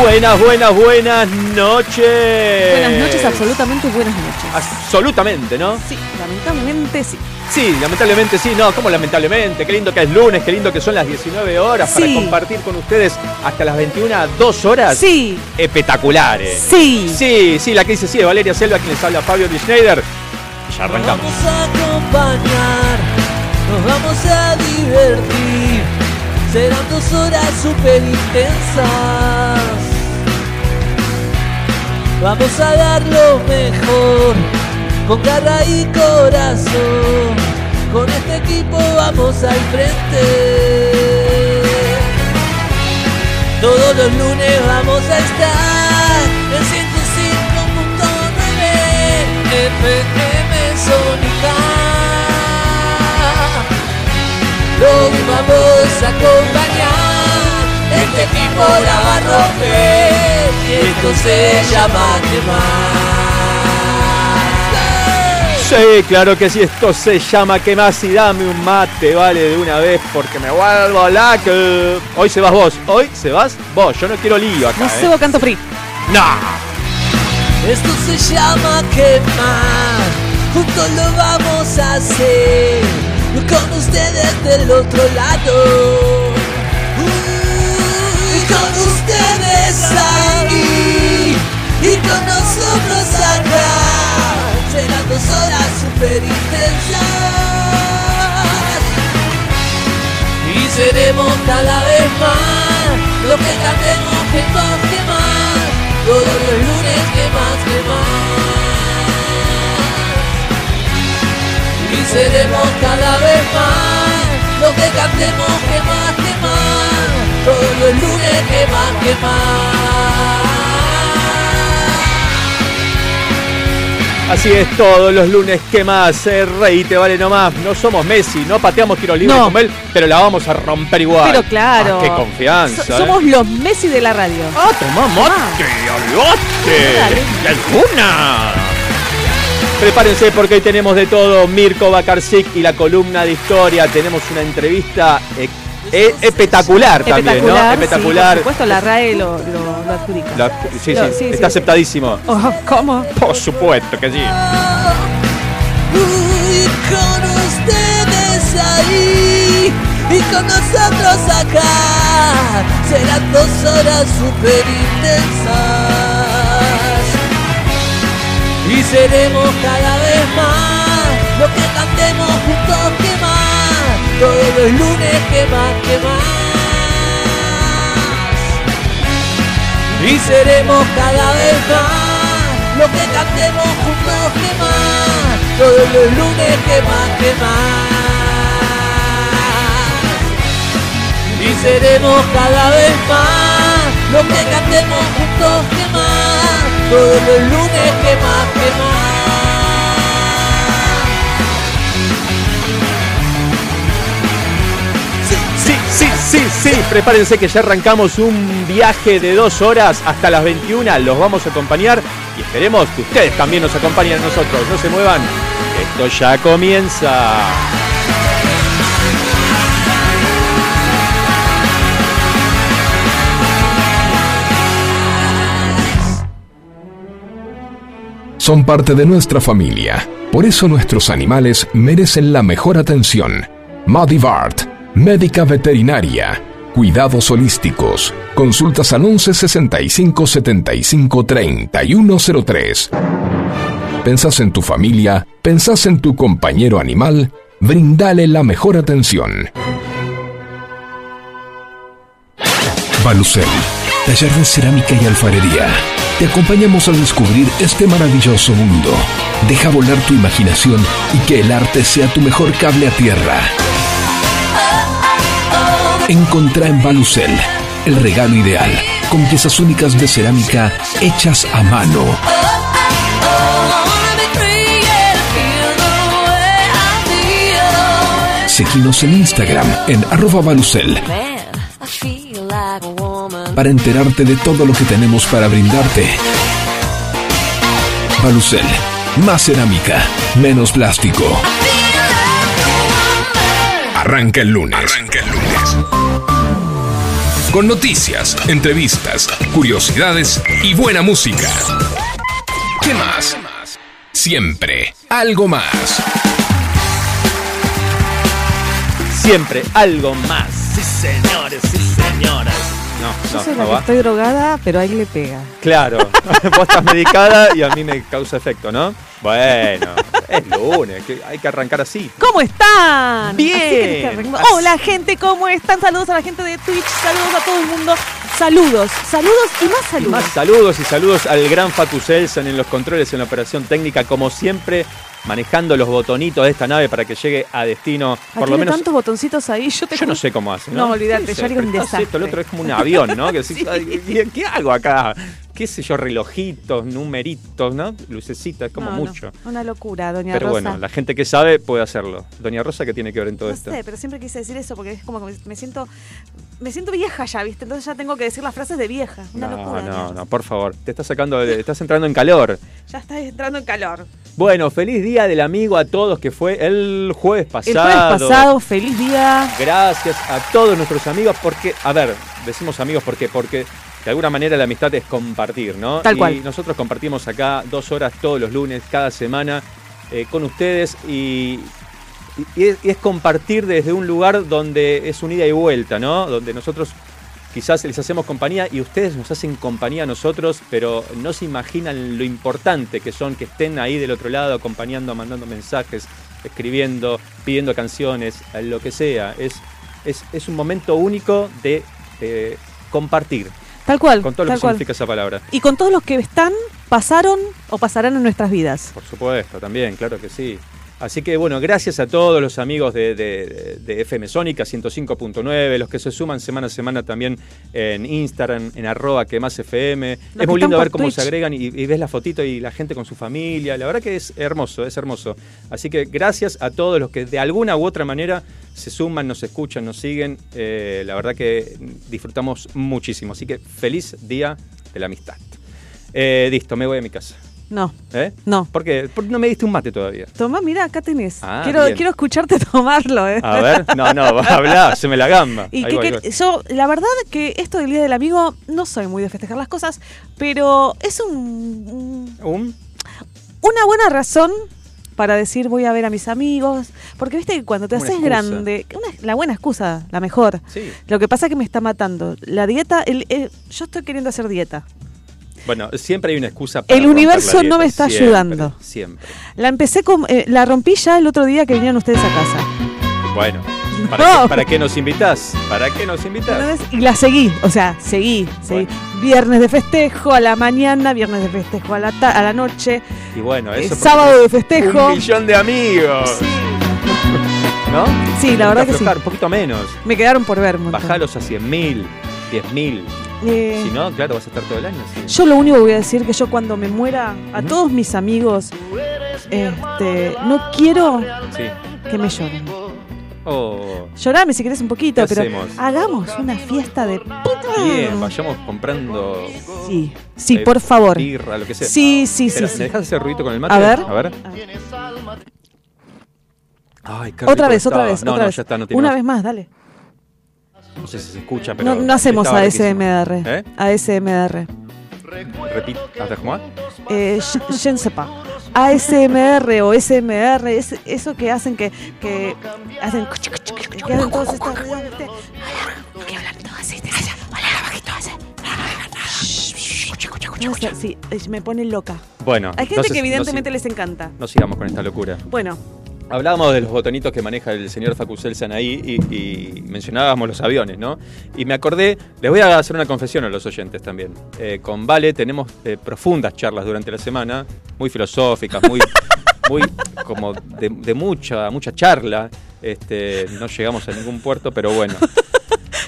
Buenas, buenas, buenas noches. Buenas noches, absolutamente buenas noches. Absolutamente, ¿no? Sí, lamentablemente sí. Sí, lamentablemente sí, no, como lamentablemente, qué lindo que es lunes, qué lindo que son las 19 horas para compartir con ustedes hasta las 21, dos horas Sí, espectaculares. sí. Sí, sí, la que dice sí, de Valeria Selva, quien les habla Fabio Schneider. Y ya arrancamos. Nos vamos a acompañar, nos vamos a divertir. Serán dos horas súper intensas. Vamos a dar lo mejor, con garra y corazón. Con este equipo vamos al frente. Todos los lunes vamos a estar en 105.9 FM Sónica. Los vamos a acompañar, este equipo la va a romper y esto se llama quemar. Sí, claro que sí, esto se llama que más y dame un mate, vale, de una vez, porque me vuelvo la que... Hoy se vas vos, hoy se vas vos, yo no quiero lío acá, No ¿eh? canto free. No. Esto se llama quemar, juntos lo vamos a hacer, con ustedes del otro lado. Con ustedes ahí, y con nosotros acá, serán dos horas super. Y seremos cada vez más, lo que cantemos que más, que más, todos los lunes que más, que más. Y seremos cada vez más, lo que cantemos que más, que más, todos los lunes que más, que más. Así es, todos los lunes, ¿qué más? Eh, reíte, vale nomás. No somos Messi, no pateamos tiro libre No. como él, pero la vamos a romper igual. Pero claro. Ah, qué confianza. So- eh. somos los Messi de la radio. ¡Ah, tomá mate! ¡Olvídate! Dale. ¡Alguna! Prepárense porque hoy tenemos de todo. Mirko Bakarczyk y la columna de historia. Tenemos una entrevista eh, espectacular también, ¿no? sí, Espectacular. por supuesto, la RAE lo, lo, lo adjudica. La- sí, sí, No, sí, sí, está sí. aceptadísimo. Oh, ¿Cómo? Por supuesto que sí. Y con ustedes ahí y con nosotros acá serán dos horas super intensas y seremos cada vez más lo que cantemos juntos todos los lunes que más que más y seremos cada vez más lo que cantemos juntos que más todos los lunes que más que más y seremos cada vez más lo que cantemos juntos que más todos los lunes que más que más sí, sí. Prepárense que ya arrancamos un viaje de dos horas hasta las 21. Los vamos a acompañar y esperemos que ustedes también nos acompañen a nosotros. No se muevan. Esto ya comienza. Son parte de nuestra familia. Por eso nuestros animales merecen la mejor atención. Madivart, médica veterinaria. Cuidados holísticos. Consultas al 11 65 75 3103. ¿Pensás en tu familia? ¿Pensás en tu compañero animal? Brindale la mejor atención. Balucel, taller de cerámica y alfarería. Te acompañamos a descubrir este maravilloso mundo. Deja volar tu imaginación y que el arte sea tu mejor cable a tierra. Encontrá en Balucel el regalo ideal, con piezas únicas de cerámica hechas a mano. Seguinos en Instagram en arroba Balucel para enterarte de todo lo que tenemos para brindarte. Balucel, más cerámica, menos plástico. Arranca el lunes. Arranca el lunes. Con noticias, entrevistas, curiosidades y buena música. ¿Qué más? Siempre algo más. Siempre algo más. Sí, señores, sí, señoras. No, Yo no, soy no la que estoy drogada, pero ahí le pega. Claro, vos estás medicada y a mí me causa efecto, ¿no? Bueno, es lunes, que hay que arrancar así. ¿Cómo están? Bien. Así que. Hola gente, ¿cómo están? Saludos a la gente de Twitch, saludos a todo el mundo. Saludos, saludos y más Y saludos. más saludos y saludos al gran Facu Selsan en los controles en la operación técnica, como siempre, manejando los botonitos de esta nave para que llegue a destino, Ah, por lo menos. tantos botoncitos ahí, yo te Yo no sé cómo hace, ¿no? No, olvídate, ¿Qué yo haría un apretás desastre. Esto, el otro es como un avión, ¿no? Que decís, "Ay, ¿qué- ¿Qué hago acá? ¿Qué sé yo? Relojitos, numeritos, ¿no? Lucecitas, como No, no, mucho. una locura, doña Pero Rosa. bueno, la gente que sabe puede hacerlo. Doña Rosa, ¿qué tiene que ver en todo no esto? sé, pero siempre quise decir eso porque es como que me- siento me siento vieja ya, ¿viste? Entonces ya tengo que decir las frases de vieja. Una no, locura. no, Rosa. no, por favor. Te estás sacando, de- estás entrando en calor. Ya está entrando en calor. Bueno, feliz día del amigo a todos que fue el jueves El pasado. jueves pasado, feliz día. Gracias a todos nuestros amigos porque, a ver, decimos amigos porque porque de alguna manera la amistad es compartir, ¿no? Tal y cual. nosotros compartimos acá dos horas todos los lunes, cada semana, eh, con ustedes y, es, y es compartir desde un lugar donde es un ida y vuelta, ¿no? Donde nosotros quizás les hacemos compañía y ustedes nos hacen compañía a nosotros, pero no se imaginan lo importante que son que estén ahí del otro lado acompañando, mandando mensajes, escribiendo, pidiendo canciones, lo que sea. Es, es, es un momento único de eh, compartir, Tal cual. con todo lo que cual. significa esa palabra. Y con todos los que están, pasaron o pasarán en nuestras vidas. Por supuesto, también, claro que sí. Así que bueno, gracias a todos los amigos de, de- de FM Sónica 105.9, los que se suman semana a semana también en Instagram, en arroba que más FM. Es muy lindo ver cómo Twitch. se agregan y, y ves la fotito y la gente con su familia. La verdad que es hermoso, es hermoso. Así que gracias a todos los que de alguna u otra manera se suman, nos escuchan, nos siguen. Eh, la verdad que disfrutamos muchísimo. Así que feliz día de la amistad. Eh, listo, me voy a mi casa. No, ¿Eh? no. ¿Por qué? Porque no me diste un mate todavía. Tomá, mira, acá tenés. Ah, quiero, bien. quiero escucharte tomarlo, ¿eh? A ver, no, no, va a hablar, se me la gamba. Y que, voy, que- voy. yo, la verdad que esto del Día del Amigo, no soy muy de festejar las cosas, pero es un, un- Un- una buena razón para decir voy a ver a mis amigos, porque viste que cuando te haces grande, una- la buena excusa, la mejor. Sí. Lo que pasa es que me está matando. La dieta, el- el- yo estoy queriendo hacer dieta. Bueno, siempre hay una excusa para El universo no me está siempre, ayudando. Siempre. La empecé con, eh, la rompí ya el otro día que vinieron ustedes a casa. Bueno, ¿para, No. qué, para qué nos invitas? ¿Para qué nos invitas? ¿Entendés? Y la seguí, o sea, seguí, seguí. Viernes de festejo a la mañana, viernes de festejo a la, ta- a la noche, Y bueno, eh, eso porque sábado de es festejo. Un millón de amigos. ¿No? Sí, la verdad que sí. Un poquito menos. Me quedaron por ver. un. Bajalos a 100 mil, 10 mil. Eh, Si no, claro, vas a estar todo el año. Yo lo único que voy a decir que yo cuando me muera, a todos mis amigos, este, no quiero Sí. que me lloren. Oh, Llorame si querés un poquito, ¿Qué pero hacemos? hagamos una fiesta de puta. bien, vayamos comprando Sí, sí, Eh, por favor. birra, lo que sea. Sí, sí, sí. Espera, sí. ¿Me dejas hacer ruido con el mate? A ver. A ver. Ay, qué Otra vez, otra vez, No, otra no, vez. ya está, no tiene Una más. vez más, dale. No sé si se escucha, pero. No, no hacemos. ASMR. ¿Eh? ASMR. Repite, ¿hasta cómo? Eh, je- je ne sais pas. ASMR o SMR, es eso que hacen que, que hacen que hacen todos estos ruidos, ¿viste? Hola, que hablan todos así, hola, bajito, así. No sé, Sí, me pone loca. Bueno, Hay gente entonces, que evidentemente no, les encanta. no sigamos con esta locura. Bueno, Hablábamos de los botonitos que maneja el señor Facusel Sanaí y, mencionábamos los aviones, ¿no? Y me acordé, les voy a hacer una confesión a los oyentes también. Eh, con Vale tenemos eh, profundas charlas durante la semana, muy filosóficas, muy, muy como de, de mucha, mucha charla. Este, no llegamos a ningún puerto, pero bueno.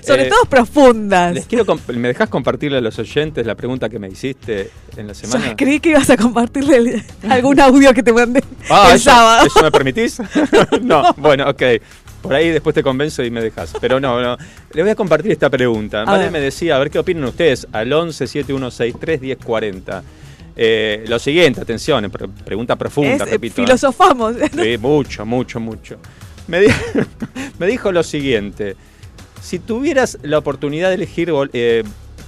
Sobre Eh, todo profundas. Les quiero comp- ¿Me dejas compartirle a los oyentes la pregunta que me hiciste en la Yo semana? creí que ibas a compartirle el- algún audio que te mandé Ah, el ¿eso, sábado. ¿eso me permitís? no, bueno, ok. Por ahí después te convenzo y me dejas. Pero no, no. Le voy a compartir esta pregunta. Vale me decía, a ver qué opinan ustedes, al 11 7163 1040. Eh, lo siguiente, atención, pre- pregunta profunda, Es, eh, repito. ¿eh? filosofamos. Sí, mucho, mucho, mucho. Me, di- me dijo lo siguiente. Si tuvieras la oportunidad de elegir vol- eh,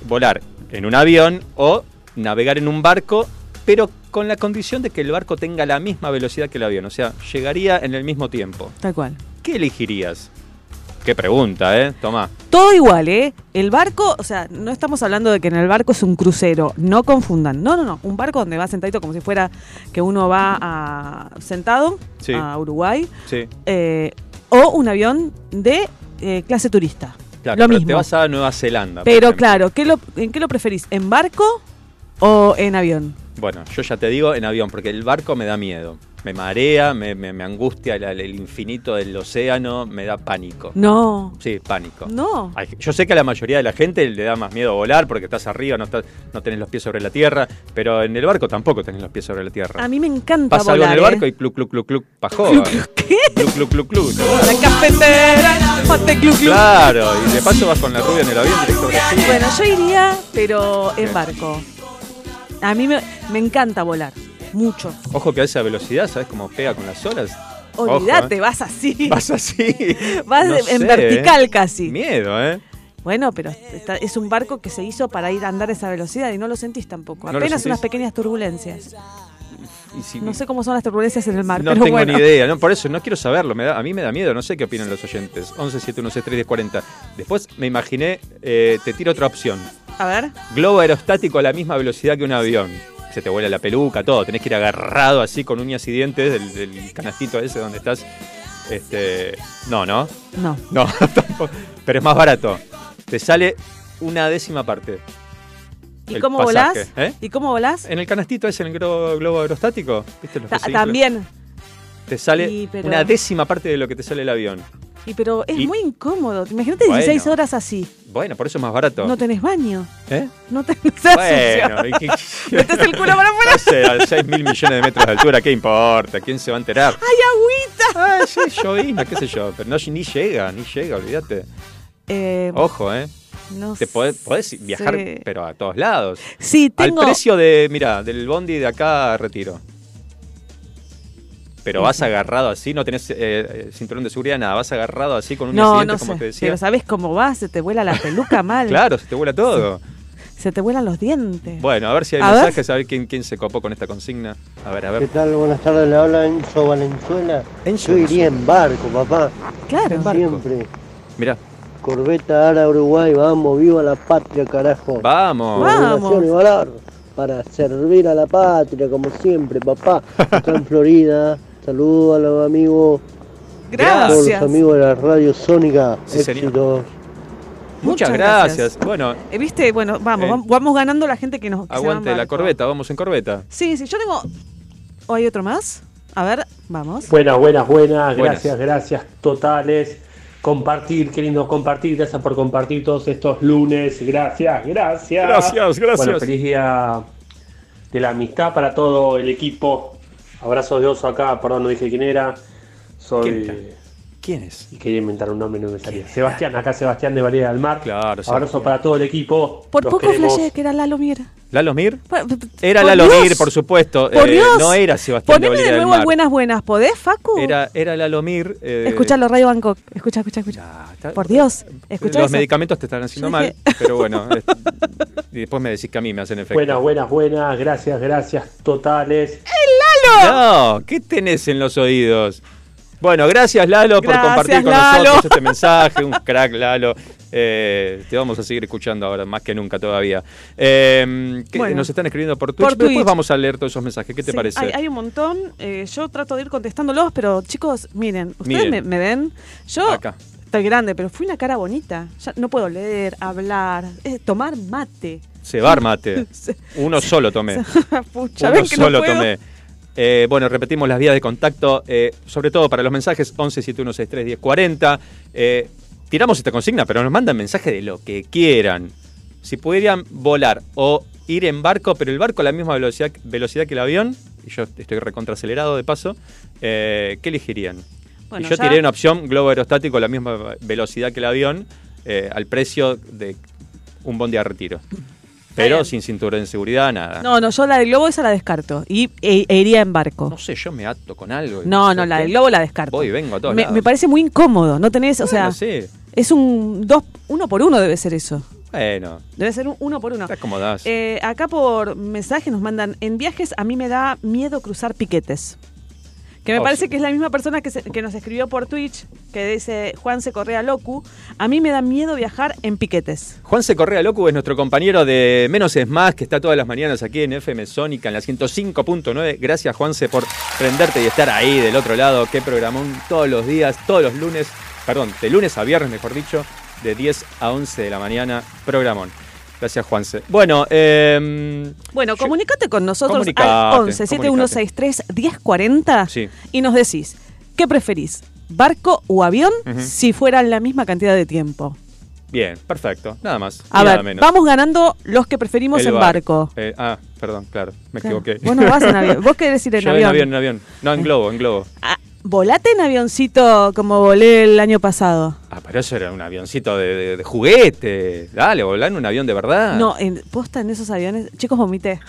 volar en un avión o navegar en un barco, pero con la condición de que el barco tenga la misma velocidad que el avión, o sea, llegaría en el mismo tiempo, Tal cual. ¿qué elegirías? Qué pregunta, ¿eh? Tomá. Todo igual, ¿eh? El barco, o sea, no estamos hablando de que en el barco es un crucero, no confundan. No, no, no, un barco donde va sentadito como si fuera que uno va a, sentado Sí. a Uruguay, Sí, eh, o un avión de eh, clase turista. claro, lo pero mismo. te vas a Nueva Zelanda. Pero claro, ¿qué lo, ¿en qué lo preferís? ¿En barco o en avión? Bueno, yo ya te digo en avión, porque el barco me da miedo. Me marea, me, me- me angustia el, el infinito del océano, me da pánico. No, Sí, pánico. no. Ay, Yo sé que a la mayoría de la gente le da más miedo volar porque estás arriba, no, estás, no tenés los pies sobre la tierra, pero en el barco tampoco tenés los pies sobre la tierra. A mí me encanta Pasa algo volar, en el barco ¿eh? y cluc, cluc, cluc, cluc, pajó. ¿Qué? Cluc, cluc, cluc, cluc. La cafetera, mate cluc, cluc. Claro, y de paso vas con la rubia en el avión directo. Bueno, yo iría, pero en barco. A mí me, me encanta volar, mucho. Ojo que a esa velocidad, ¿sabes cómo pega con las olas? Olvídate, ¿eh? vas así. Vas así. Vas No en sé, vertical ¿eh? casi. Miedo, ¿eh? Bueno, pero está- es un barco que se hizo para ir a andar a esa velocidad y no lo sentís tampoco. ¿No lo Apenas sentís? unas pequeñas turbulencias. Y si- No sé cómo son las turbulencias en el mar, No pero tengo bueno. ni idea, no, por eso no quiero saberlo. Me da, a mí me da miedo, no sé qué opinan los oyentes. 11 716 40. Después me imaginé, eh, te tiro otra opción. A ver. Globo aerostático a la misma velocidad que un avión. Se te vuela la peluca, todo. Tenés que ir agarrado así con uñas y dientes del, del canastito ese donde estás. Este. No, no. No. No, tampoco. Pero es más barato. Te sale una décima parte. ¿Y cómo pasaje, volás? ¿eh? ¿Y cómo volás? En el canastito ese, en el globo, aerostático. ¿Viste los Ta- también. Te sale pero- una décima parte de lo que te sale el avión. Y pero es Y- muy incómodo. Imagínate 16 Bueno. horas así. Bueno, por eso es más barato. No tenés baño. ¿Eh? No tenés Bueno. ¿y Metés el culo para afuera. No sé, a 6 mil millones de metros de altura, ¿qué importa? ¿Quién se va a enterar? ¡Ay, agüita! Ah, sí, llovina, qué sé yo. Pero no, ni llega, ni llega, olvídate. Eh, Ojo, ¿eh? No Te podés, podés viajar, sé. pero a todos lados. Sí, tengo. Al precio de, mira, del bondi de acá a Retiro. Pero vas agarrado así, no tenés eh, eh, cinturón de seguridad, nada. Vas agarrado así con un No, accidente, no como sé. te decía. Pero ¿sabés cómo va? Se te vuela la peluca mal. Claro, se te vuela todo. Se te vuelan los dientes. Bueno, a ver si hay A ver. mensajes, a ver quién, quién se copó con esta consigna. A ver, a ¿Qué ver. tal? Buenas tardes, le habla Enzo Valenzuela. Enzo Yo iría en barco, papá. claro. barco. Siempre. Mira, Corbeta Ara Uruguay, vamos, viva la patria, carajo. vamos. Va. Nación y valor para servir a la patria, como siempre, papá. Acá en Florida. Saludos a los amigos, a todos los Gracias. amigos de la radio Sónica. Sí. Éxitos. Muchas Muchas gracias. gracias. Bueno, Eh, ¿Viste? Bueno, vamos, Eh. vamos, vamos ganando la gente que nos. que aguante la corbeta, vamos en corbeta. Sí, sí, yo tengo. ¿O hay otro más? A ver, vamos. Buenas, buenas, buenas, Buenas. gracias, gracias totales. Compartir, qué lindo compartir, gracias por compartir todos estos lunes, gracias, gracias. Gracias, gracias. Bueno, feliz día de la amistad para todo el equipo. Abrazos de oso acá, perdón, no dije quién era. ¿Quién era? Soy. ¿Quién es? Y quería inventar un nombre y no me salía. Sebastián, acá Sebastián de Valera del Mar. Claro, Abrazo Sebastián. para todo el equipo. Por Los poco queremos. flashé que era Lalo Mier. ¿Lalo Mir? Era por Lalo Dios. Mir, por supuesto. Por Eh, Dios. no era Sebastián de Poneme Valera de del nuevo el Mar. buenas, buenas. ¿Podés, Facu? Era, era Lalo Mir. eh, Escuchalo, Radio Bangkok. Escucha, escucha, escucha. ya, está- Por Dios, escucha Los eso. medicamentos te están haciendo mal, pero bueno. es- y después me decís que a mí me hacen efecto. Buenas, buenas, buenas, gracias, gracias totales. No, ¿qué tenés en los oídos? Bueno, gracias Lalo por compartir con Lalo. nosotros este mensaje. Un crack, Lalo. Eh, te vamos a seguir escuchando ahora, más que nunca todavía. Eh, que Bueno. nos están escribiendo por Twitch. Por Después vamos a leer todos esos mensajes. ¿Qué te Sí, parece? Hay, hay un montón. eh, yo trato de ir contestándolos, pero chicos, miren, ustedes Miren. Me, me ven. Yo Acá. estoy grande, pero fui una cara bonita. Ya no puedo leer, hablar, eh, tomar mate. Cebar mate. Uno solo tomé. Pucha, Uno no solo tomé. Eh, bueno, repetimos las vías de contacto, eh, sobre todo para los mensajes 11 7163 1040. Eh, tiramos esta consigna, pero nos mandan mensaje de lo que quieran. Si pudieran volar o ir en barco, pero el barco a la misma velocidad, velocidad que el avión, y yo estoy recontracelerado de paso, eh, ¿qué elegirían? Bueno, y yo ya- tiré una opción globo aerostático a la misma velocidad que el avión, eh, al precio de un bondi a retiro. Pero sin cinturón de seguridad, nada. No, no, yo la del globo esa la descarto. Y e- e iría en barco. No sé, yo me ato con algo. y No, no, la del globo la descarto. Voy y vengo a todos Me, lados. me parece muy incómodo. No tenés, o sea, Bueno, sí. es un dos, uno por uno debe ser eso. Bueno, Debe ser un uno por uno. te acomodás. Eh, acá por mensaje nos mandan, en viajes a mí me da miedo cruzar piquetes. Que me Oh, parece sí. que es la misma persona que, se- que nos escribió por Twitch, que dice Juan Se Correa Locu. A mí me da miedo viajar en piquetes. Juanse Correa Locu es nuestro compañero de Menos es Más, que está todas las mañanas aquí en FM Sónica, en la 105.9. Gracias, Juanse, por prenderte y estar ahí del otro lado. Qué programón todos los días, todos los lunes, perdón, de lunes a viernes, mejor dicho, de 10 a 11 de la mañana, programón. Gracias, Juanse. Bueno, eh, Bueno, comunicate con nosotros al 11 7163 1040 Sí. y nos decís, ¿qué preferís? ¿Barco o avión? Si fueran la misma cantidad de tiempo. bien, perfecto, nada más. A nada ver, menos. vamos ganando los que preferimos El en bar- barco. eh, ah, perdón, claro, me Claro. equivoqué. Vos no vas en avión. Vos querés ir en Yo avión. en avión, en avión. No, en globo, en globo. Ah, volate en avioncito como volé el año pasado. Ah, pero eso era un avioncito de, de- de juguete. Dale, volar en un avión de verdad. No, en, posta en esos aviones. Chicos, vomité.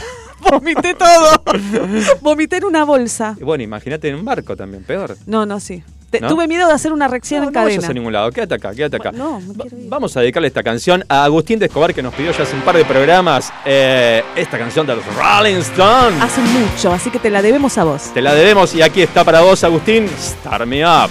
vomité todo. vomité en una bolsa. Y Bueno, imagínate en un barco también, peor. No, no, sí. Te- ¿No? Tuve miedo de hacer una reacción No, en no vayas cadena. a ningún lado, quédate acá, quédate acá. No, me Va- quiero ir. Vamos a dedicarle esta canción a Agustín de Escobar que nos pidió ya hace un par de programas eh, esta canción de los Rolling Stones. Hace mucho, así que te la debemos a vos. Te la debemos y aquí está para vos, Agustín. Start me up.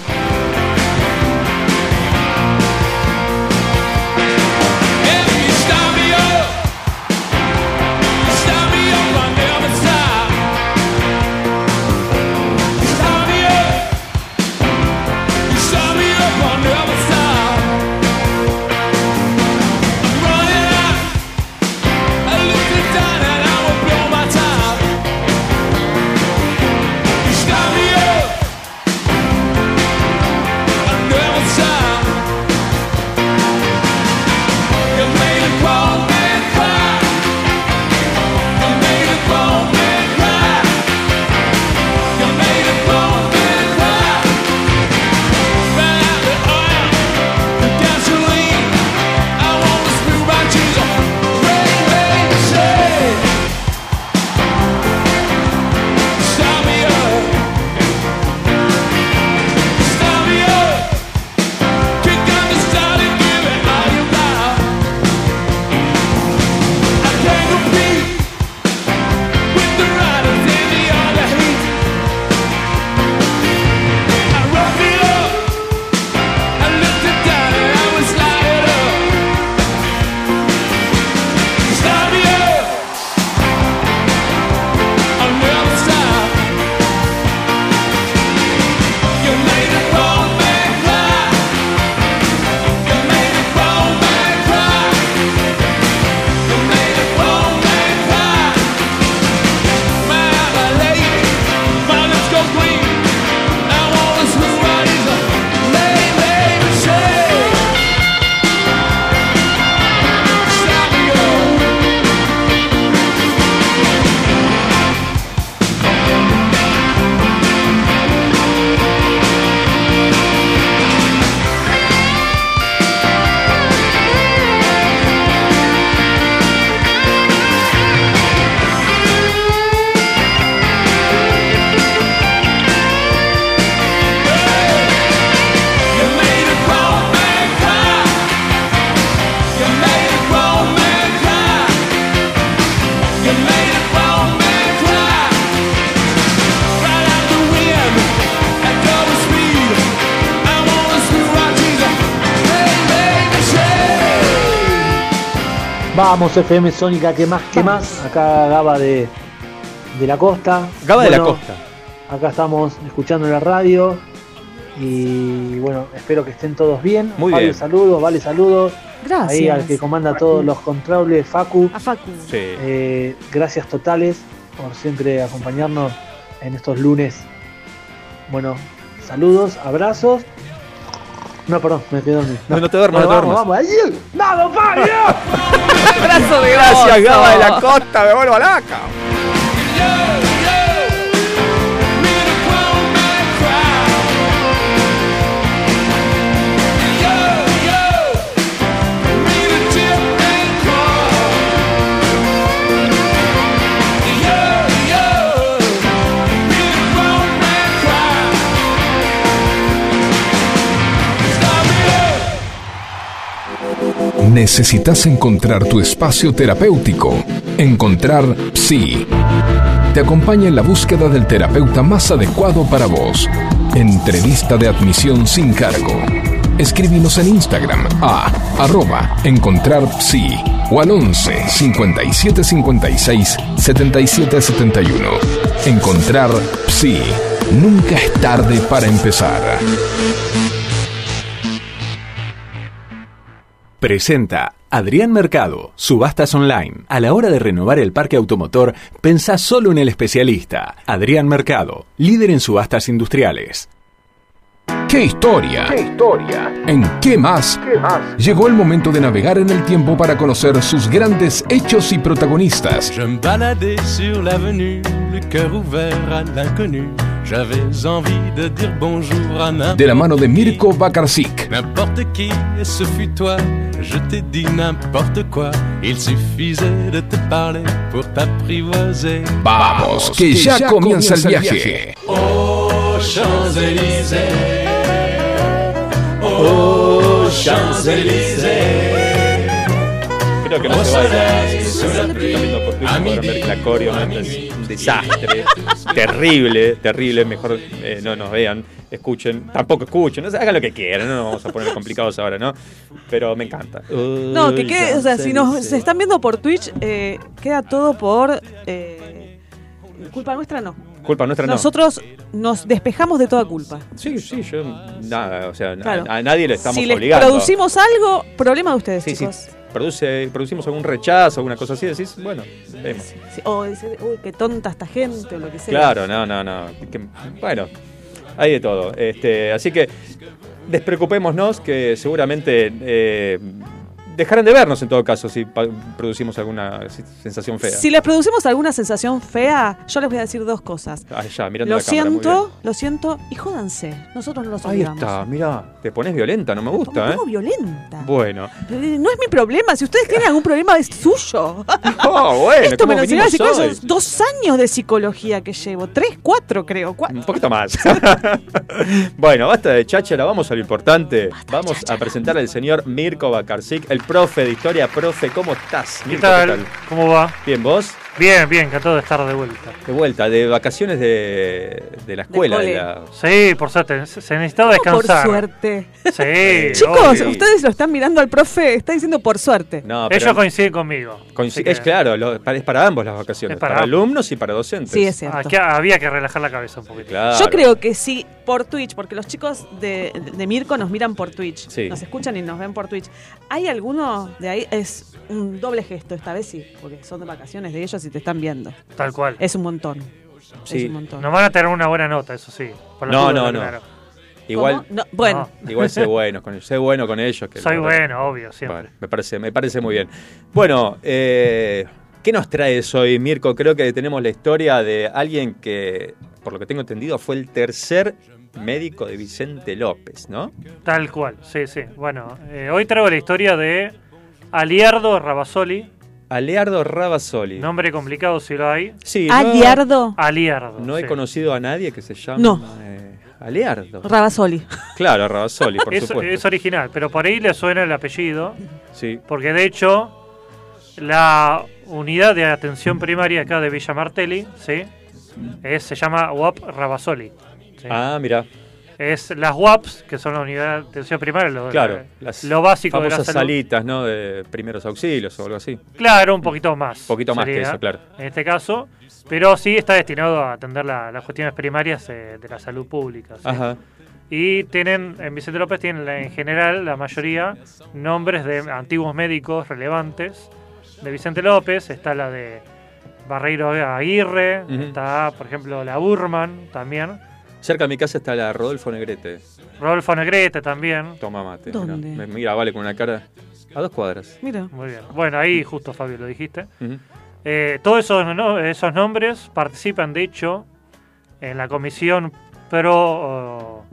Vamos, FM Sónica, que más, que más. Acá Gaba de, de la costa. Gaba de la Costa. Acá estamos escuchando la radio. Y bueno, espero que estén todos bien. Muy Fabio, bien. saludos, vale, saludos. Gracias. Ahí al que comanda todos los controles, Facu. A Facu. Sí. Eh, gracias totales por siempre acompañarnos en estos lunes. Bueno, saludos, abrazos No, perdón, me quedé dormido. No, no te duermas, Bueno, no te vamos, duermas. vamos, ahí. ¡Vamos, Fabio! Abrazo de Gracias. Gaba de la Costa, me vuelvo laca. Necesitas encontrar tu espacio terapéutico. Encontrar Psi. Te acompaña en la búsqueda del terapeuta más adecuado para vos. Entrevista de admisión sin cargo. Escríbenos en Instagram a arroba encontrar psi o al 11 57 56 77 71. Encontrar Psi. Nunca es tarde para empezar. Presenta Adrián Mercado, Subastas Online. A la hora de renovar el parque automotor, pensá solo en el especialista. Adrián Mercado, líder en subastas industriales. ¡Qué historia! ¡Qué historia! ¿En qué más? Llegó el momento de navegar en el tiempo para conocer sus grandes hechos y protagonistas. Je me baladais sur l'avenue, le cœur ouvert à l'inconnu. J'avais envie de dire bonjour à n'importe De la mano de Mirko Bakarczyk. N'importe qui, et ce fut toi. Je t'ai dit n'importe quoi. Il suffisait de te parler pour t'apprivoiser. Vamos, que ya comienza el viaje. Aux Champs-Élysées. Aux Champs-Élysées. Creo que no se vaya. Están viendo por Twitch, podrán ver que la coreo ¿no? es un desastre. terrible, terrible. Mejor eh, no nos vean, escuchen. Tampoco escuchen, hagan lo que quieran. No nos vamos a poner complicados ahora, ¿no? Pero me encanta. No, que quede, o sea, si nos se están viendo por Twitch, eh, queda todo por eh, culpa nuestra no. Culpa nuestra no. Nosotros nos despejamos de toda culpa. Sí, sí, yo nada, o sea, a- Claro. a, nadie le estamos si les obligando. producimos algo, problema de ustedes, Sí, sí. Produce, producimos algún rechazo, alguna cosa así, decís, bueno, vemos. Sí, O dice, uy, qué tonta esta gente o lo que sea. Claro, no, no, no. que- bueno, hay de todo. Este, así que despreocupémonos que seguramente eh, dejarán de vernos en todo caso si producimos alguna sensación fea. Si les producimos alguna sensación fea, yo les voy a decir dos cosas. Ah, ya, mirando Lo la cámara, muy siento, lo siento y jódanse. Nosotros no los bien. Ahí obligamos. está, mira, te pones violenta, no me Me gusta, ¿eh? pongo violenta. Bueno. Eh, No es mi problema. Si ustedes tienen algún problema, es suyo. Oh, bueno, Esto ¿cómo me lo hoy? Son dos años de psicología que llevo. Tres, cuatro, creo. Cuatro. Un poquito más. bueno, basta de cháchara, vamos a lo importante. vamos a presentar al señor Mirko Bakarczyk, el profe de historia. Profe, ¿cómo estás? ¿Qué Mirko, tal? ¿Cómo va? Bien, ¿vos? Bien, bien, encantado de estar de vuelta. De vuelta, de vacaciones de, de la escuela. de la- Sí, por suerte, se necesitaba Por descansar. suerte. Sí, Chicos, obvio. ustedes lo están mirando al profe. Está diciendo por suerte. No, pero Ellos coinciden conmigo. que es claro, lo- es para ambos las vacaciones, Es para, alumnos y para docentes. Sí, es cierto. aquí había que relajar la cabeza un poquito. Claro. Yo creo que sí, por Twitch, porque los chicos de, de Mirko nos miran por Twitch. Sí. Nos escuchan y nos ven por Twitch. ¿Hay alguno de ahí? Es un doble gesto, esta vez sí, porque son de vacaciones de ellos y te están viendo. Tal cual. Es un montón. Sí. Es un montón. Nos van a tener una buena nota, eso sí. por No, no, no. Igual. No, bueno, igual sé bueno con ellos, sé bueno con ellos. que Soy bueno, obvio, siempre. Vale, me parece, me parece muy bien. Bueno, eh, ¿qué nos traes hoy, Mirko? Creo que tenemos la historia de alguien que, por lo que tengo entendido, fue el tercer médico de Vicente López, ¿no? Tal cual, sí, sí. Bueno, eh, hoy traigo la historia de Aliardo Rabasoli. Aleardo Rabasoli. Nombre complicado si lo hay. Sí, no- Aliardo Aliardo. No he conocido a nadie que se llame No. eh, Aleardo. Rabasoli. Claro, Rabasoli, por Es, supuesto. es original, pero por ahí le suena el apellido. Sí. Porque de hecho, la unidad de atención primaria acá de Villa Martelli, ¿sí? Es, se llama UAP Rabasoli. ¿sí? Ah, mira, Es las UAPs, que son la unidad de atención primaria, lo, claro. lo- Las lo básico de la salud. salitas, ¿no? De primeros auxilios o algo así. Claro, un poquito más. Un poquito más que eso, claro. En este caso, pero sí está destinado a atender la- las cuestiones primarias eh, de la salud pública. ¿sí? Ajá. Y tienen, en Vicente López tienen en general la mayoría nombres de antiguos médicos relevantes de Vicente López. Está la de Barreiro Aguirre, está por ejemplo la Burman también. Cerca de mi casa está la Rodolfo Negrete. Rodolfo Negrete también. Toma mate. ¿Dónde? Mira, vale, con una cara a dos cuadras. Mira. Muy bien. Bueno, ahí justo Fabio lo dijiste. Eh, todos esos, no- esos nombres participan, de hecho, en la comisión pro,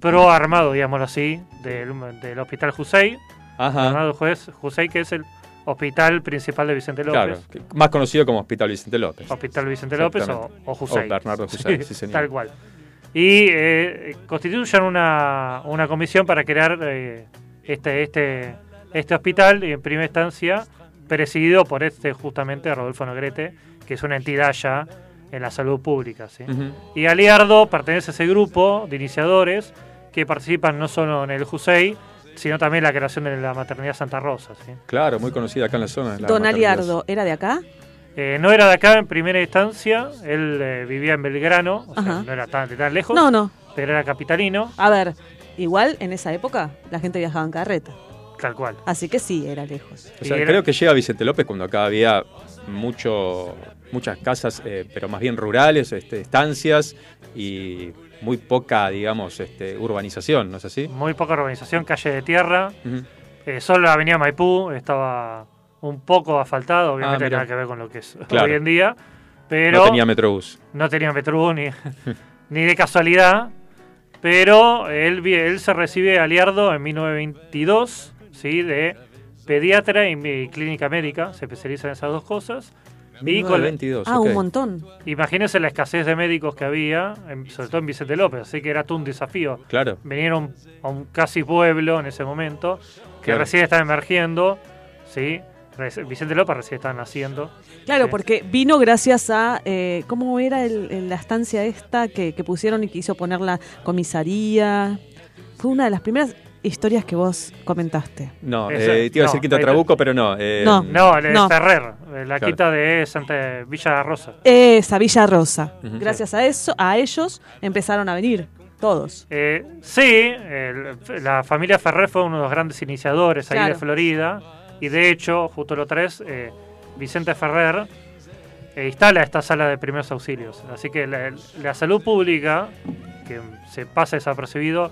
pro armado, digámoslo así, del, del Hospital Jusey. Ajá. Armado Juez- Jusey, que es el hospital principal de Vicente López. Claro, más conocido como Hospital Vicente López. Hospital Vicente López o, o Bernardo sí, señor. Tal cual. Y eh, constituyen una, una comisión para crear eh, este, este, este hospital, y en primera instancia presidido por este justamente Rodolfo Negrete, que es una entidad ya en la salud pública. ¿sí? Y Aliardo pertenece a ese grupo de iniciadores que participan no solo en el JUSEI, sino también la creación de la maternidad Santa Rosa. ¿sí? Claro, muy conocida acá en la zona. la Don. Aliardo, ¿era de acá? Eh, no era de acá en primera instancia, él eh, vivía en Belgrano, o sea, no era tan, tan lejos, No, no. pero era capitalino, A ver, igual en esa época la gente viajaba en carreta. tal cual. Así que sí, era lejos. O sea, era- creo que llega Vicente López cuando acá había mucho, muchas casas, eh, pero más bien rurales, este, estancias y muy poca, digamos, este, urbanización, ¿no es así? Muy poca urbanización, calle de tierra, eh, solo la avenida Maipú estaba un poco asfaltado, obviamente Ah, mira. nada que ver con lo que es Claro. hoy en día, pero No tenía Metrobús. no tenía Metrobús ni, ni de casualidad, pero él, él se recibe aliardo en 1922, ¿sí? de pediatra y, y clínica médica, se especializa en esas dos cosas. Con, 22, Ah, un montón. imagínense la escasez de médicos que había, en- sobre todo en Vicente López, así que era todo un desafío. Claro. Venir a un, casi pueblo en ese momento, que Claro. recién estaba emergiendo, ¿sí? Vicente López recién estaba naciendo. Claro, Sí. porque vino gracias a. eh, ¿Cómo era el- el- la estancia esta que, que pusieron y que hizo poner la comisaría? Fue una de las primeras historias que vos comentaste. No, eh, te iba a decir Quinta ahí Trabuco, pero no. eh, No. No, el No. Ferrer, eh, la Claro. quita de Santa Villa Rosa. Esa Villa Rosa. Gracias a eso, a ellos empezaron a venir todos. Eh, sí, el- la familia Ferrer fue uno de los grandes iniciadores ahí Claro. de Florida. Y de hecho, justo lo tres, eh, Vicente Ferrer eh, instala esta sala de primeros auxilios. Así que la, la salud pública, que se pasa desapercibido,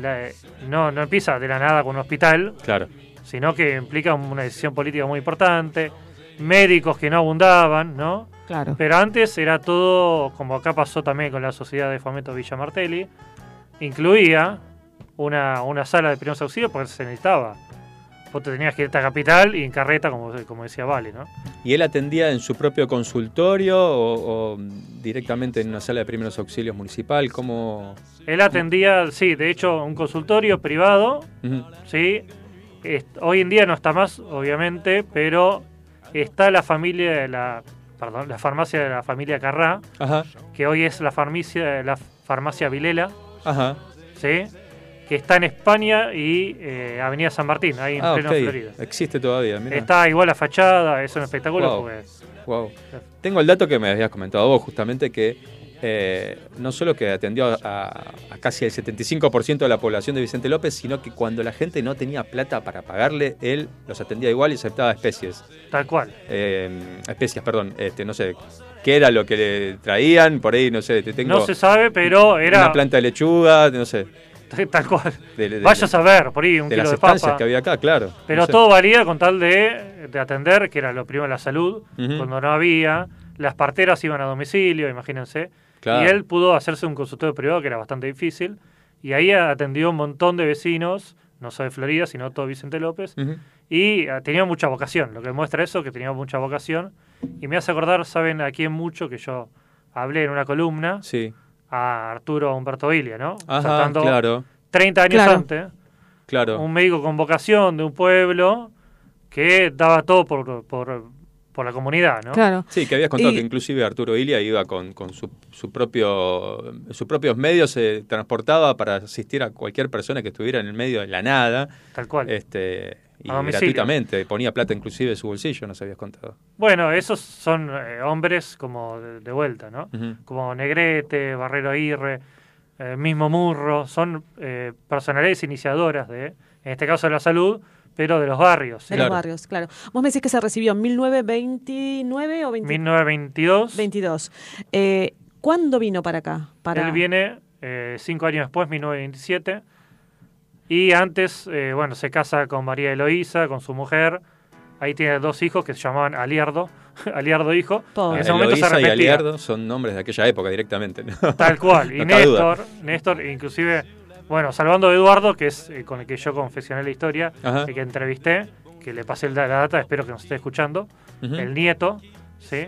la- no, no empieza de la nada con un hospital, Claro. sino que implica una decisión política muy importante, médicos que no abundaban, ¿no? Claro. Pero antes era todo, como acá pasó también con la Sociedad de Fomento Villa Martelli, incluía una, una sala de primeros auxilios porque se necesitaba. Vos te tenías que ir a capital y en carreta, como, como decía Vale, ¿no? ¿Y él atendía en su propio consultorio o, o directamente en una sala de primeros auxilios municipal? ¿Cómo...? Él atendía, sí, de hecho, un consultorio privado. ¿sí? Hoy en día no está más, obviamente, pero está la familia de la, perdón, la farmacia de la familia Carrá, Ajá, que hoy es la farmacia, la farmacia Vilela, ajá. ¿sí? Que está en España y eh, Avenida San Martín, ahí en Ah, pleno. Florida. Existe todavía, mira. Está igual la fachada, es un espectáculo Wow. porque Wow. Tengo el dato que me habías comentado vos, justamente que eh, no solo que atendió a, a casi el 75% de la población de Vicente López, sino que cuando la gente no tenía plata para pagarle, él los atendía igual y aceptaba especies. tal cual. Eh, especias, perdón. Este, no sé qué era lo que le traían, por ahí, no sé, te tengo No se sabe, pero era una planta de lechuga, no sé. tal cual. De, de- Vaya a saber, por ahí un de kilo las de papa. que había acá, claro. Pero No sé. todo valía con tal de, de atender, que era lo primero la salud, cuando no había. Las parteras iban a domicilio, imagínense. Claro. Y él pudo hacerse un consultorio privado, que era bastante difícil. Y ahí atendió un montón de vecinos, no solo de Florida, sino todo Vicente López. Y ah, tenía mucha vocación, lo que muestra eso, que tenía mucha vocación. Y me hace acordar, ¿saben a quién mucho? Que yo hablé en una columna, Sí. A Arturo Humberto Vilia, ¿no? Ajá, Tratando claro, 30 años Claro. antes, claro. un médico con vocación de un pueblo que daba todo por, por, por la comunidad, ¿no? Claro. Sí, que habías contado Y- que inclusive Arturo Ilia iba con, con su, su propio, sus propios medios, se transportaba para asistir a cualquier persona que estuviera en el medio de la nada, Tal cual. este, y A gratuitamente, ponía plata inclusive de su bolsillo, nos habías contado. Bueno, esos son eh, hombres como de, de vuelta, ¿no? Como Negrete, Barrero Aguirre, eh, mismo Murro, son eh, personalidades iniciadoras de, en este caso de la salud, pero de los barrios. De Claro. los barrios, claro. Vos me decís que se recibió en 1929 o 20 1922, 22. Eh, ¿Cuándo vino para acá? Para... él viene eh, cinco años después, 1927. Y antes, eh, bueno, se casa con María Eloísa, con su mujer. Ahí tiene dos hijos que se llamaban Aliardo, Aliardo hijo. Todo. En ese momento se y. Aliardo son nombres de aquella época directamente. ¿no? Tal cual. Y No. Néstor, Néstor, inclusive, bueno, salvando a Eduardo, que es eh, con el que yo confesioné la historia, Ajá. el que entrevisté, que le pasé la data, espero que nos esté escuchando, el nieto, ¿sí?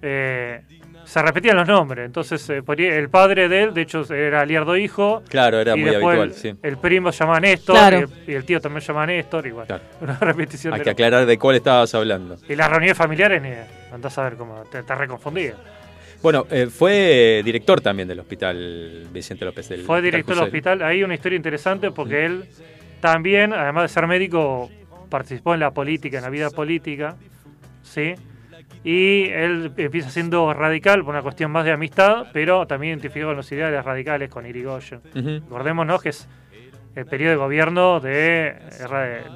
Eh, se repetían los nombres, entonces eh, ahí el padre de él, de hecho, era Aliardo hijo, Claro, era y muy después habitual, el, sí. el primo se llama Néstor, Claro. y, el, y el tío también se llama Néstor, igual. Claro. Una repetición Hay de que lo- aclarar de cuál estabas hablando. Y las reuniones familiares, ni andás a ver cómo te estás reconfundida. Bueno, eh, fue director también del hospital Vicente López. Del Fue director del hospital. Hay una historia interesante porque él también, además de ser médico, participó en la política, en la vida política, ¿sí? Y él empieza siendo radical por una cuestión más de amistad, pero también identificó con los ideales radicales con Irigoyen. Ujú. Recordémonos que es el periodo de gobierno de,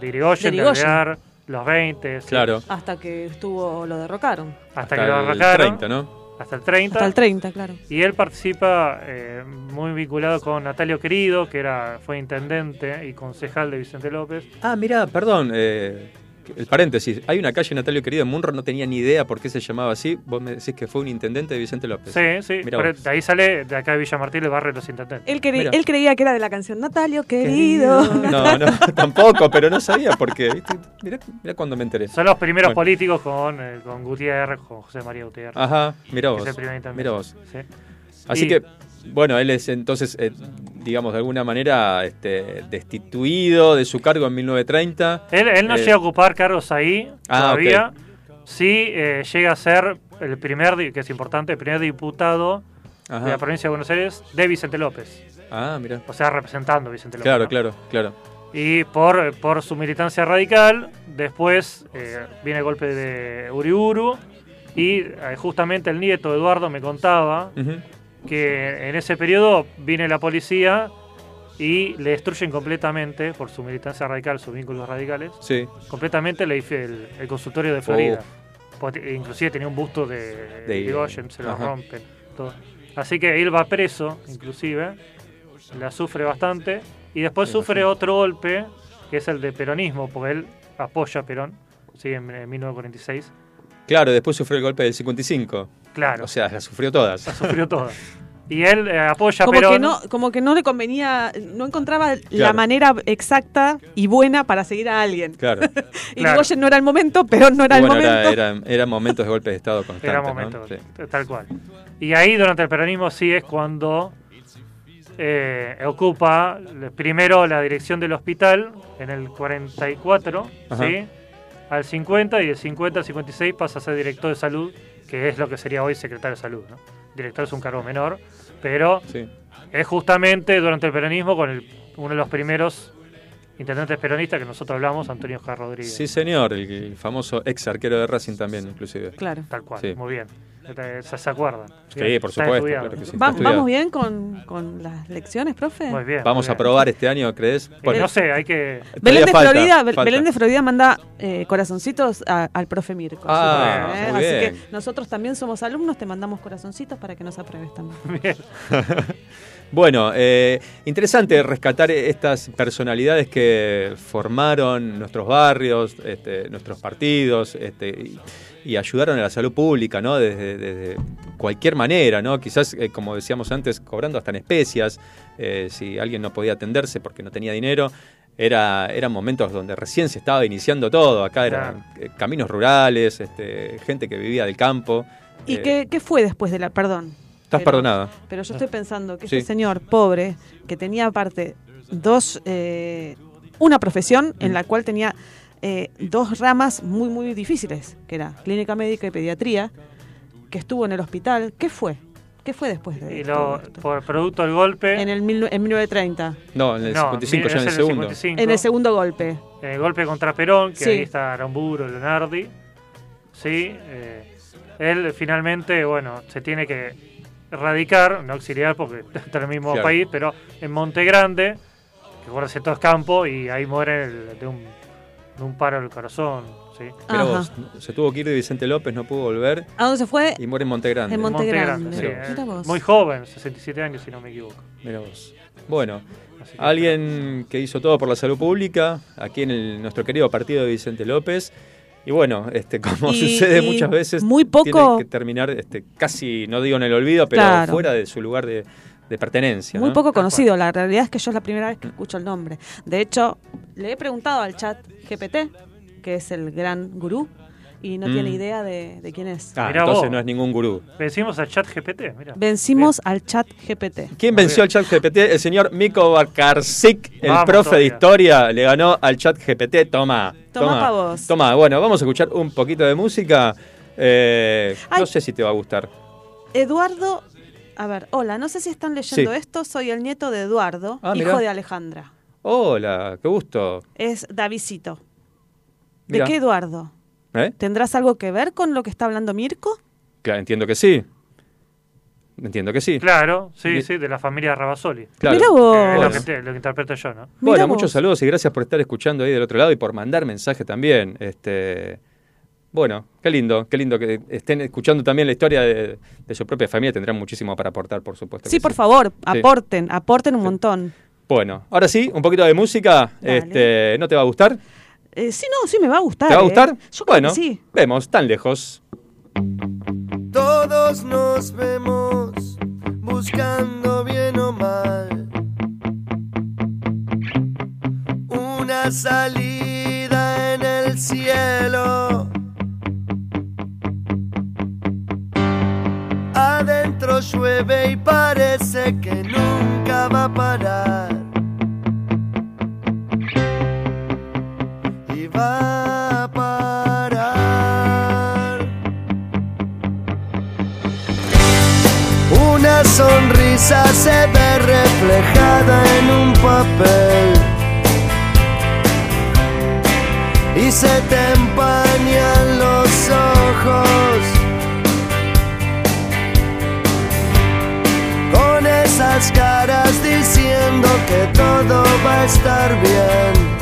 de Irigoyen, De Irigoyen. Los 20, ¿sí? Claro. Hasta que estuvo, lo derrocaron. hasta, que lo el arrancaron, 30, ¿no? hasta el 30. Hasta el 30, claro. Y él participa eh, muy vinculado con Natalio Querido, que era fue intendente y concejal de Vicente López. Ah, mira, perdón. eh, el paréntesis. Hay una calle Natalio Querido en Munro, no tenía ni idea por qué se llamaba así. Vos me decís que fue un intendente de Vicente López. Sí, sí, Mirá pero vos. de ahí sale, de acá de Villa Martín, el barrio de los intendentes. Él, cre- él creía que era de la canción Natalio, querido. No, no, tampoco, pero no sabía por qué. ¿viste? Mirá, mirá cuando me enteré. Son los primeros Bueno. políticos con, eh, con Gutiérrez, con José María Gutiérrez. Ajá, mirá vos. es el primer intendente. Mirá vos. Sí. Así Y- que, bueno, él es entonces, eh, digamos, de alguna manera este, destituido de su cargo en 1930. Él, él no Eh, llega a ocupar cargos ahí Ah, todavía. Sí eh, llega a ser el primer, que es importante, el primer diputado Ajá. de la provincia de Buenos Aires de Vicente López. Ah, mira. O sea, representando a Vicente López. Claro, ¿no? claro, claro. Y por, por su militancia radical, después eh, viene el golpe de Uriuru. Y justamente el nieto Eduardo me contaba. Que en ese periodo viene la policía y le destruyen completamente, por su militancia radical, sus vínculos radicales, Sí. completamente el, el- el consultorio de Florida. Porque Inclusive tenía un busto de, De- Irigoyen, se lo ajá. rompen. Todo. Así que él va preso, inclusive, la sufre bastante, y después sufre otro golpe, que es el de peronismo, porque él apoya a Perón, sí, en, en 1946. Claro, después sufrió el golpe del 55. Claro, O sea, las sufrió todas. la sufrió toda. Y él eh, apoya Como Perón. que, no, como que no le convenía, no encontraba la manera exacta y buena para seguir a alguien. Claro. Y Claro. Irigoyen no era el momento, pero no era el momento. era, era- eran momentos de golpe de Estado constantes. Era ¿no? momento, Sí. tal cual. Y ahí durante el peronismo sí es cuando eh, ocupa primero la dirección del hospital en el 44, Ajá. ¿sí? al 50 y del 50 al 56 pasa a ser director de salud, que es lo que sería hoy secretario de salud. ¿no? Director es un cargo menor, pero Sí. es justamente durante el peronismo con el- uno de los primeros intendentes peronistas que nosotros hablamos, Antonio Oscar Rodríguez. Sí, señor, el, el famoso ex arquero de Racing también, inclusive. Claro. Tal cual, Sí. muy bien. Se, se acuerdan. Sí, por supuesto, estudiado. claro que sí. Va- está estudiado. ¿Vamos bien con, con las lecciones, profe? Muy bien. Vamos muy a bien. probar este año, ¿crees? Eh, no sé, hay que. Belén de, falta, Florida, falta. Belén de Florida manda eh, corazoncitos a- al profe Mirko. Ah, Así que, muy Así bien. que nosotros también somos alumnos, te mandamos corazoncitos para que nos apruebes también. Bien. Bueno, eh, interesante rescatar estas personalidades que formaron nuestros barrios, este, nuestros partidos, este, y, y ayudaron a la salud pública, ¿no? Desde, desde cualquier manera, ¿no? Quizás, eh, como decíamos antes, cobrando hasta en especias, eh, si alguien no podía atenderse porque no tenía dinero. Era, eran momentos donde recién se estaba iniciando todo. Acá eran eh, caminos rurales, este, gente que vivía del campo. ¿Y Eh, qué, qué fue después de la... Perdón. Estás pero- perdonada. Pero yo estoy pensando que Sí. ese señor pobre, que tenía aparte dos... eh, una profesión en la cual tenía eh, dos ramas muy, muy difíciles, que era clínica médica y pediatría, que estuvo en el hospital. ¿Qué fue? ¿Qué fue después de Y lo, por producto del golpe. En, el mil- en 1930, No, en el no, 55 ya en el segundo. 55, en el segundo golpe. eh, golpe contra Perón, que Sí. ahí está Aramburo, Leonardi. Sí, eh, él finalmente, bueno, se tiene que radicar, no exiliar porque está en el mismo Claro. país, pero en Monte Grande, que acuérdense todo es campo, y ahí muere el- de un de un paro del corazón. ¿sí? Ajá. vos, se tuvo que ir de Vicente López, no pudo volver ¿A dónde se fue? y muere en Montegrande. En Monte Grande. sí, eh, Mira vos. muy joven, 67 años si no me equivoco. Mirá vos. Bueno, que- alguien que hizo todo por la salud pública, aquí en el- nuestro querido partido de Vicente López. Y bueno, este, como Y- sucede y muchas veces, muy tiene poco- que terminar este, casi, no digo en el olvido, pero Claro. fuera de su lugar de, de pertenencia. Muy ¿no? poco conocido, la realidad es que yo es la primera vez que escucho el nombre. De hecho, le he preguntado al chat GPT, que es el gran gurú, y no Mm. tiene idea de, de quién es. Ah, Mirá entonces vos. no es ningún gurú. Vencimos al chat GPT, mira. Vencimos al chat GPT. ¿Quién venció al chat GPT? El señor Miko Bakarczyk, el Vamos profe de historia, le ganó al chat GPT. Toma, Toma toma. pa' vos. Toma, bueno, vamos a escuchar un poquito de música. Eh, no sé si te va a gustar. Eduardo, a ver, hola, no sé si están leyendo Sí. esto, soy el nieto de Eduardo, Ah, hijo mirá. de Alejandra. Hola, qué gusto. Es Davidcito. ¿De Mirá. qué Eduardo? ¿Eh? ¿Tendrás algo que ver con lo que está hablando Mirko? Claro, entiendo que sí. Entiendo que sí. Claro, sí, Mi- sí, de la familia Rabasoli. Claro. Vos. Eh, es lo, Bueno. que te- lo que interpreto yo, ¿no? Bueno, muchos saludos y gracias por estar escuchando ahí del otro lado y por mandar mensaje también. Este, bueno, qué lindo, qué lindo que estén escuchando también la historia de, de su propia familia. Tendrán muchísimo para aportar, por supuesto. Sí, por favor, Sí. aporten, aporten un montón. Bueno, ahora sí, un poquito de música. Dale. Este, ¿No te va a gustar? Eh, sí, no, sí me va a gustar. ¿Te va a ¿eh? gustar? Creo bueno, que sí. vemos, tan lejos. Todos nos vemos buscando bien o mal una salida en el cielo. Adentro llueve y parece que nunca va a parar. Y va a parar. Una sonrisa se ve reflejada en un papel y se te empañan los ojos caras diciendo que todo va a estar bien.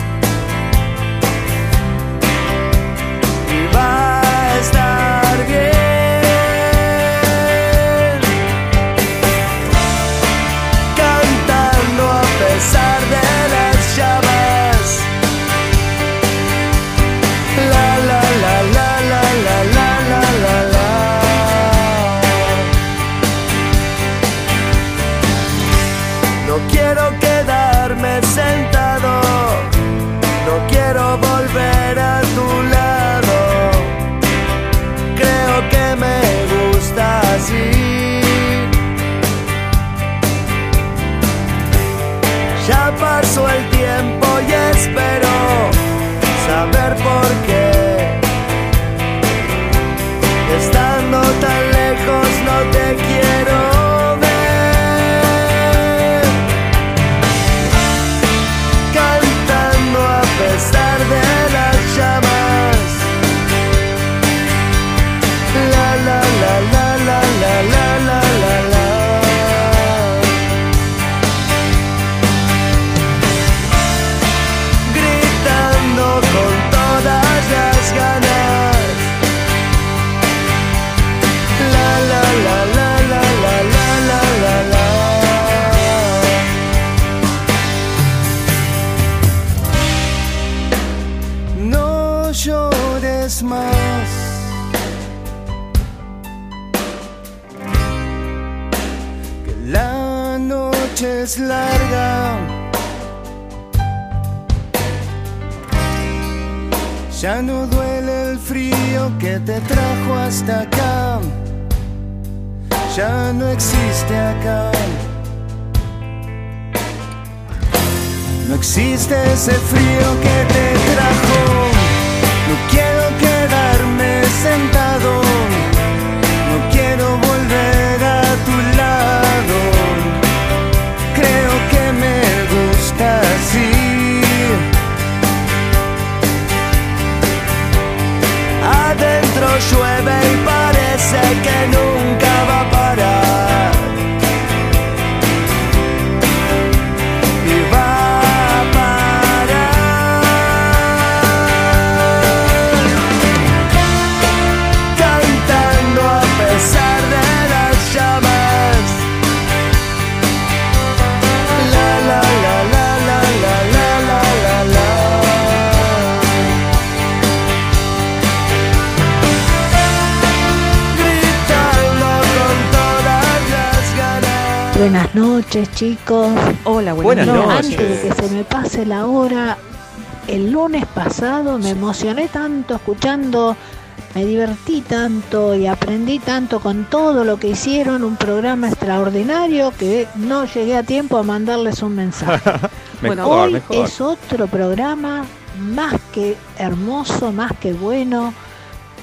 Hasta acá. Ya no existe acá. No existe ese frío que te trajo. No quiero quedarme sentado. No quiero volver a tu lado. Creo que me llueve y parece que nunca Buenas noches, chicos. Hola, Buenas No, noches. Antes de que se me pase la hora, el lunes pasado me emocioné tanto escuchando, me divertí tanto y aprendí tanto con todo lo que hicieron, un programa extraordinario que no llegué a tiempo a mandarles un mensaje. Mejor, Hoy mejor. es otro programa más que hermoso, más que bueno.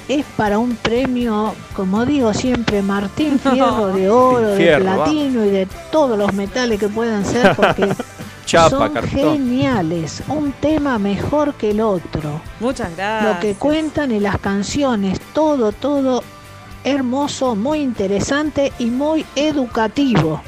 Es para un premio, como digo siempre, Martín Fierro de oro, de va. platino y de todos los metales que puedan ser, porque Chapa, son cartón. geniales. Un tema mejor que el otro. Muchas gracias. Lo que cuentan y las canciones, todo, todo hermoso, muy interesante y muy educativo.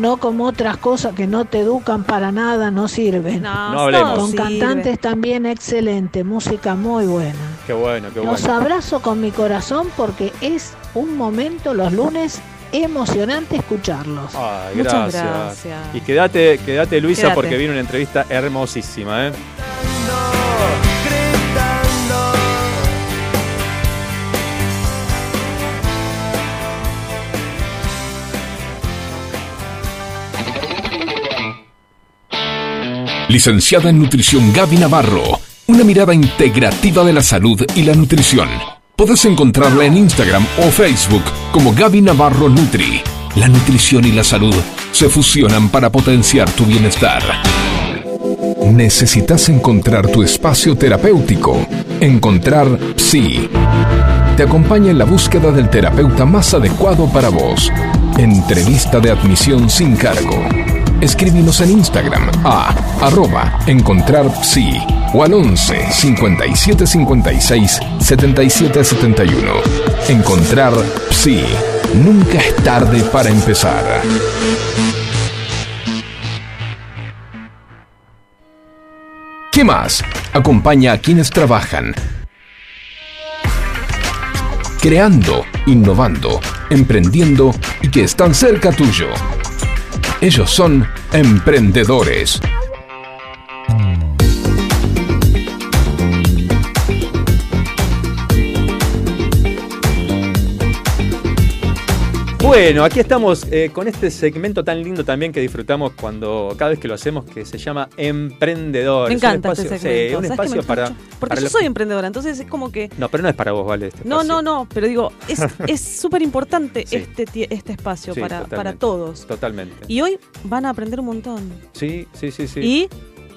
No como otras cosas que no te educan para nada, no sirven. No, No hablemos. Con sirve. cantantes también excelente, música muy buena. Qué bueno, qué Los bueno. abrazo con mi corazón porque es un momento los lunes emocionante escucharlos. Ay, Muchas gracias. gracias. Y quédate, quédate Luisa, porque viene una entrevista hermosísima, ¿eh? Licenciada en Nutrición Gaby Navarro. Una mirada integrativa de la salud y la nutrición. Puedes encontrarla en Instagram o Facebook como Gaby Navarro Nutri. La nutrición y la salud se fusionan para potenciar tu bienestar. Necesitas encontrar tu espacio terapéutico. Encontrar Psi. Te acompaña en la búsqueda del terapeuta más adecuado para vos. Entrevista de admisión sin cargo. Escríbenos en Instagram a arroba encontrar psi o al 11 57 56 77 71. Encontrar psi. Nunca es tarde para empezar. ¿Qué más? Acompaña a quienes trabajan creando, innovando, emprendiendo y que están cerca tuyo. Ellos son emprendedores. Bueno, aquí estamos eh, con este segmento tan lindo también que disfrutamos cuando cada vez que lo hacemos, que se llama Emprendedores. Me encanta un espacio, este segmento. sí. Porque para yo soy emprendedora, entonces es como que... No, pero no es para vos, ¿vale? Este No, no, no, pero digo, es es súper importante Sí. este, este espacio Sí, para, para todos. Totalmente. Y hoy van a aprender un montón. Sí, sí, sí, sí. Y,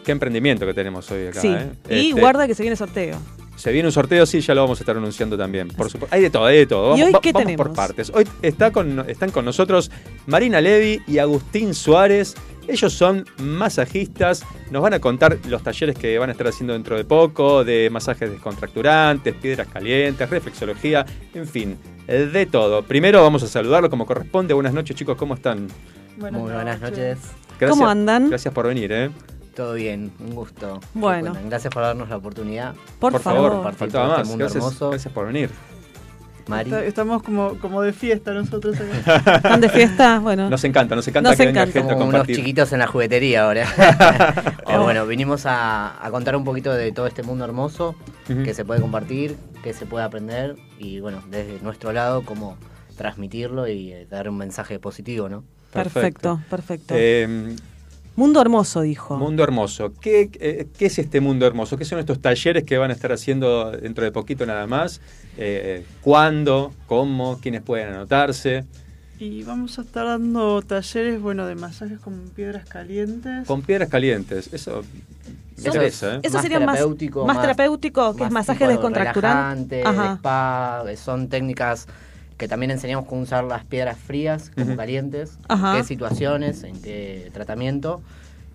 Qué emprendimiento que tenemos hoy acá, sí, ¿eh? y Este, guarda que se viene sorteo. Se viene un sorteo, sí, ya lo vamos a estar anunciando también. Por supuesto. Hay de todo, hay de todo. ¿Y Vamos, hoy va- qué vamos tenemos? por partes. Hoy está con, están con nosotros Marina Levy y Agustín Suárez. Ellos son masajistas, nos van a contar los talleres que van a estar haciendo dentro de poco, de masajes descontracturantes, piedras calientes, reflexología, en fin, de todo. Primero vamos a saludarlo como corresponde. Buenas noches chicos, ¿cómo están? Muy buenas noches. Gracias, ¿Cómo andan? Gracias por venir, ¿eh? Todo bien, un gusto. Bueno. gracias por darnos la oportunidad. Por, Por favor. favor, faltaba todo más. este mundo gracias, hermoso. gracias por venir. Mari. Está- Estamos como, como de fiesta nosotros acá. ¿Están de fiesta? Bueno. Nos encanta, nos encanta Nos que venga encanta. gente a Como unos chiquitos en la juguetería ahora. Pero Oh. bueno, vinimos a, a contar un poquito de todo este mundo hermoso que se puede compartir, que se puede aprender y bueno, desde nuestro lado, cómo transmitirlo y eh, dar un mensaje positivo, ¿no? Perfecto, perfecto. Eh, Mundo hermoso, dijo. Mundo hermoso. ¿Qué, eh, qué es este mundo hermoso? ¿Qué son estos talleres que van a estar haciendo dentro de poquito nada más? Eh, ¿Cuándo? ¿Cómo? ¿Quiénes pueden anotarse? Y vamos a estar dando talleres, bueno, de masajes con piedras calientes. Con piedras calientes. Eso me Son- interesa, ¿eh? Eso Más sería más, terapéutico, más más- terapéutico, que es masaje tipo descontracturante. spa, son técnicas que también enseñamos cómo usar las piedras frías como calientes, Ajá. en qué situaciones, en qué tratamiento.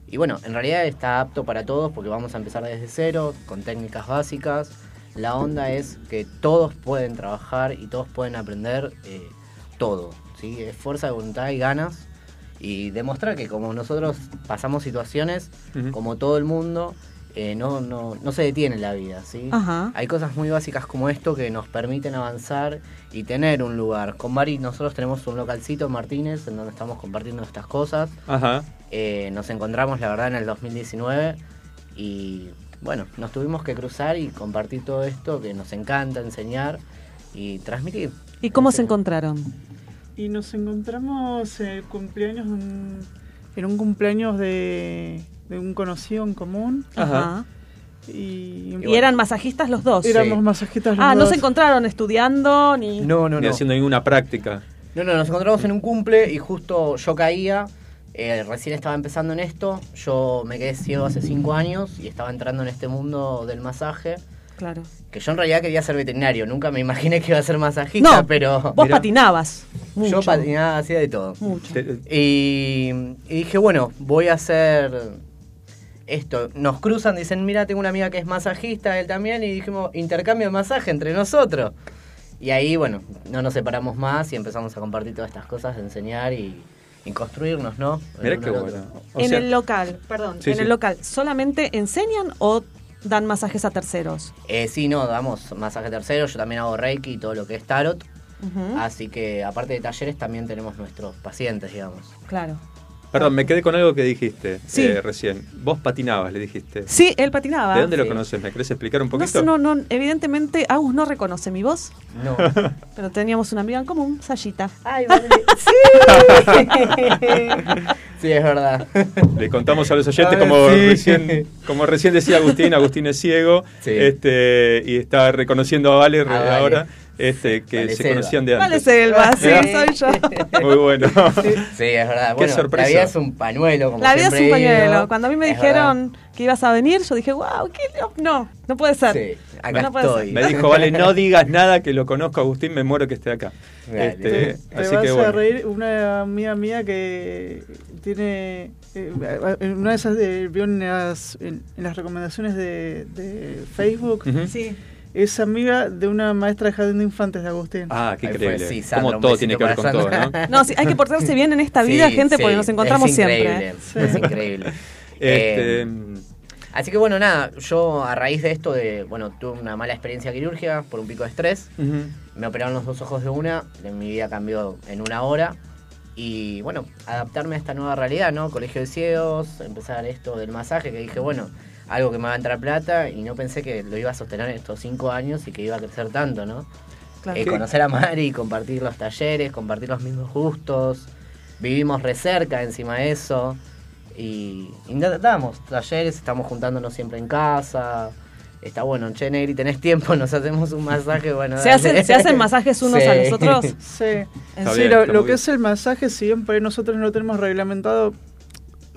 Y bueno, en realidad está apto para todos porque vamos a empezar desde cero, con técnicas básicas. La onda es que todos pueden trabajar y todos pueden aprender eh, todo. ¿sí? Es fuerza de voluntad y ganas. Y demostrar que como nosotros pasamos situaciones, como todo el mundo, eh, no, no, no se detiene la vida. ¿sí? Ajá. Hay cosas muy básicas como esto que nos permiten avanzar y tener un lugar. Con Mari nosotros tenemos un localcito en Martínez en donde estamos compartiendo estas cosas. Ajá. Eh, nos encontramos, la verdad, en el 2019 y bueno, nos tuvimos que cruzar y compartir todo esto que nos encanta enseñar y transmitir. ¿Y cómo se encontraron? Y nos encontramos en el cumpleaños de un- en un cumpleaños de, de un conocido en común. Ajá. Y, Y eran masajistas los dos. Éramos masajistas los Ah, no dos. se encontraron estudiando ni. No, no, Ni no. haciendo ninguna práctica. No, no, nos encontramos en un cumple y justo yo caía, eh, recién estaba empezando en esto, yo me quedé ciego hace cinco años y estaba entrando en este mundo del masaje, Claro. que yo en realidad quería ser veterinario, nunca me imaginé que iba a ser masajista, No, pero... Vos patinabas. Yo Mucho. patinaba, hacía de todo. Mucho. Y, y dije, bueno, voy a hacer esto. Nos cruzan, dicen, mira, tengo una amiga que es masajista, él también, y dijimos, intercambio de masaje entre nosotros. Y ahí, bueno, no nos separamos más y empezamos a compartir todas estas cosas, de enseñar y, y construirnos, ¿no? Mirá qué bueno. O en sea- el local, perdón, Sí, en sí. el local, ¿solamente enseñan o dan masajes a terceros? Eh, sí, no, damos masaje tercero, yo también hago reiki y todo lo que es tarot. Así que aparte de talleres también tenemos nuestros pacientes, digamos. Claro. Perdón, me quedé con algo que dijiste Sí. eh, recién. Vos patinabas, le dijiste. Sí, él patinaba. ¿De dónde lo Sí. conoces? ¿Me querés explicar un No, poquito? sé, no, no, evidentemente Agus no reconoce mi voz, No. pero teníamos una amiga en común, Sayita. Ay, Sí, es verdad. Le contamos a los oyentes, Ah, como, sí. recién, como recién decía Agustín, Agustín es ciego Sí. este, y está reconociendo a Vale, A Vale. Este, que Vale se Selva. conocían de Vale, antes. Selva, sí, soy yo. Muy bueno. Sí, es verdad. Qué Bueno, sorpresa. La vida es un pañuelo, como La vida es un pañuelo. digo. Cuando a mí me Es dijeron que ibas a venir, yo dije, wow, ¿qué? No, no, no puede ser. Sí, acá no estoy. ser. Me dijo, Vale, no digas nada que lo conozco, Agustín, me muero que esté acá. Dale. Este, Te así vas que a reír una amiga mía que tiene eh, en una de esas de, vio en las, en, en las recomendaciones de, de Facebook. Sí. Es amiga de una maestra de jardín de infantes de Agustín Ah, qué fue, increíble. sí, Sandra, Como todo tiene que ver con todo. ¿no? No, sí, hay que portarse bien en esta Sí, vida, gente, porque nos encontramos es siempre. increíble, Es increíble. Este, Eh, Así que bueno, nada, yo a raíz de esto de, bueno, tuve una mala experiencia quirúrgica por un pico de estrés, me operaron los dos ojos de una, mi vida cambió en una hora y bueno, adaptarme a esta nueva realidad, ¿no? Colegio de ciegos, empezar esto del masaje, que dije, bueno, algo que me va a entrar plata y no pensé que lo iba a sostener estos cinco años y que iba a crecer tanto, ¿no? Claro. Eh, conocer a Mari, compartir los talleres, compartir los mismos gustos. Vivimos re cerca encima de eso. Y, damos talleres, estamos juntándonos siempre en casa. Está bueno, che, Negri, tenés tiempo, nos hacemos un masaje. Bueno, ¿Se hacen, ¿Se hacen masajes unos a los otros? Sí, Sí, bien, lo, lo que es el masaje, si bien por ahí nosotros no lo tenemos reglamentado,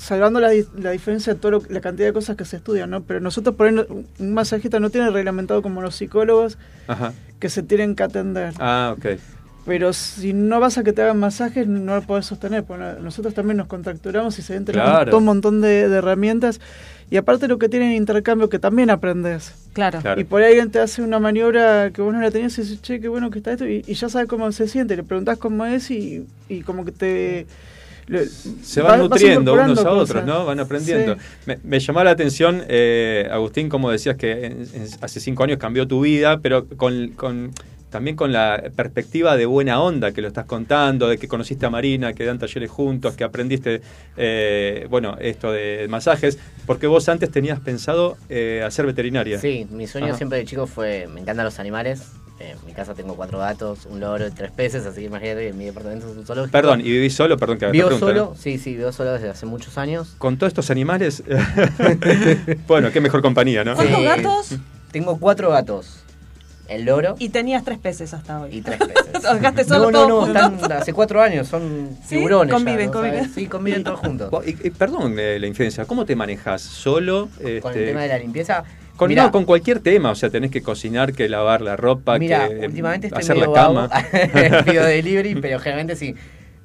salvando la, di- la diferencia de toda lo- la cantidad de cosas que se estudian, ¿no? Pero nosotros por ahí no- un masajista no tiene reglamentado como los psicólogos Ajá. que se tienen que atender. Ah, ok. Pero si no vas a que te hagan masajes, no lo podés sostener. nosotros también nos contracturamos y se ven tenemos Claro. todo un montón de, de herramientas. Y aparte lo que tienen intercambio, que también aprendes. Claro. Claro. Y por ahí alguien te hace una maniobra que vos no la tenías y dices, che, qué bueno que está esto. Y, y ya sabes cómo se siente. Le preguntás cómo es y, y como que te... Se va- van nutriendo unos a otros, cosas. ¿no? Van aprendiendo. Sí. Me, me llamó la atención, eh, Agustín, como decías que en- en- hace cinco años cambió tu vida, pero con, con- también con la perspectiva de buena onda que lo estás contando, de que conociste a Marina, que dan talleres juntos, que aprendiste, eh, bueno, esto de masajes, porque vos antes tenías pensado eh, hacer veterinaria. Sí, mi sueño Ajá. siempre de chico fue, me encantan los animales. Eh, en mi casa tengo cuatro gatos, un loro y tres peces, así que imagínate que mi departamento es un zoológico. Perdón, ¿y vivís solo? Perdón que Vivo solo, ¿no? sí, sí, vivo solo desde hace muchos años. Con todos estos animales, bueno, qué mejor compañía, ¿no? ¿Cuántos Sí. gatos? Tengo cuatro gatos. El loro Y tenías tres peces hasta hoy. y tres peces. Los dejaste solo no, no, todos no, están hace cuatro años, son ¿Sí? tiburones. ya, Conviven, ¿no? conviven. ¿Sabes? Sí, conviven todos juntos. Vos- y- y perdón eh, la infidencia, ¿cómo te manejas? ¿Solo? Con el Este, tema de la limpieza. Con, Mirá, no, con cualquier tema, o sea, tenés que cocinar, que lavar la ropa, Mira, que últimamente estoy hacer medio la cama. Pido delivery, pero generalmente sí.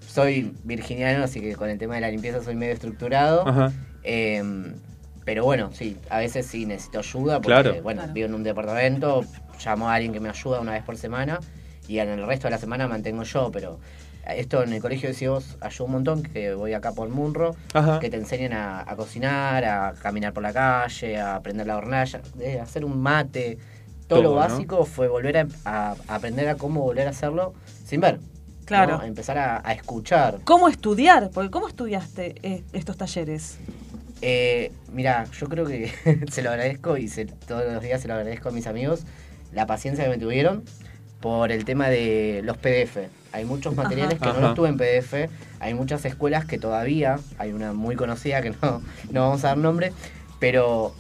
Soy virginiano, así que con el tema de la limpieza soy medio estructurado. Ajá. Eh, pero bueno, sí, a veces sí necesito ayuda porque, Claro. bueno, Claro. vivo en un departamento, llamo a alguien que me ayuda una vez por semana y en el resto de la semana mantengo yo, pero esto en el colegio de ciegos ayuda un montón, que voy acá por Munro, Ajá. que te enseñan a, a cocinar, a caminar por la calle, a aprender la hornalla, eh, a hacer un mate. Todo, lo básico fue volver a, a aprender a cómo volver a hacerlo sin ver. Claro. ¿no? A empezar a, a escuchar. ¿Cómo estudiar? Porque ¿cómo estudiaste eh, estos talleres? Eh, mira, yo creo que se lo agradezco y se- todos los días se lo agradezco a mis amigos la paciencia que me tuvieron. Por el tema de los PDF. Hay muchos materiales Ajá. que no los tuve en PDF. Hay muchas escuelas que todavía, hay una muy conocida que no, no vamos a dar nombre, pero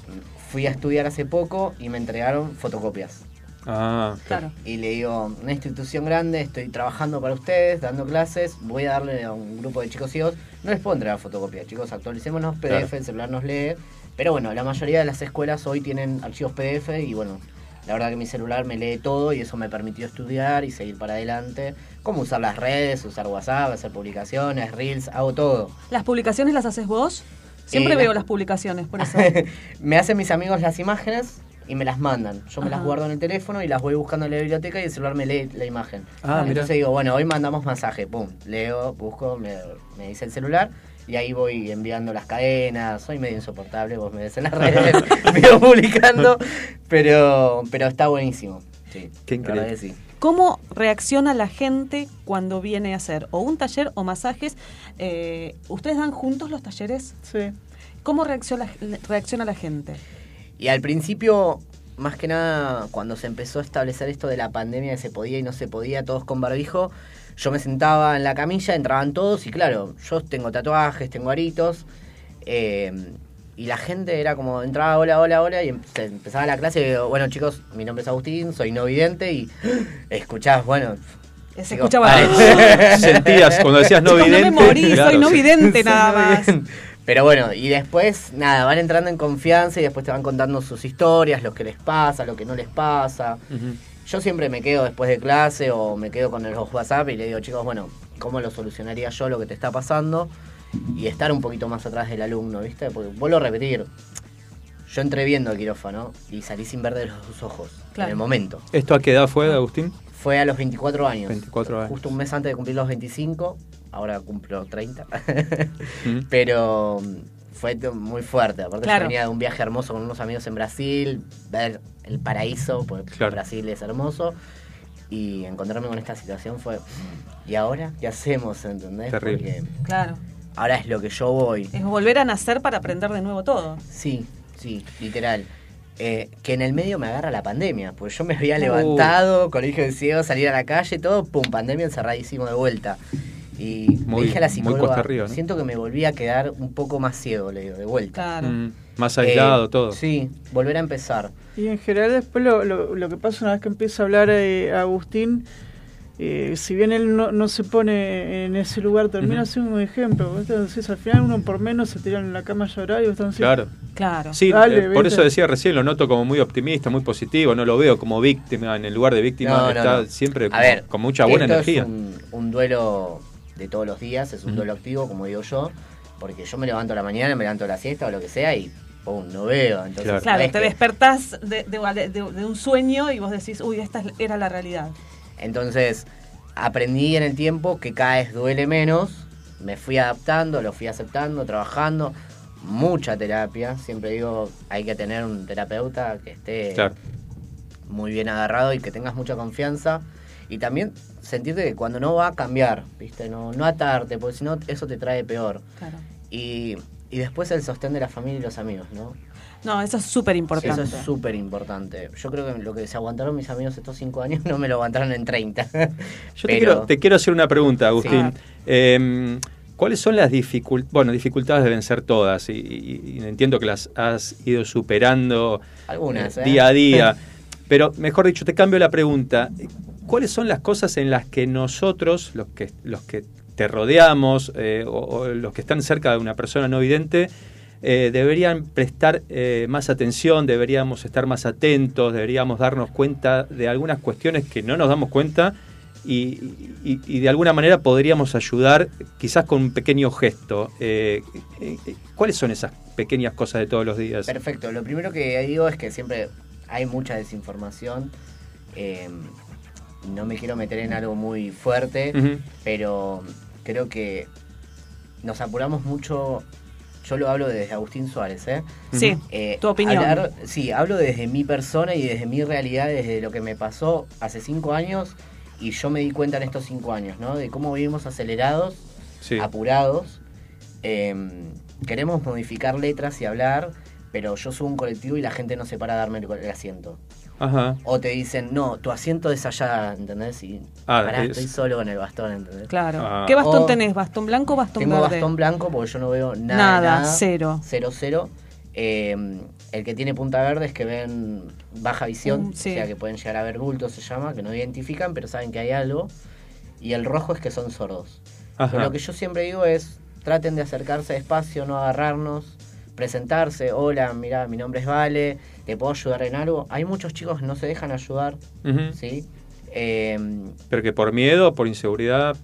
fui a estudiar hace poco y me entregaron fotocopias. Ah, Claro. Y le digo, una institución grande, estoy trabajando para ustedes, dando clases, voy a darle a un grupo de chicos ciegos, no les puedo entregar fotocopias, chicos, actualicémonos PDF, Claro. el celular nos lee, pero bueno, la mayoría de las escuelas hoy tienen archivos PDF y bueno, la verdad que mi celular me lee todo y eso me permitió estudiar y seguir para adelante, cómo usar las redes, usar WhatsApp, hacer publicaciones, reels, hago todo. ¿Las publicaciones las haces vos? Siempre Eh, veo la- las publicaciones, por eso. me hacen mis amigos las imágenes y me las mandan. Yo me las Ajá. guardo en el teléfono y las voy buscando en la biblioteca y el celular me lee la imagen. Ah, mirá. Entonces digo, bueno, hoy mandamos masaje, pum, leo, busco, me, me dice el celular y ahí voy enviando las cadenas. Soy medio insoportable, vos me ves en las redes, me voy publicando, pero, pero está buenísimo. Sí, Qué increíble. que sí. ¿Cómo reacciona la gente cuando viene a hacer o un taller o masajes? Eh, ¿Ustedes dan juntos los talleres? Sí. ¿Cómo reacciona, reacciona la gente? Y al principio, más que nada, cuando se empezó a establecer esto de la pandemia, que se podía y no se podía, todos con barbijo, yo me sentaba en la camilla, entraban todos y claro, yo tengo tatuajes, tengo aritos. eh, y la gente era como, entraba, hola, hola, hola, y em- se empezaba la clase y digo, bueno chicos, mi nombre es Agustín, soy no vidente y escuchás, bueno... Se escuchaba. Sentías, cuando decías no Chicos, no me vidente, morí, claro, soy no sí. vidente nada más. vidente. Pero bueno, y después, nada, van entrando en confianza y después te van contando sus historias, lo que les pasa, lo que no les pasa. Ujú. Yo siempre me quedo después de clase o me quedo con los WhatsApp y le digo, chicos, bueno, ¿cómo lo solucionaría yo lo que te está pasando? Y estar un poquito más atrás del alumno, ¿viste? Porque vuelvo a repetir, yo entré viendo el quirófano y salí sin ver de los ojos Claro. en el momento. ¿Esto a qué edad fue, Agustín? Fue a los 24 años. 24 años. Justo un mes antes de cumplir los 25, ahora cumplo 30. Mm. Pero fue muy fuerte. Aparte Claro. yo venía de un viaje hermoso con unos amigos en Brasil, ver el paraíso, porque Claro. Brasil es hermoso. Y encontrarme con esta situación fue, ¿y ahora qué hacemos? ¿Entendés? Terrible. Porque Claro. ahora es lo que yo voy. Es volver a nacer para aprender de nuevo todo. Sí, sí, literal. Eh, que en el medio me agarra la pandemia, pues yo me había Uh. levantado, colegio de ciego, salir a la calle, todo, pum, pandemia encerradísimo de vuelta. Y Muy- le dije a la psicóloga, cuesta arriba, ¿no? siento que me volví a quedar un poco más ciego, le digo, de vuelta. Claro. Mm, Más aislado, Eh, todo. Sí, volver a empezar. Y en general después lo, lo, lo que pasa una vez que empieza a hablar eh, Agustín, eh, si bien él no, no se pone en ese lugar, termina Ujú. siendo un ejemplo. Decís, al final uno por menos se tiran en la cama a llorar y están Claro. Claro. Sí, Dale, eh, por eso decía recién, lo noto como muy optimista, muy positivo, no lo veo como víctima, en el lugar de víctima No, no, está no. siempre como- ver, con mucha buena esto energía. Es un, un duelo de todos los días, es un duelo activo, como digo yo, porque yo me levanto a la mañana, me levanto a la siesta o lo que sea y pum, no veo. Entonces, Claro. Claro, ¿sabés te qué? despertás de, de- de- de un sueño y vos decís, uy, esta es- era la realidad. Entonces, aprendí en el tiempo que cada vez duele menos, me fui adaptando, lo fui aceptando, trabajando, mucha terapia, siempre digo, hay que tener un terapeuta que esté Claro. muy bien agarrado y que tengas mucha confianza y también sentirte que cuando no va a cambiar, ¿viste? No, no atarte, porque si no eso te trae peor. Claro. Y, y después el sostén de la familia y los amigos, ¿no? No, eso es súper importante. Eso es súper importante. Yo creo que lo que se aguantaron mis amigos estos cinco años no me lo aguantaron en 30. Yo te, quiero, te quiero hacer una pregunta, Agustín. Sí. Eh, ¿Cuáles son las dificultades? Bueno, dificultades deben ser todas y, y- y entiendo que las has ido superando Algunas, eh, ¿eh? día a día. Pero, mejor dicho, te cambio la pregunta. ¿Cuáles son las cosas en las que nosotros, los que, los que te rodeamos eh, o, los que están cerca de una persona no vidente, eh, deberían prestar eh, más atención, deberíamos estar más atentos, deberíamos darnos cuenta de algunas cuestiones que no nos damos cuenta y, de alguna manera podríamos ayudar quizás con un pequeño gesto. Eh, ¿Cuáles son esas pequeñas cosas de todos los días? Perfecto. Lo primero que digo es que siempre hay mucha desinformación. No me quiero meter en algo muy fuerte, pero creo que nos apuramos mucho. Yo lo hablo desde Agustín Suárez, ¿eh? Sí, Eh, tu opinión. hablar- sí, hablo desde mi persona y desde mi realidad, desde lo que me pasó hace cinco años y yo me di cuenta en estos cinco años, ¿no? De cómo vivimos acelerados, Sí. apurados. eh, queremos modificar letras y hablar, pero yo subo un colectivo y la gente no se para a darme el, el asiento. Ajá. O te dicen, no, tu asiento es allá, ¿entendés? Y Ah, pará, es- estoy solo con el bastón, ¿entendés? Claro. Ah. ¿Qué bastón O- tenés? ¿Bastón blanco o bastón Tengo verde? bastón blanco porque yo no veo nada. Nada, nada. cero. Cero, cero. Eh, el que tiene punta verde es que ven baja visión, Mm, sí. o sea que pueden llegar a ver bultos, se llama, que no identifican, pero saben que hay algo. Y el rojo es que son sordos. Lo que yo siempre digo es, traten de acercarse despacio, no agarrarnos, presentarse, hola, mira, mi nombre es Vale, ¿te puedo ayudar en algo? Hay muchos chicos que no se dejan ayudar. ¿sí? Eh, Pero que por miedo, por inseguridad,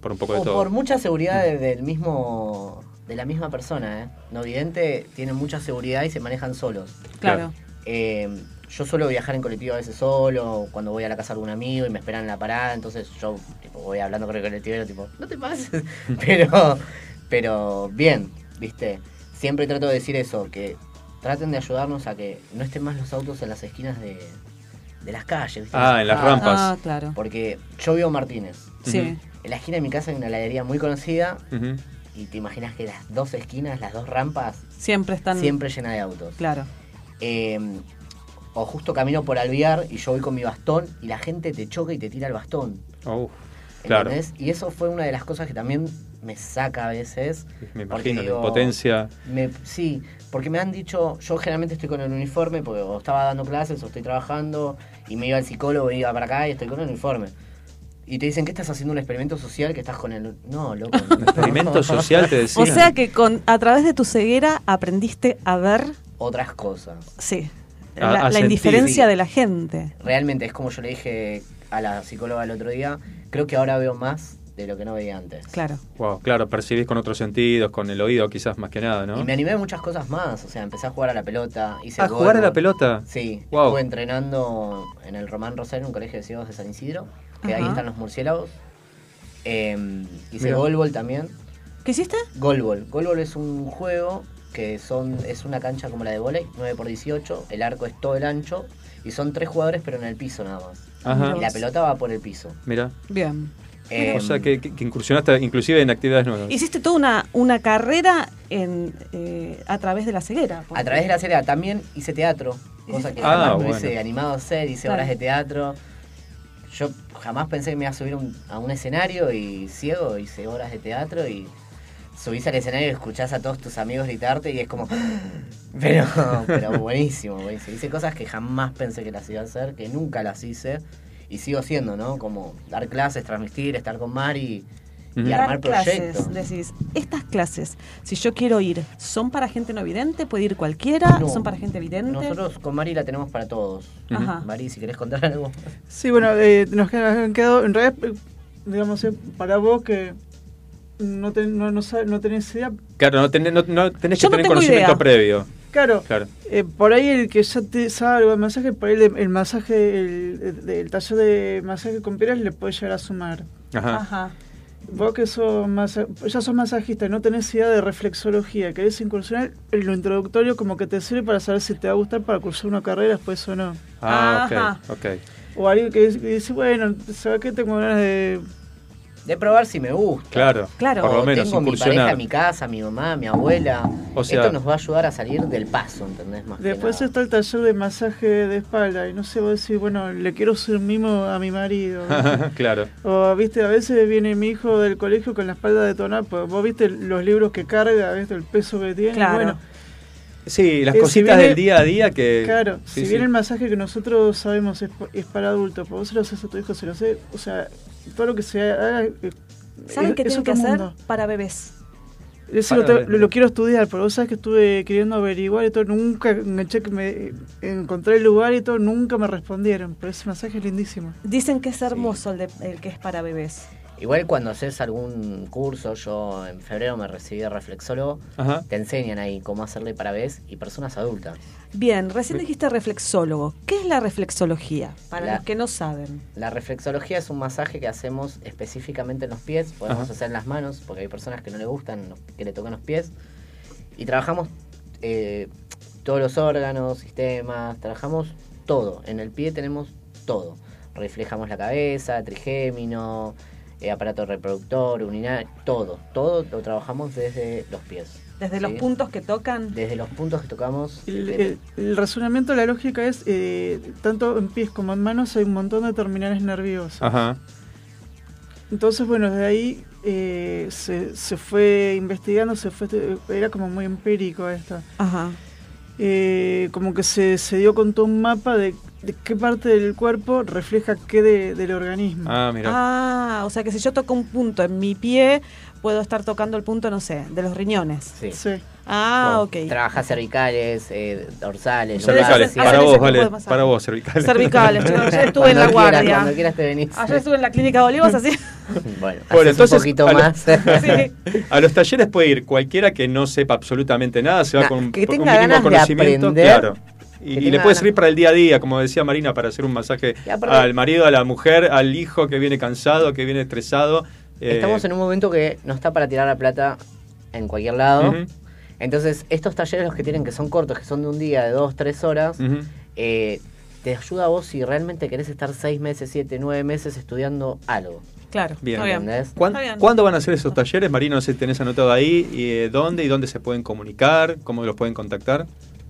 por un poco de todo. por mucha seguridad de- del mismo de la misma persona, ¿eh? No vidente tienen mucha seguridad y se manejan solos. Claro. Eh, yo suelo viajar en colectivo a veces solo, cuando voy a la casa de algún amigo y me esperan en la parada, entonces yo tipo, voy hablando con el colectivero, tipo, no te pases. pero, pero bien, viste. Siempre trato de decir eso, que traten de ayudarnos a que no estén más los autos en las esquinas de, de las calles. ¿viste? Ah, en las calles. rampas. Ah, claro. Porque yo vivo Martínez. Sí. En la esquina de mi casa hay una heladería muy conocida y te imaginas que las dos esquinas, las dos rampas, Siempre están. siempre llena de autos. Claro. Eh, o justo camino por Alviar y yo voy con mi bastón y la gente te choca y te tira el bastón. Uf, claro. ¿entendés? Y eso fue una de las cosas que también me saca a veces. Me imagino, la digo, impotencia. me- sí, porque me han dicho, yo generalmente estoy con el uniforme porque o estaba dando clases o estoy trabajando y me iba al psicólogo y iba para acá y estoy con el uniforme. Y te dicen que estás haciendo un experimento social que estás con el... No, loco. ¿Un experimento social te decían? O sea que con a través de tu ceguera aprendiste a ver, Otras cosas. sí, A- la, a la sentir. indiferencia Sí. de la gente. Realmente es como yo le dije a la psicóloga el otro día, creo que ahora veo más de lo que no veía antes. Claro. Wow, claro, percibís con otros sentidos, con el oído quizás más que nada, ¿no? Y me animé a muchas cosas más, o sea, empecé a jugar a la pelota, hice gol, jugar a la pelota. Sí, Wow. estuve entrenando en el Román Rosario, un colegio de ciegos de San Isidro, que ahí están los murciélagos. Eh, hice Mira. golbol también. ¿Qué hiciste? Golbol. Golbol es un juego que son es una cancha como la de volei, 9 por 18, el arco es todo el ancho y son tres jugadores pero en el piso nada más. Ajá. Y la pelota va por el piso. Mira. Bien. Eh, o sea que, que- que incursionaste inclusive en actividades nuevas. Hiciste toda una, una carrera en, eh, a través de la ceguera. A través de la serie también hice teatro, cosa que Ah, jamás bueno. hubiese animado a hacer, hice Claro. horas de teatro. Yo jamás pensé que me iba a subir un- a un escenario y ciego, hice horas de teatro y subís al escenario y escuchás a todos tus amigos gritarte y es como... Pero, pero buenísimo, buenísimo. Hice cosas que jamás pensé que las iba a hacer, que nunca las hice y sigo haciendo, ¿no? Como dar clases, transmitir, estar con Mari y Ujú. armar Dar clases, proyectos. decís, estas clases, si yo quiero ir, ¿son para gente no vidente? ¿Puede ir cualquiera? No. ¿Son para gente vidente? Nosotros con Mari la tenemos para todos. Ajá. Mari, si querés contar algo. Sí, bueno, eh, nos han quedado, en realidad, eh, digamos, eh, para vos que no, ten- no, no, no tenés idea, Claro, no tenés, no, no tenés que no tener tengo conocimiento idea. previo. claro, Claro. eh, por ahí el que ya te sabe algo de masaje, por ahí el, el masaje, el, el- el taller de masaje con piedras le puede llegar a sumar. Ajá. Ajá. Vos que sos masa- ya sos masajista y no tenés idea de reflexología, querés incursionar, en lo introductorio como que te sirve para saber si te va a gustar para cursar una carrera después o no. Ah, Ajá. ok, ok. O alguien que dice, que dice, bueno, ¿sabes qué? Tengo ganas de... De probar si me gusta. Claro, Claro. por lo menos tengo mi pareja, mi casa, mi mamá, mi abuela. O sea- Esto nos va a ayudar a salir del paso, ¿entendés? Más que Después nada. está el taller de masaje de espalda y no sé, vos decís, bueno, le quiero ser mimo a mi marido. claro. o, viste, a veces viene mi hijo del colegio con la espalda detonada, pues vos viste los libros que carga, viste, el peso que tiene. Claro. Bueno, Sí, las Eh, si cositas viene- del día a día que... claro, sí, si sí. bien el masaje que nosotros sabemos es, pa- es para adultos, pero vos se lo haces a tu hijo, se lo hace, o sea, todo lo que se haga... eh, ¿Saben qué tienen que hacer mundo. para bebés? Para lo, quiero estudiar, pero vos sabés que estuve queriendo averiguar y todo, nunca enganché que me encontré el lugar y todo, nunca me respondieron, pero ese masaje es lindísimo. Dicen que es hermoso el, de- el que es para bebés. Igual cuando haces algún curso, yo en febrero me recibí de reflexólogo, Ajá. te enseñan ahí cómo hacerle para bebés y personas adultas. Bien, recién dijiste reflexólogo. ¿Qué es la reflexología? Para La- los que no saben. La reflexología es un masaje que hacemos específicamente en los pies, podemos Ajá. hacer en las manos, porque hay personas que no le gustan que le toquen los pies. Y trabajamos eh, todos los órganos, sistemas, trabajamos todo. En el pie tenemos todo. Reflejamos la cabeza, trigémino, eh, aparato reproductor, urinario, todo. Todo lo trabajamos desde los pies. Desde Sí. los puntos que tocan. Desde los puntos que tocamos. El, de- el- el razonamiento, la lógica es, eh, tanto en pies como en manos hay un montón de terminales nerviosos. Ajá. Entonces, bueno, desde ahí eh, se, se fue investigando, se fue, era como muy empírico esto. Ajá. Eh, como que se, se dio con todo un mapa de, de qué parte del cuerpo refleja qué de- del organismo. Ah, mira. Ah, o sea que si yo toco un punto en mi pie, puedo estar tocando el punto, no sé, de los riñones. Sí. Ah, Vos ok. Trabajas cervicales, eh, dorsales, Cervicales, para vos, vale. Para vos, cervicales. Cervicales, chicos, ayer estuve en la quieras, guardia. Cuando quieras te venís. Ayer estuve en la clínica de Olivos, así. Bueno, Bueno, entonces un poquito a, lo- más. a los talleres puede ir cualquiera que no sepa absolutamente nada, se va Nah, con, que con un tenga mínimo ganas de conocimiento, aprender, claro. Y, y tenga le puede ganas- servir para el día a día, como decía Marina, para hacer un masaje al marido, a la mujer, al hijo que viene cansado, que viene estresado. eh, Estamos en un momento que no está para tirar la plata en cualquier lado. Ujú. Entonces, estos talleres los que tienen que son cortos, que son de un día, de dos, tres horas, eh, te ayuda a vos si realmente querés estar seis meses, siete, nueve meses estudiando algo. Claro, Bien. ¿Entendés? ¿Cuán- Está bien. ¿Cuándo van a ser esos talleres, Marina? No sé si tenés anotado ahí. Y, eh, ¿Dónde y dónde se pueden comunicar? ¿Cómo los pueden contactar?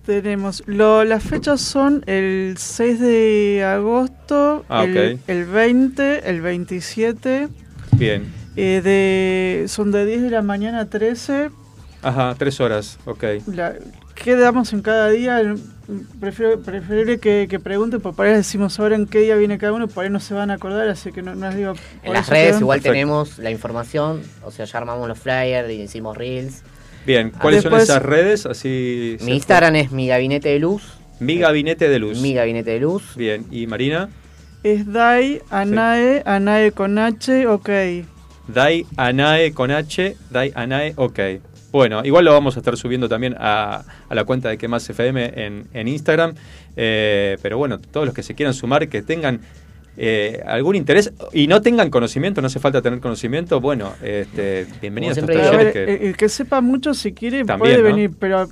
Tenemos, lo, las fechas son el 6 de agosto, Ah, el, ok. el 20, el 27, Bien. eh, de, son de 10 de la mañana a 13. Ajá, tres horas, ok. La, ¿Qué damos en cada día? Prefiero, preferible que, que pregunten, porque por ahí les decimos ahora en qué día viene cada uno, por ahí no se van a acordar, así que no, no les digo... En las redes quedan- igual Perfecto. tenemos la información, o sea, ya armamos los flyers y hicimos reels. Bien, ¿cuáles Después- son esas redes? Así Mi Instagram es mi gabinete de luz. Mi gabinete de luz. Mi gabinete de luz. Bien, ¿y Marina? Es Dai, Anae, Anae con H, ok. Dai Anae con H, Dai Anae, ok. Bueno, igual lo vamos a estar subiendo también a, a la cuenta de Que Más FM en, en Instagram. Eh, pero bueno, todos los que se quieran sumar, que tengan eh, algún interés y no tengan conocimiento, no hace falta tener conocimiento, bueno, este, bienvenidos a estos talleres ver, que... el, que sepa mucho, si quiere, También, puede ¿no? venir, pero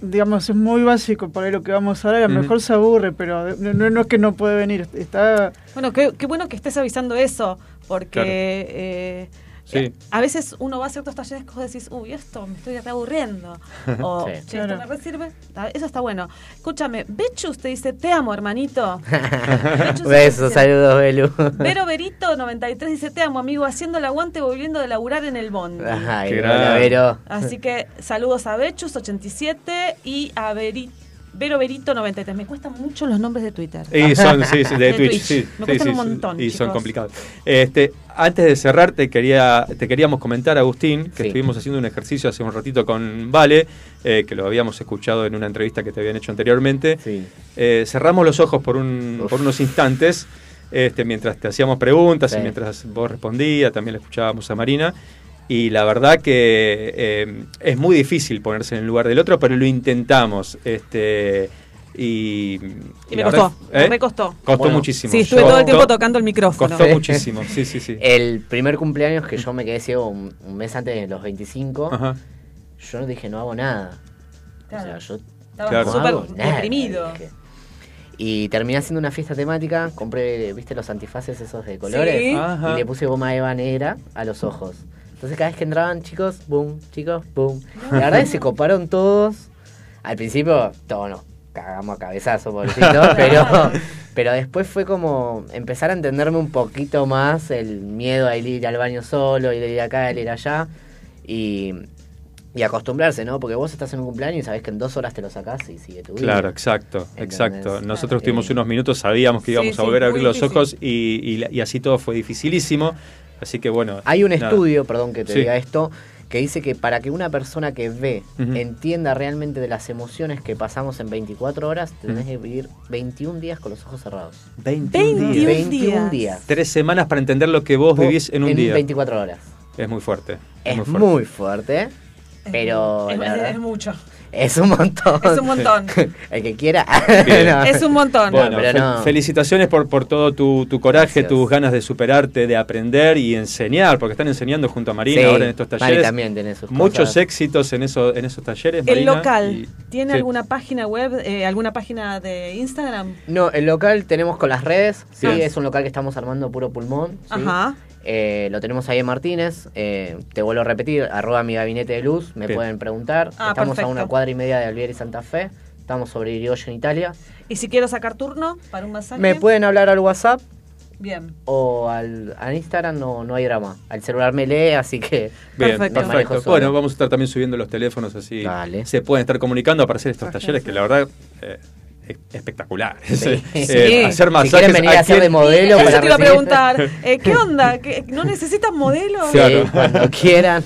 digamos, es muy básico por ahí lo que vamos a hablar. A lo mejor se aburre, pero no, no- no es que no puede venir. Está. Bueno, qué, qué bueno que estés avisando eso, porque Claro. eh, Sí. a veces uno va a ciertos talleres que decís, uy, esto me estoy reaburriendo. O, Sí. che, esto me re sirve. Está- Eso está bueno. Escúchame, Bechus te dice, te amo, hermanito. Besos, saludos, Belu. Vero Berito 93 dice, te amo, amigo, haciendo el aguante, volviendo de laburar en el bondi. Ay. Vero. Así que saludos a Bechus 87 y a Veri- Vero Berito 93. Me cuestan mucho los nombres de Twitter. Y son, sí, sí, de, De Twitch, Twitch. sí. Me sí, cuestan sí, un montón, Y son complicados. Este, antes de cerrar, te, quería, te queríamos comentar, Agustín, que Sí. estuvimos haciendo un ejercicio hace un ratito con Vale, eh, que lo habíamos escuchado en una entrevista que te habían hecho anteriormente. Sí. Eh, cerramos los ojos por, un, por unos instantes, este, mientras te hacíamos preguntas Sí. y mientras vos respondías, también le escuchábamos a Marina. Y la verdad que eh, es muy difícil ponerse en el lugar del otro, pero lo intentamos. Este, y, Y me costó, me ¿eh? re costó. Costó Bueno, muchísimo. Sí, estuve todo el Costó- tiempo tocando el micrófono. Costó muchísimo, sí, sí, sí. El primer cumpleaños que yo me quedé ciego un, un mes antes de los 25, Ajá. yo no dije no hago nada. Claro. O sea, yo Estaba Claro. súper deprimido. Y terminé haciendo una fiesta temática, compré, viste, los antifaces esos de colores Sí. Y le puse goma eva negra a los ojos. Entonces cada vez que entraban, chicos, boom, chicos, boom. La verdad es que se coparon todos. Al principio, todos nos cagamos a cabezazo, pobrecito, pero, pero después fue como empezar a entenderme un poquito más el miedo a ir al baño solo, ir acá, ir allá. Y, y acostumbrarse, ¿no? Porque vos estás en un cumpleaños y sabés que en dos horas te lo sacás y sigue tu vida. Claro, exacto, ¿Entendés? exacto. Nosotros Eh, tuvimos unos minutos, sabíamos que Sí, íbamos a sí, volver a abrir los difícil. ojos y, y así todo fue dificilísimo. Así que bueno. Hay un nada. estudio, perdón que te Sí. diga esto, que dice que para que una persona que ve entienda realmente de las emociones que pasamos en 24 horas, tenés que vivir 21 días con los ojos cerrados. 21 días. 21 días. Tres semanas para entender lo que vos vivís en un día. 24 horas. Es muy fuerte. Es muy muy fuerte. fuerte, pero es, la es- verdad, es mucho. Es un montón. Es un montón. El que quiera. No. Es un montón. Bueno, pero fel- no. felicitaciones por, por todo tu, tu coraje, Gracias. tus ganas de superarte, de aprender y enseñar, porque están enseñando junto a Marina Sí, ahora en estos Mari talleres. también tiene sus Muchos cosas. éxitos en, eso, en esos talleres. ¿El Marina, local y- tiene sí. alguna página web, eh, alguna página de Instagram? No, el local tenemos con las redes, sí, Bien. es un local que estamos armando puro pulmón. ¿sí? Ajá. Eh, lo tenemos ahí en Martínez. eh, te vuelvo a repetir, arroba mi gabinete de luz. Me Bien. pueden preguntar. Ah, Estamos perfecto. a una cuadra y media de Alvier y Santa Fe. Estamos sobre Irigoyen, Italia. Y si quiero sacar turno para un masaje. Me pueden hablar al WhatsApp Bien. o al, al Instagram, no, no hay drama. Al celular me lee, así que. Bien, perfecto. Bueno, vamos a estar también subiendo los teléfonos así. Se pueden estar comunicando para hacer estos talleres que la verdad eh, espectacular. Sí. Eh, hacer Si masajes. quieren venir a hacer quien- de modelo Eso para te iba a preguntar. eh, ¿Qué onda? ¿Qué- ¿No necesitas modelo? Sí, cuando quieran.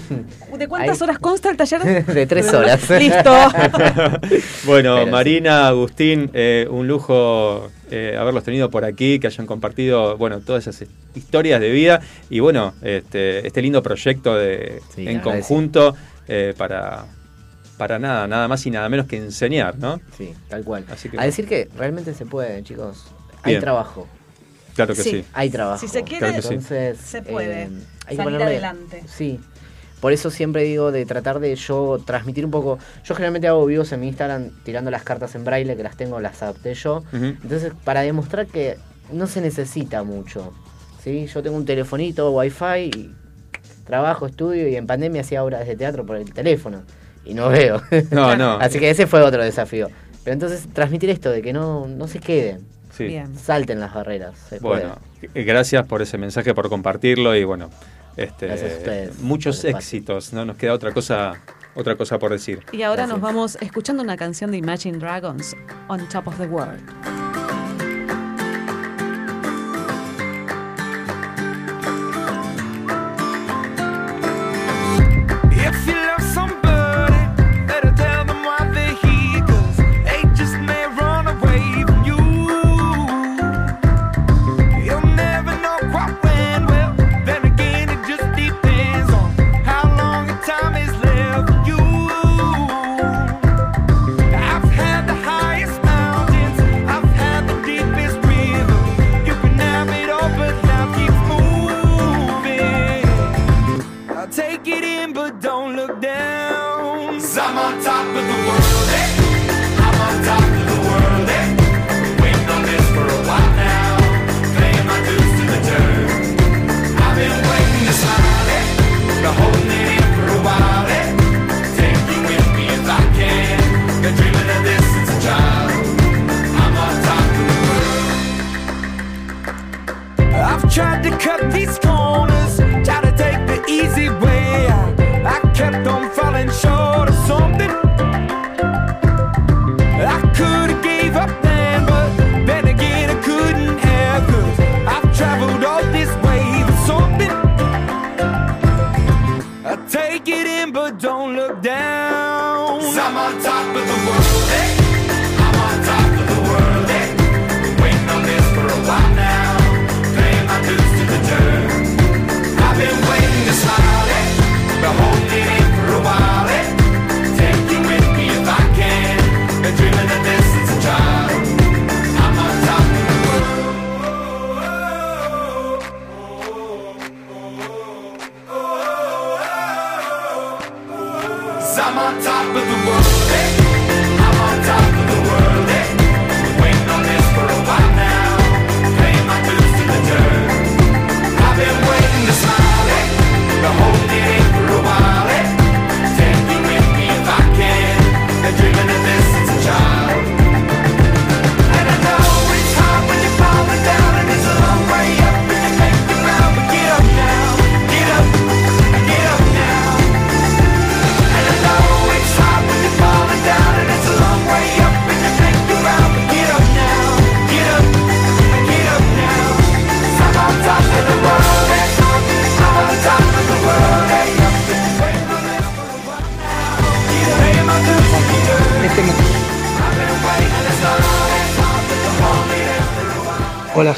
¿De cuántas horas consta el taller? De tres horas. Listo. Bueno, Pero. Marina, Agustín, eh, un lujo eh, haberlos tenido por aquí, que hayan compartido, bueno, todas esas historias de vida y bueno, este, este lindo proyecto de, Sí, en conjunto eh, para, para nada, nada más y nada menos que enseñar, ¿no? Sí, tal cual. Así que, A decir que realmente se puede, chicos. Hay Bien. trabajo. Claro que sí. Hay trabajo. Si se quiere, Claro que sí. Entonces, se puede eh, hay que salir ponerle- adelante. Sí. Por eso siempre digo de tratar de yo transmitir un poco. Yo generalmente hago vivos en mi Instagram tirando las cartas en braille, que las tengo, las adapté yo. Entonces, para demostrar que no se necesita mucho. ¿sí? Yo tengo un telefonito, wifi, y trabajo, estudio y en pandemia hacía obras de teatro por el teléfono. Y no veo. No, no. Así que ese fue otro desafío. Pero entonces transmitir esto de que no, no se queden. Sí. Bien. Salten las barreras. Se Bueno, eh, gracias por ese mensaje, por compartirlo y bueno, este, Gracias a ustedes muchos éxitos, no nos queda otra cosa, otra cosa por decir. Y ahora nos vamos escuchando una canción de Imagine Dragons, On Top of the World.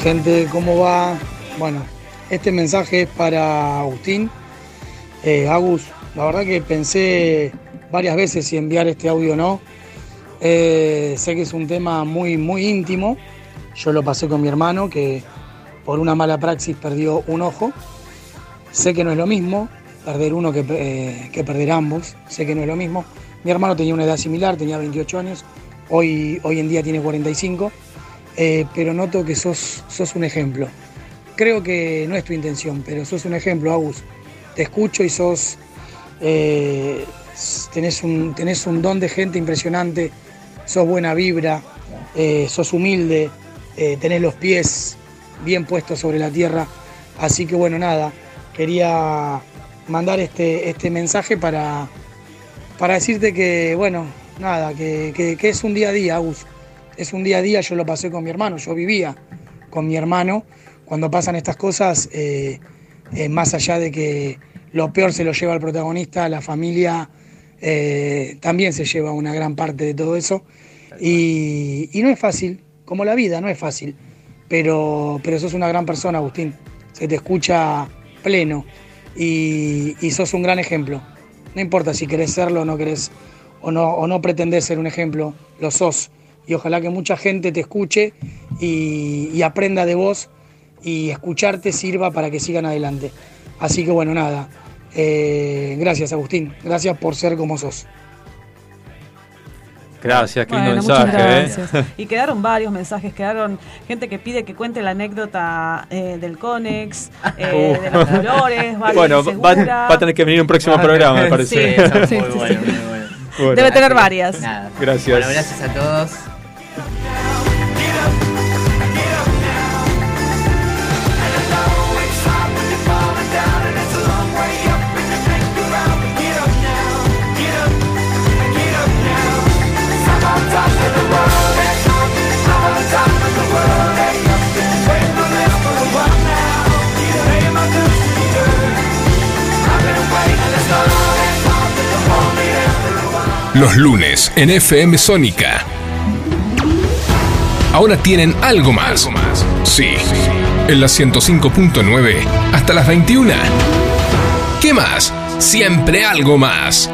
Gente, ¿cómo va? Bueno, este mensaje es para Agustín. Eh, Agus, la verdad que pensé varias veces si enviar este audio o no. Eh, sé que es un tema muy, muy íntimo. Yo lo pasé con mi hermano que por una mala praxis perdió un ojo. Sé que no es lo mismo perder uno que, eh, que perder ambos. Sé que no es lo mismo. Mi hermano tenía una edad similar, tenía 28 años. Hoy, hoy en día tiene 45. Eh, pero noto que sos, sos un ejemplo. creo que no es tu intención, pero sos un ejemplo, Agus. Te escucho y sos. eh, tenés, un, tenés un don de gente impresionante, sos buena vibra, eh, sos humilde, eh, tenés los pies bien puestos sobre la tierra. Así que bueno, nada, quería mandar este, este mensaje para, para decirte que, bueno, nada, que, que- que es un día a día, Agus. Es un día a día, yo lo pasé con mi hermano, yo vivía con mi hermano. Cuando pasan estas cosas, eh, eh, más allá de que lo peor se lo lleva el protagonista, la familia eh, también se lleva una gran parte de todo eso. Y, no es fácil, como la vida, no es fácil. Pero, pero sos una gran persona, Agustín. Se te escucha pleno y, y sos un gran ejemplo. No importa si querés serlo o no querés o no, o no pretendés ser un ejemplo, lo sos. Y ojalá que mucha gente te escuche y, y aprenda de vos y escucharte sirva para que sigan adelante. Así que bueno, nada. Eh, gracias Agustín, gracias por ser como sos. Gracias, qué lindo Bueno, muchas mensaje. ¿eh? gracias. Y quedaron varios mensajes, quedaron gente que pide que cuente la anécdota eh, del Conex, eh, de los colores, Vale Bueno, va, a tener que venir un próximo programa, me parece. Sí, muy sí, bueno, sí. muy bueno. Bueno. Debe tener varias. Nada. Gracias. Bueno, gracias a todos. Los lunes en FM Sónica. Ahora tienen algo más. Sí, en la 105.9 hasta las 21. ¿Qué más? Siempre algo más.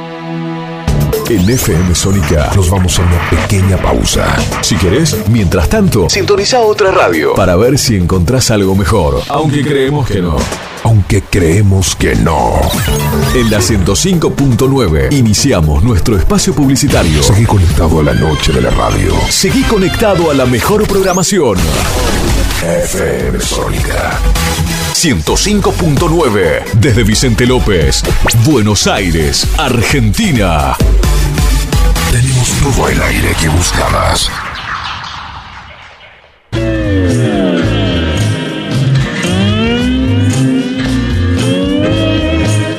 En FM Sónica nos vamos a una pequeña pausa. Si querés, mientras tanto, sintoniza otra radio para ver si encontrás algo mejor. Aunque creemos que no. Aunque creemos que no. En la 105.9 iniciamos nuestro espacio publicitario. Seguí conectado a la noche de la radio. Seguí conectado a la mejor programación. FM Sónica. 105.9 desde Vicente López, Buenos Aires, Argentina. Tenemos todo el aire que buscabas.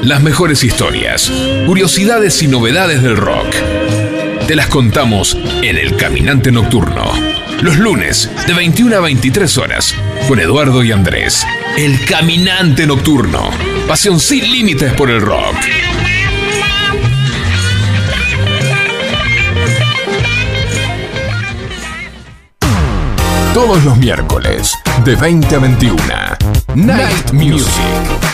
Las mejores historias, curiosidades y novedades del rock. Te las contamos en El Caminante Nocturno. Los lunes, de 21 a 23 horas, con Eduardo y Andrés. El Caminante Nocturno. Pasión sin límites por el rock. Todos los miércoles, de 20 a 21. Night Music.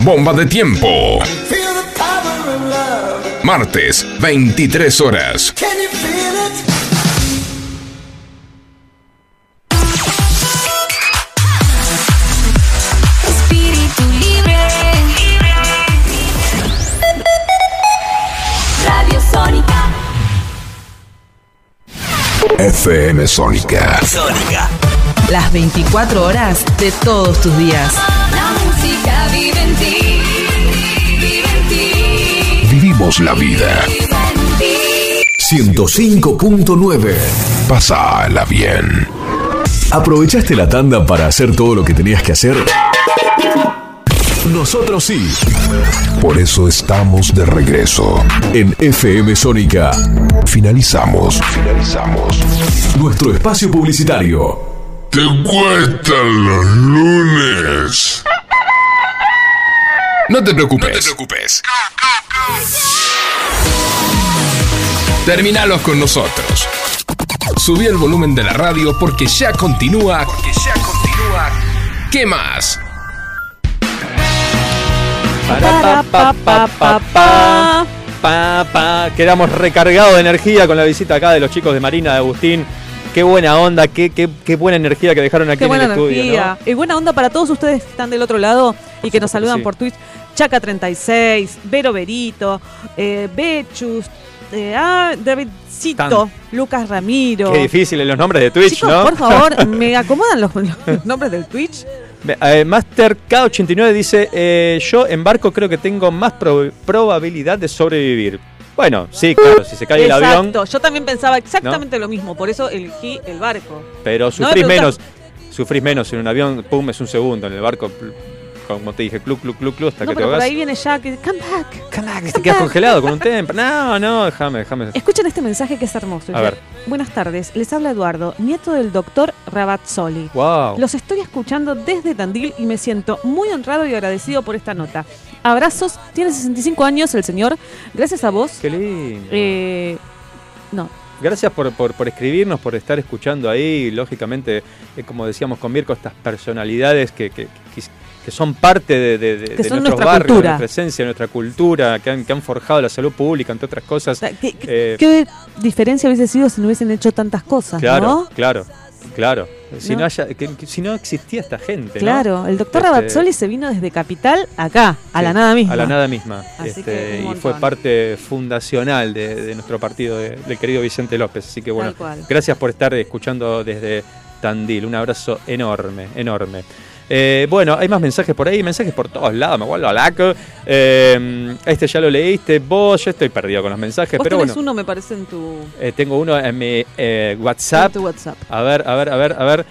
Bomba de tiempo. Martes, 23 horas. Espíritu libre. Radio Sónica. FM Sónica. Sónica. Las 24 horas de todos tus días. La vida. Vive en ti. 105.9. Pásala bien. ¿Aprovechaste la tanda para hacer todo lo que tenías que hacer? Nosotros sí. Por eso estamos de regreso. En FM Sónica Finalizamos. Finalizamos. nuestro espacio publicitario. ¿Te cuestan los lunes? No te preocupes. No te preocupes. Terminalos con nosotros. Subí el volumen de la radio porque ya continúa. Porque ya continúa. ¿Qué más? Para, pa, pa, pa, pa, pa, pa. Quedamos recargados de energía con la visita acá de los chicos de Marina de Agustín. Qué buena onda, qué, qué, qué buena energía que dejaron aquí Qué en buena el estudio. energía. Y buena onda para todos ustedes que están del otro lado y que nos saludan sí. por Twitch. Chaca36, Vero Berito, eh, Bechus, eh, ah, Davidcito. Lucas Ramiro. Qué difíciles los nombres de Twitch, Chicos, ¿no? por favor, ¿me acomodan los, los nombres del Twitch? Eh, Master K89 dice: eh, Yo en barco creo que tengo más pro- probabilidad de sobrevivir. Bueno, sí, claro, si se cae el Exacto, avión, yo también pensaba exactamente lo mismo, por eso elegí el barco. pero No me sufrís menos. Sufrís menos en un avión, pum, es un segundo. En el barco, como te dije, cluc, cluc, cluc, cluc, hasta No, que te por ahí viene Jack y come back. Come back, te quedas congelado con un tempo. No, no, déjame, déjame. Escuchen este mensaje que es hermoso. A ver. Buenas tardes, les habla Eduardo, nieto del doctor Rabazzoli. Wow. Los estoy escuchando desde Tandil y me siento muy honrado y agradecido por esta nota. Abrazos, tiene 65 años el señor. Gracias a vos. Qué lindo. Eh, no, Gracias por, por, por escribirnos, por estar escuchando ahí. Lógicamente, eh, como decíamos con Mirko, estas personalidades que, que, que- que son parte de, de- de- Que de son nuestros nuestra barrios, de cultura. nuestra esencia, de nuestra cultura, que han, que han forjado la salud pública, entre otras cosas. Eh, ¿qué diferencia hubiese sido si no hubiesen hecho tantas cosas, claro, no? claro, claro. Si no, ¿No? haya, que- que- si no existía esta gente. ¿no? Claro, el doctor Este, Rabazzoli se vino desde Capital acá, a Sí, la nada misma. A la nada misma. Así Este, y fue parte fundacional de, de nuestro partido, de- del querido Vicente López. Así que bueno, gracias por estar escuchando desde Tandil. Un abrazo enorme, enorme. Eh, bueno, hay más mensajes por ahí, mensajes por todos lados, me vuelvo laco. Eh, este ya lo leíste, vos, yo estoy perdido con los mensajes, Vos pero tenés bueno. uno, me parece, en tu, Eh, tengo uno en mi eh, WhatsApp. en tu WhatsApp. A ver, a ver, a ver, a ver.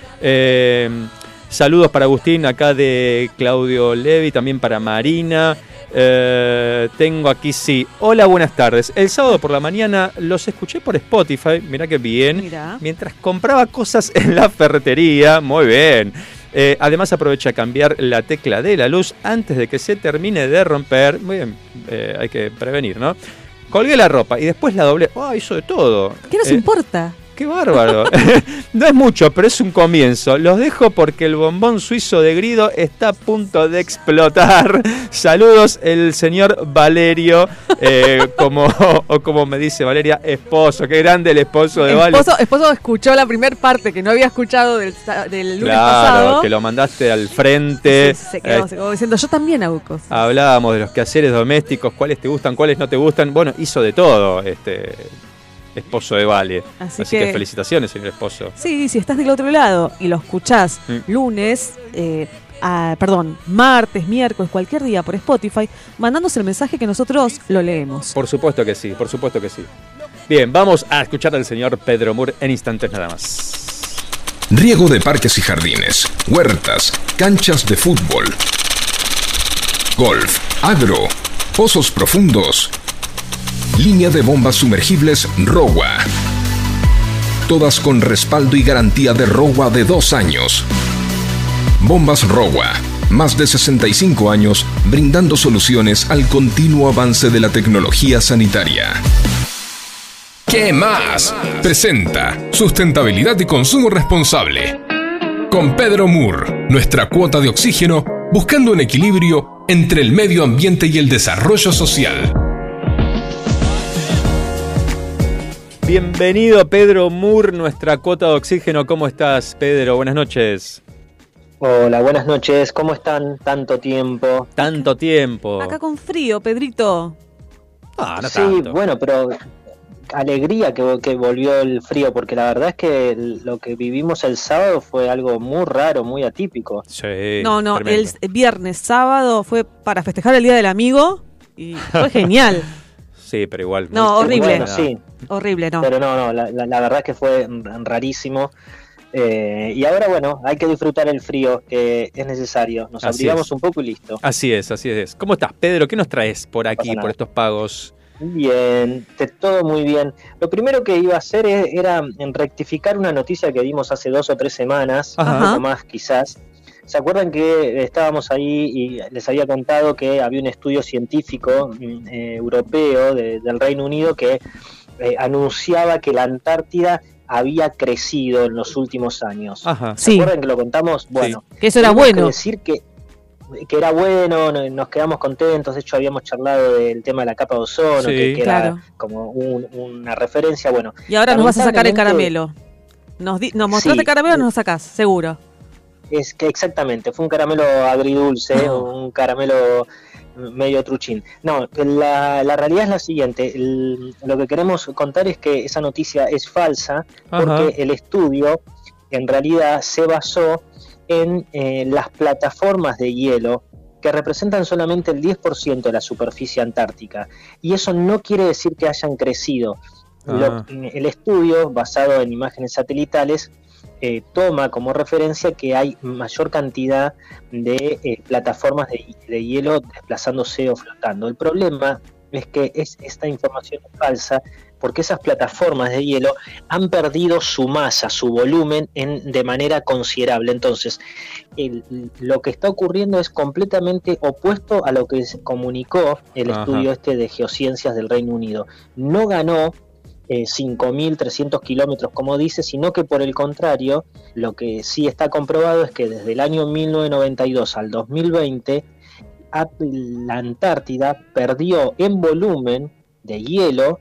Saludos para Agustín, acá de Claudio Levi, también para Marina. Eh, tengo aquí, sí. Hola, buenas tardes. El sábado por la mañana los escuché por Spotify, mirá que bien. Mirá. Mientras compraba cosas en la ferretería, muy bien. Eh, además aprovecha a cambiar la tecla de la luz antes de que se termine de romper. Muy bien, eh, hay que prevenir, ¿no? Colgué la ropa y después la doblé. ¡Ah, hizo de todo! ¿Qué nos Eh, importa? ¡Qué bárbaro! no es mucho, pero es un comienzo. Los dejo porque el bombón suizo de Grido está a punto de explotar. Saludos, el señor Valerio, eh, como, o como me dice Valeria, esposo. Qué grande el esposo de Valerio. Esposo, esposo escuchó la primera parte que no había escuchado del, del lunes Claro, pasado. que lo mandaste al frente. Se quedó, Eh, se quedó diciendo, yo también hago cosas. Hablábamos de los quehaceres domésticos, cuáles te gustan, cuáles no te gustan. Bueno, hizo de todo este esposo de Vale. Así Así, que... que- felicitaciones, señor esposo. Sí, si estás del otro lado y lo escuchás Mm. lunes, eh, ah, perdón, martes, miércoles, cualquier día por Spotify, mandándose el mensaje que nosotros lo leemos. Por supuesto que sí, por supuesto que sí. Bien, vamos a escuchar al señor Pedro Moore en instantes nada más. Riego de parques y jardines, huertas, canchas de fútbol, golf, agro, pozos profundos, línea de bombas sumergibles ROWA. Todas con respaldo y garantía de ROWA de dos años. Bombas ROWA. Más de 65 años brindando soluciones al continuo avance de la tecnología sanitaria. ¿Qué más? Presenta Sustentabilidad y Consumo Responsable. Con Pedro Moore, nuestra cuota de oxígeno, buscando un equilibrio entre el medio ambiente y el desarrollo social. Bienvenido Pedro Moore, nuestra cuota de oxígeno. ¿Cómo estás, Pedro? Buenas noches. Hola, buenas noches. ¿Cómo están? Tanto tiempo. Tanto tiempo. Acá con frío, Pedrito. Ah, no sí, tanto. bueno, pero alegría que, que volvió el frío, porque la verdad es que lo que vivimos el sábado fue algo muy raro, muy atípico. Sí. no, no, el viernes, sábado fue para festejar el Día del Amigo y fue genial. Sí, pero igual. No, horrible. Bueno, sí, Horrible, no. pero no, no, la, la- la verdad es que fue rarísimo. Eh, y ahora, bueno, hay que disfrutar el frío, que es necesario. Nos Así abrigamos es. un poco y listo. Así es, así es. ¿Cómo estás, Pedro? ¿Qué nos traes por aquí, por estos pagos? Bien, te- todo muy bien. Lo primero que iba a hacer era rectificar una noticia que dimos hace dos o tres semanas, Ajá. un poco más quizás. ¿Se acuerdan que estábamos ahí y les había contado que había un estudio científico mm, eh, europeo de- del Reino Unido que eh, anunciaba que la Antártida había crecido en los últimos años? Ajá. ¿Se Sí. acuerdan que lo contamos? Bueno, Que eso era tuvimos que bueno. decir que que era bueno, no- nos quedamos contentos, de hecho habíamos charlado del tema de la capa de ozono, Sí. que, que Claro. era como un- una referencia, bueno. Y ahora nos vas a sacar el caramelo. Nos, di- nos mostraste Sí. caramelo o nos sacás, seguro. Es que exactamente, fue un caramelo agridulce, un caramelo medio truchín. No, la, la realidad es la siguiente, el- lo que queremos contar es que esa noticia es falsa porque el estudio en realidad se basó en eh, las plataformas de hielo que representan solamente el 10% de la superficie antártica. Y eso no quiere decir que hayan crecido. Lo- Ah. el estudio, basado en imágenes satelitales, eh, toma como referencia que hay mayor cantidad de eh, plataformas de, de hielo desplazándose o flotando. El problema es que es, esta información es falsa porque esas plataformas de hielo han perdido su masa, su volumen en, de manera considerable. Entonces, el- lo que está ocurriendo es completamente opuesto a lo que se comunicó el Ajá. estudio este de geociencias del Reino Unido. No ganó eh, 5.300 kilómetros, como dice, sino que por el contrario, lo que sí está comprobado es que desde el año 1992 al 2020, a- la Antártida perdió en volumen de hielo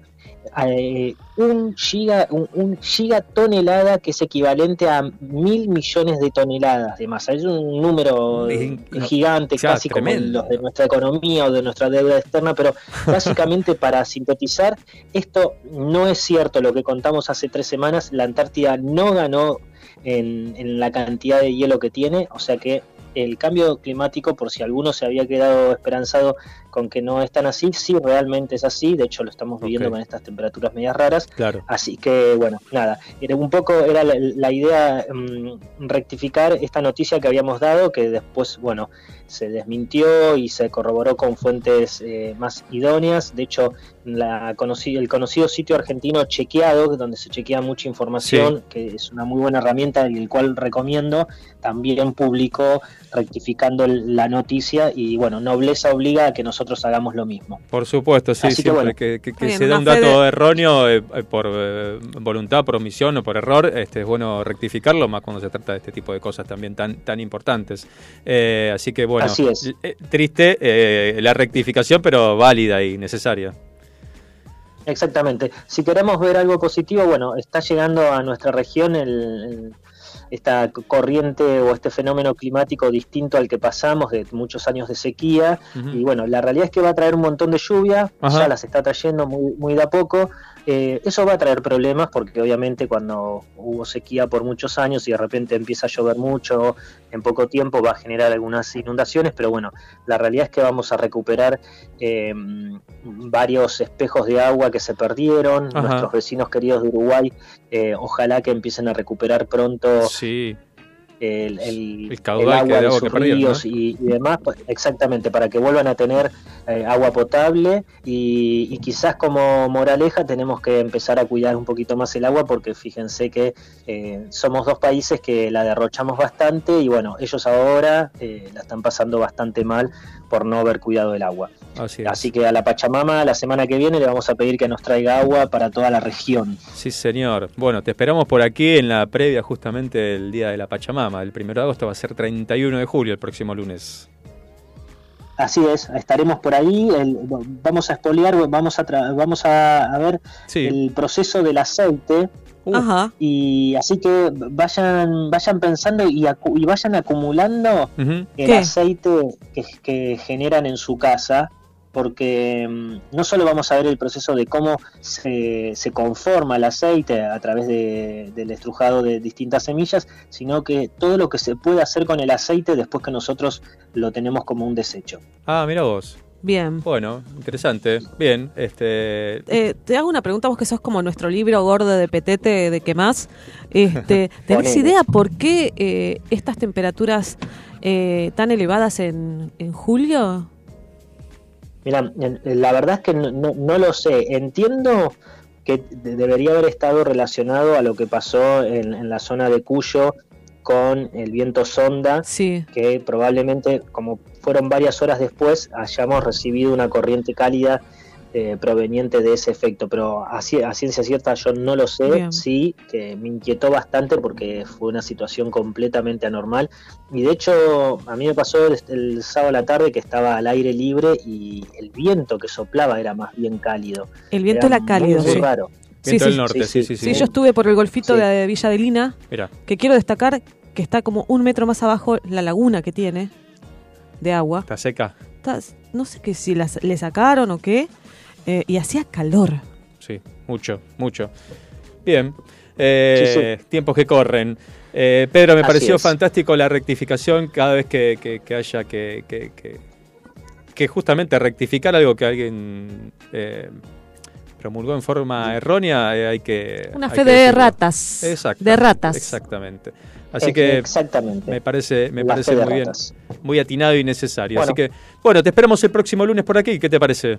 eh, un, giga, un, un gigatonelada que es equivalente a mil millones de toneladas de masa. Es un número gigante, casi como los de nuestra economía o de nuestra deuda externa, pero básicamente para sintetizar, esto no es cierto lo que contamos hace tres semanas, la Antártida no ganó en, en la cantidad de hielo que tiene, o sea que el cambio climático, por si alguno se había quedado esperanzado con que no es tan así, sí realmente es así, de hecho lo estamos viviendo con estas temperaturas medias raras, Claro. Así que bueno, nada, era un poco era la, la idea mm, rectificar esta noticia que habíamos dado, que después, bueno, se desmintió y se corroboró con fuentes eh, más idóneas. De hecho, la conocí- el conocido sitio argentino Chequeado, donde se chequea mucha información, que es una muy buena herramienta y el cual recomiendo, también publicó rectificando la noticia y bueno, nobleza obliga a que nosotros hagamos lo mismo. Por supuesto, sí, Así que siempre bueno. que, que- que Bien, se da un dato de- erróneo eh, eh, por eh, voluntad, por omisión o por error, este, es bueno rectificarlo, más cuando se trata de este tipo de cosas también tan, tan importantes. Eh, así que bueno, Así es. triste eh, la rectificación, pero válida y necesaria. Exactamente. Si queremos ver algo positivo, bueno, está llegando a nuestra región el, el- esta corriente o este fenómeno climático distinto al que pasamos de muchos años de sequía. Y bueno, la realidad es que va a traer un montón de lluvia, Ajá. ya las está trayendo muy, muy de a poco. Eh, eso va a traer problemas porque obviamente cuando hubo sequía por muchos años y de repente empieza a llover mucho en poco tiempo va a generar algunas inundaciones, pero bueno, la realidad es que vamos a recuperar eh, varios espejos de agua que se perdieron, Ajá. nuestros vecinos queridos de Uruguay, eh, ojalá que empiecen a recuperar pronto Sí. El, el- El caudal el que- de agua de agua sus que ríos ¿no? y, y demás, pues, exactamente, para que vuelvan a tener eh, agua potable y, y quizás como moraleja tenemos que empezar a cuidar un poquito más el agua porque fíjense que eh, somos dos países que la derrochamos bastante y bueno, ellos ahora eh, la están pasando bastante mal por no haber cuidado el agua. Así que a la Pachamama la semana que viene le vamos a pedir que nos traiga agua para toda la región. Sí, señor. Bueno, te esperamos por aquí en la previa justamente del Día de la Pachamama. El 1 de agosto va a ser 31 de julio, el próximo lunes. Así es, estaremos por ahí. el- vamos a espolear, vamos a, tra- vamos a, a ver el proceso del aceite. Ajá. Y así que vayan, vayan pensando y, acu- y vayan acumulando el ¿Qué? aceite que, que generan en su casa, porque mm, no solo vamos a ver el proceso de cómo se, se conforma el aceite a través de- del estrujado de distintas semillas, sino que todo lo que se puede hacer con el aceite después que nosotros lo tenemos como un desecho. Ah, mira vos. Bien. Bueno, interesante. Bien, este. Eh, te hago una pregunta, vos que sos como nuestro libro gordo de petete de qué más. Este, ¿Tenés idea por qué eh, estas temperaturas eh, tan elevadas en, en julio? Mira, la verdad es que no, no- no lo sé. Entiendo que de- debería haber estado relacionado a lo que pasó en, en la zona de Cuyo con el viento sonda, que probablemente, como fueron varias horas después, hayamos recibido una corriente cálida eh, proveniente de ese efecto. Pero a, ci- a ciencia cierta yo no lo sé. Bien. Sí, que me inquietó bastante porque fue una situación completamente anormal. Y de hecho, a mí me pasó el, el sábado a la tarde que estaba al aire libre y el viento que soplaba era más bien cálido. El viento Era era cálido. Muy, muy sí. raro. Viento del norte, sí, sí, sí. yo estuve por el golfito Sí. de Villa de Lina, Mira. que quiero destacar que está como un metro más abajo la laguna que tiene de agua. Está seca. Está- no sé qué si las- le sacaron o qué, eh, y hacía calor. Sí, mucho, mucho. Bien. Eh, Tiempos que corren. Eh, Pedro, me Así pareció es. fantástico la rectificación cada vez que, que- que haya que, que, que- que justamente rectificar algo que alguien eh, promulgó en forma errónea, eh, hay que... Una hay fe que de decirlo. ratas. Exacto. De ratas. Exactamente. Así Eh, que exactamente. me parece, me La parece muy bien, ratas. muy atinado y necesario. Así que, bueno, te esperamos el próximo lunes por aquí. ¿Qué te parece?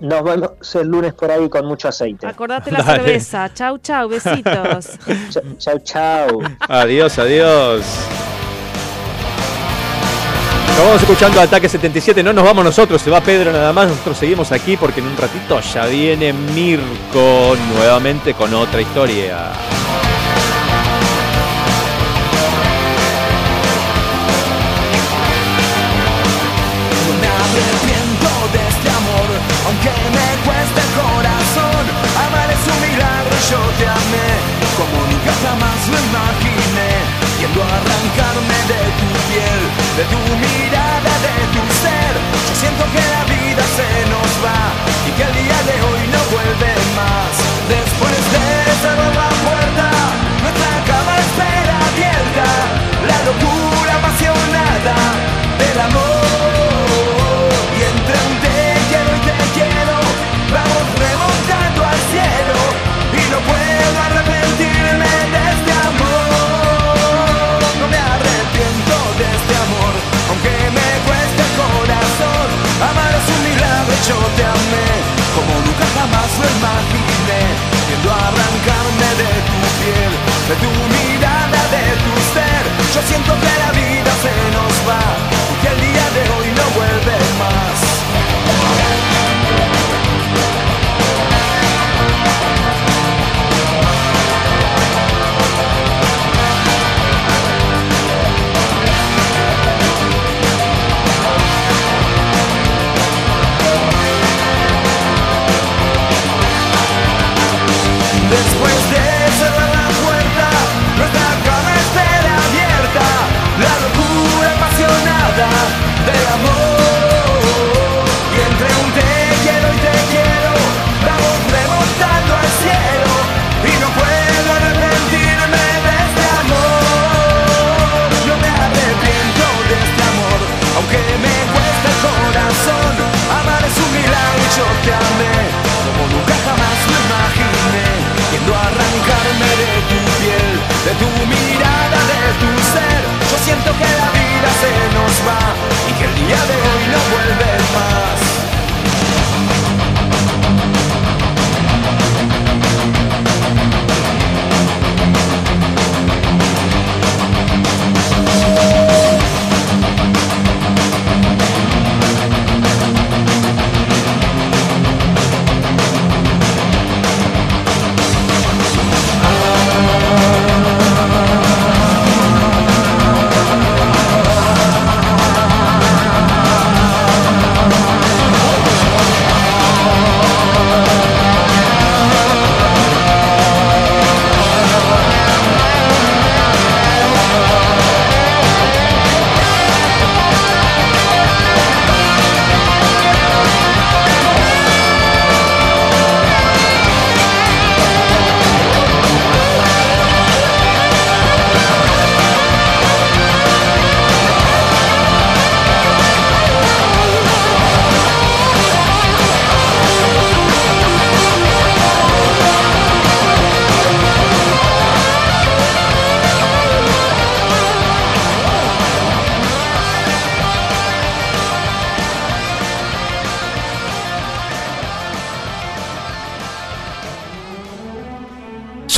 Nos vemos el lunes por ahí con mucho aceite. Acordate la Dale. cerveza. Chau, chau, besitos. Chau, chau. Adiós, adiós. Nos vamos escuchando Ataque 77. No nos vamos nosotros, se va Pedro nada más. Nosotros seguimos aquí porque en un ratito ya viene Mirko nuevamente con otra historia. Arrancarme de tu piel, de tu mirada, siento que la vida se nos va y que el día de hoy no vuelve más. Después de cerrar la puerta, nuestra cama espera abierta. La locura apasionada del amor. Yo te amé, como nunca jamás lo imaginé. Quiero arrancarme de tu piel, de tu mirada, de tu ser. Yo siento que la vida se nos va y que el día de hoy no vuelve más. Yo te amé como nunca jamás me imaginé Tiendo a arrancarme de tu piel, de tu mirada, de tu ser. Yo siento que la vida se nos va y que el día de hoy no vuelve.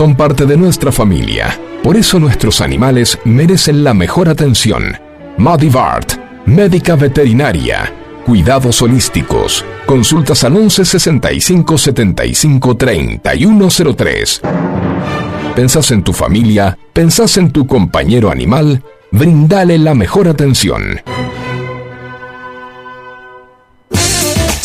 Son parte de nuestra familia. Por eso nuestros animales merecen la mejor atención. Madivart, médica veterinaria. Cuidados holísticos. Consultas al 11 65 75 3103. ¿Pensás en tu familia? ¿Pensás en tu compañero animal? Brindale la mejor atención.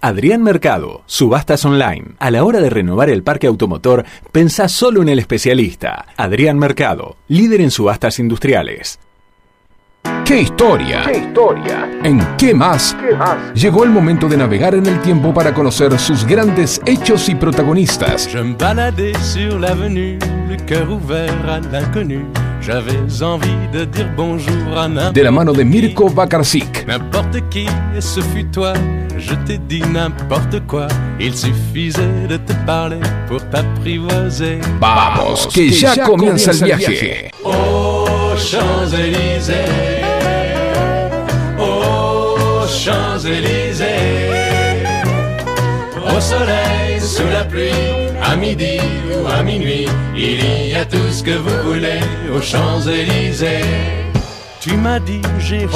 Adrián Mercado, Subastas Online. A la hora de renovar el parque automotor, pensá solo en el especialista. Adrián Mercado, líder en subastas industriales. ¡Qué historia! ¡Qué historia! ¿En qué más? Llegó el momento de navegar en el tiempo para conocer sus grandes hechos y protagonistas. Je me baladais sur l'avenue, le cœur ouvert à l'inconnu. J'avais envie de dire bonjour à n'importe De la mano de Mirko Bakarczyk. N'importe qui, et ce fut toi, je t'ai dit n'importe quoi. Il suffisait de te parler pour t'apprivoiser. Vamos, que ya comienza el viaje. Aux Champs-Élysées, aux Champs-Élysées, au soleil, sous la pluie, à midi à minuit, il y a tout ce que vous voulez aux Champs-Élysées. Tu m'as dit j'ai.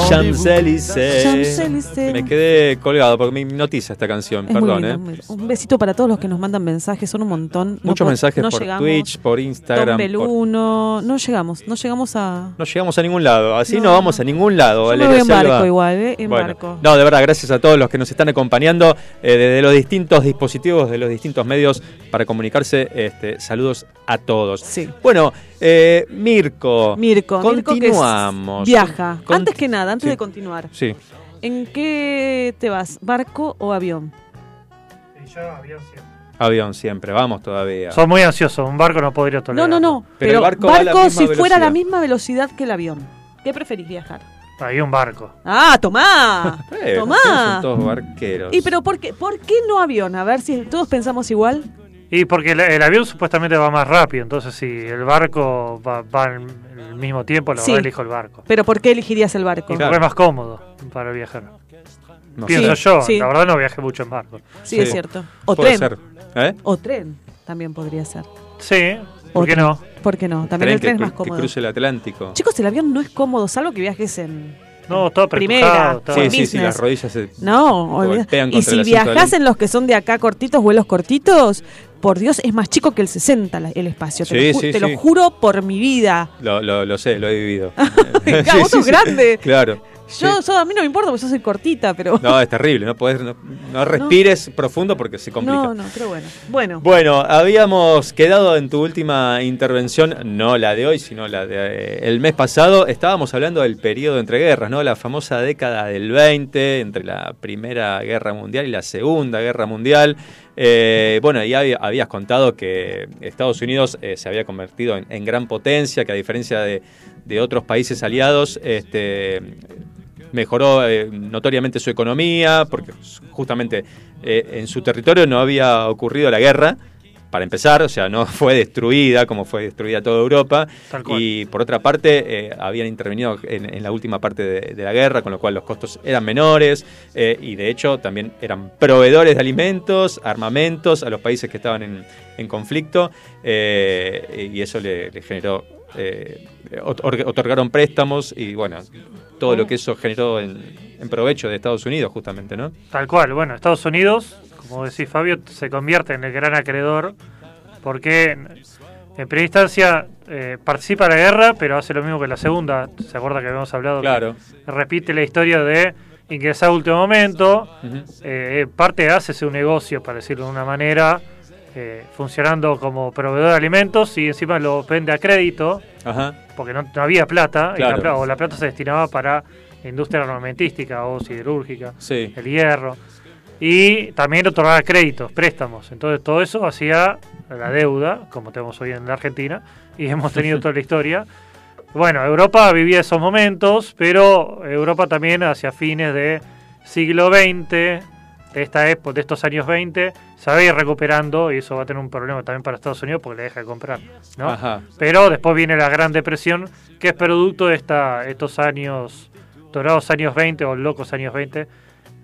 Me quedé colgado porque me hipnotiza esta canción, Es perdón, lindo, ¿eh? Un besito para todos los que nos mandan mensajes, son un montón. Muchos mensajes no por llegamos. Twitch, por Instagram. Don por- Beluno, no llegamos, no llegamos a... No llegamos a ningún lado, así no, No. vamos a ningún lado. Yo me Valeria voy en Selva. barco igual, ¿eh? En Bueno, barco. No, de verdad, gracias a todos los que nos están acompañando eh, desde los distintos dispositivos, de los distintos medios para comunicarse. Este, saludos a todos. Sí. Bueno, eh, Mirko. Mirko, Mirko que es- continuamos. viaja. Con- antes que nada, antes sí. de continuar, Sí. ¿en qué te vas? ¿Barco o avión? Avión siempre, vamos todavía. Son muy ansiosos, un barco no podría No, tolerar. no, no. Pero el Pero, barco barco, va a la misma si fuera la velocidad. misma velocidad que el avión. ¿Qué preferís viajar? Ahí un barco. Ah, tomá. Eh, tomá. Son todos barqueros. ¿Y pero por qué, por qué no avión? A ver si todos pensamos igual. Y porque el, el avión supuestamente va más rápido, entonces si el barco va, va en el mismo tiempo, la Sí. verdad elijo el barco. Pero ¿por qué elegirías el barco? Porque es más cómodo para viajar. No Pienso yo, Sí. la verdad no viajé mucho en barco. Sí, es cierto. O Puede tren. ser. ¿Eh? O tren también podría ser. Sí, ¿por O qué tren. no? ¿Por qué no? También el que tren es más que cómodo. cruce el Atlántico. Chicos, el avión no es cómodo, salvo que viajes en No, todo primera. todo. Sí, sí, sí, las rodillas se No, golpean y si viajás en los que son de acá cortitos, vuelos cortitos, por Dios, es más chico que el 60 la- el espacio. Te, Sí, lo, ju- sí, te lo juro por mi vida. Lo, lo, lo sé, lo he vivido. Claro, vos sos grande. Claro. Yo, yo- a mí no me importa porque yo soy cortita, pero. No, es terrible, no podés, no, no respires profundo porque se complica. no, no, pero bueno. Bueno, Bueno, habíamos quedado en tu última intervención, no la de hoy, sino la del el mes pasado. Estábamos hablando del periodo entre guerras, ¿no? La famosa década del 20, entre la Primera Guerra Mundial y la Segunda Guerra Mundial. Eh, bueno, ya había- habías contado que Estados Unidos eh, se había convertido en, en gran potencia, que a diferencia de, de otros países aliados, este, mejoró eh, notoriamente su economía, porque justamente eh, en su territorio no había ocurrido la guerra, para empezar, o sea, no fue destruida como fue destruida toda Europa, y por otra parte eh, habían intervenido en, en la última parte de, de la guerra, con lo cual los costos eran menores, eh, y de hecho también eran proveedores de alimentos, armamentos a los países que estaban en, en conflicto, eh, y eso le, le generó... otor- otorgaron préstamos y bueno, todo lo que eso generó en, en provecho de Estados Unidos justamente, ¿no? Tal cual, bueno, Estados Unidos, como decís Fabio, se convierte en el gran acreedor porque en en primera instancia eh, participa en la guerra, pero hace lo mismo que en la segunda. ¿Se acuerda que habíamos hablado? Claro. repite la historia de ingresa a último momento, Ujú. eh, parte hace su negocio, para decirlo de una manera, eh, funcionando como proveedor de alimentos y encima lo vende a crédito, Ajá. porque no, no había plata, la o la plata se destinaba para industria armamentística o siderúrgica, Sí. el hierro, y también otorgaba créditos, préstamos. Entonces todo eso hacía la deuda, como tenemos hoy en la Argentina, y hemos tenido toda la historia. Bueno, Europa vivía esos momentos, pero Europa también hacia fines de siglo XX, de esta época, de estos años 20, se va a ir recuperando y eso va a tener un problema también para Estados Unidos porque le deja de comprar, ¿no? Ajá. Pero después viene la Gran Depresión, que es producto de esta, estos años, dorados años 20 o locos años 20,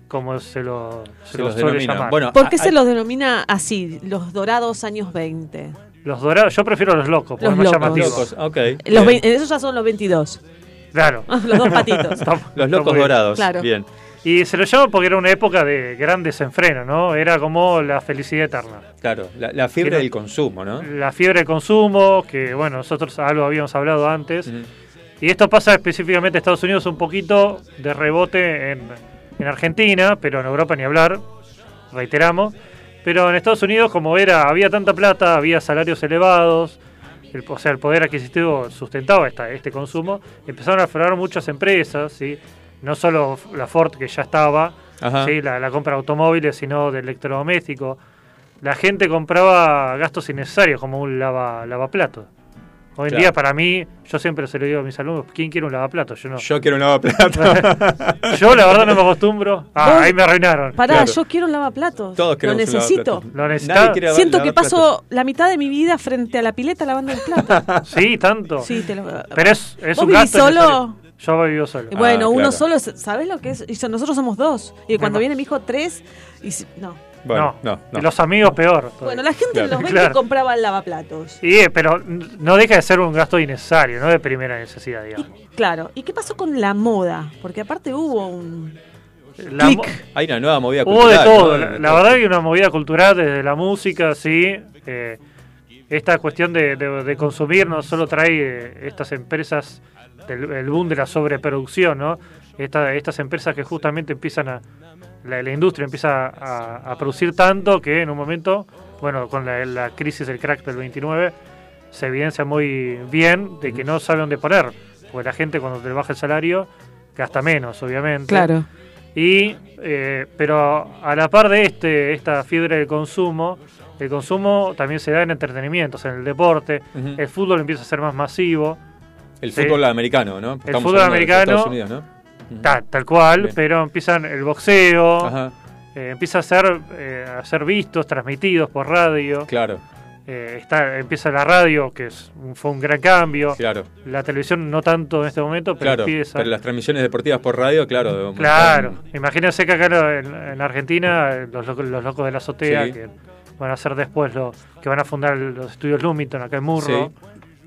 como se lo, se Se lo los suele denomina. llamar. Bueno, ¿Por qué se los denomina así, los dorados años 20? Los dorados, yo prefiero los locos, porque Los es más locos. llamativo. Locos, ok. Los bien. vein- esos ya son los 22. Claro. Los dos patitos. Los locos dorados. Claro. Bien. Y se lo llama porque era una época de gran desenfreno, ¿no? Era como la felicidad eterna. Claro, la, la fiebre no- del consumo, ¿no? La fiebre de consumo, que bueno, nosotros algo habíamos hablado antes. Y esto pasa específicamente en Estados Unidos un poquito de rebote en, en Argentina, pero en Europa ni hablar, reiteramos. Pero en Estados Unidos, como era, había tanta plata, había salarios elevados, el, o sea, el poder adquisitivo sustentaba esta, este consumo, empezaron a aflorar muchas empresas, ¿sí? No solo la Ford que ya estaba, Ajá. ¿sí? la, la compra de automóviles, sino de electrodomésticos. La gente compraba gastos innecesarios como un lava, lavaplatos. Hoy en Claro. día, para mí, yo siempre se lo digo a mis alumnos, ¿quién quiere un lavaplatos? Yo no. Yo quiero un lavaplatos. yo la verdad no me acostumbro. Ah, Vos- ahí me arruinaron. Pará, Claro. yo quiero un lavaplatos. Todos Lo un necesito. Lo quiere Siento que paso la mitad de mi vida frente a la pileta lavando el plato. Sí, tanto. Sí, te lo- Pero es, es ¿Vos un vivís gasto solo? Yo vivo solo. Y bueno, Ah, uno claro. solo, ¿sabes lo que es? Y so- nosotros somos dos. Y cuando viene mi hijo, tres. Y si- no. Bueno, no, no, no. Y los amigos peor. todavía. Bueno, la gente en Claro. los 20 Claro. compraba el lavaplatos. Sí, eh, pero n- no deja de ser un gasto innecesario, no de primera necesidad, digamos. Claro. ¿Y qué pasó con la moda? Porque aparte hubo un. La clic. Hay una nueva movida Hubo de cultural. todo. ¿no? La, la verdad que una movida cultural desde la música, sí. eh, esta cuestión de, de- de consumir no solo trae eh, estas empresas el boom de la sobreproducción, ¿no? Esta- estas empresas que justamente empiezan a. La, la industria empieza a, a producir tanto que en un momento, bueno, con la, la crisis del crack del 29, se evidencia muy bien de que no sabe dónde poner. Porque la gente cuando te baja el salario gasta menos, obviamente. Claro. Y, eh, pero a la par de este, esta fiebre del consumo, el consumo también se da en entretenimiento, o sea, en el deporte. El fútbol empieza a ser más masivo. El Sí. fútbol americano, ¿no? El Estamos fútbol de americano, Estados Unidos, ¿no? Ujú. ta- tal cual, Bien. pero empiezan el boxeo, Ajá, eh, empieza a ser, eh, a ser vistos, transmitidos por radio. claro, Eh, está, empieza la radio, que es fue un gran cambio. claro. La televisión no tanto en este momento, pero Claro, empieza. pero las transmisiones deportivas por radio, claro. Claro, están- imagínense que acá en, en Argentina eh, los, los locos de la azotea Sí. que van a ser después lo que van a fundar los estudios Lumiton acá en Murro,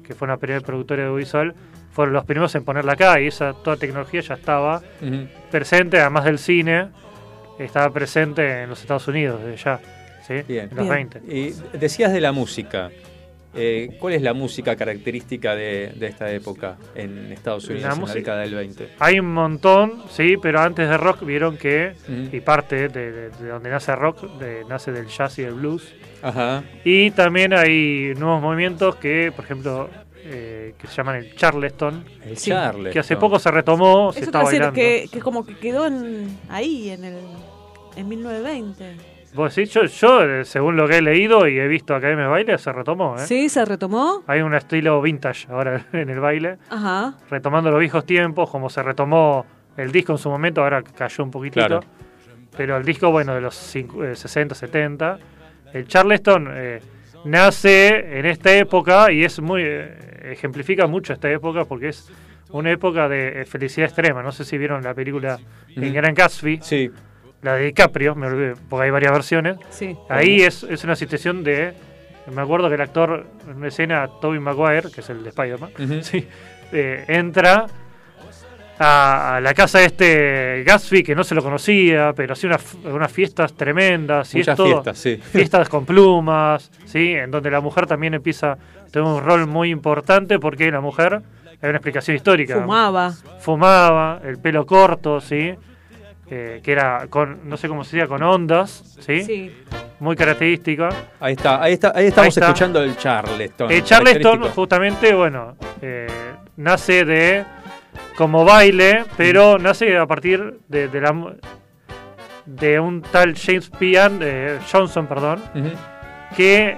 que fue una primera productora audiovisual, fueron los primeros en ponerla acá y esa toda tecnología ya estaba presente, además del cine, estaba presente en los Estados Unidos desde ya, ¿sí? Bien. En los 20. Y decías de la música. Eh, ¿Cuál es la música característica de, de esta época en Estados Unidos, en la música- década del 20? Hay un montón, sí, pero antes de rock vieron que, y parte de, de- de donde nace rock, de- nace del jazz y del blues. Ajá. Y también hay nuevos movimientos que, por ejemplo, eh, que se llaman el Charleston. El Sí. Charleston. Que hace poco se retomó, se Eso está bailando. que, que como que quedó en, ahí, en el en 1920. Vos decís, yo, yo, eh, según lo que he leído y he visto Academia de Baile, se retomó. ¿eh? Sí, se retomó. Hay un estilo vintage ahora en el baile, Ajá. retomando los viejos tiempos, como se retomó el disco en su momento, ahora cayó un poquitito. Claro. Pero el disco, bueno, de los cincu- eh, 60, 70. El Charleston eh, nace en esta época y es muy eh, ejemplifica mucho esta época porque es una época de felicidad extrema. No sé si vieron la película El Ujú. Gran Gatsby. Sí. La de DiCaprio, me olvidé, porque hay varias versiones. Sí. Ahí es, es una situación de. Me acuerdo que el actor en una escena, Tobey Maguire, que es el de Spider-Man, sí, eh, entra a, a la casa de este Gatsby que no se lo conocía, pero hacía unas, unas fiestas tremendas. Y Muchas es todo- fiestas, sí. Fiestas con plumas, ¿sí? en donde la mujer también empieza a tener un rol muy importante porque la mujer, hay una explicación histórica. Fumaba. Fumaba, el pelo corto, ¿sí? Eh, que era con, no sé cómo se diga, con ondas, ¿sí? Sí. Muy característica. Ahí está, ahí está, ahí estamos está. escuchando el Charleston. Eh, Charleston, justamente, bueno, eh, nace de como baile, pero nace a partir de, de la de un tal James Pian, eh, Johnson, perdón, que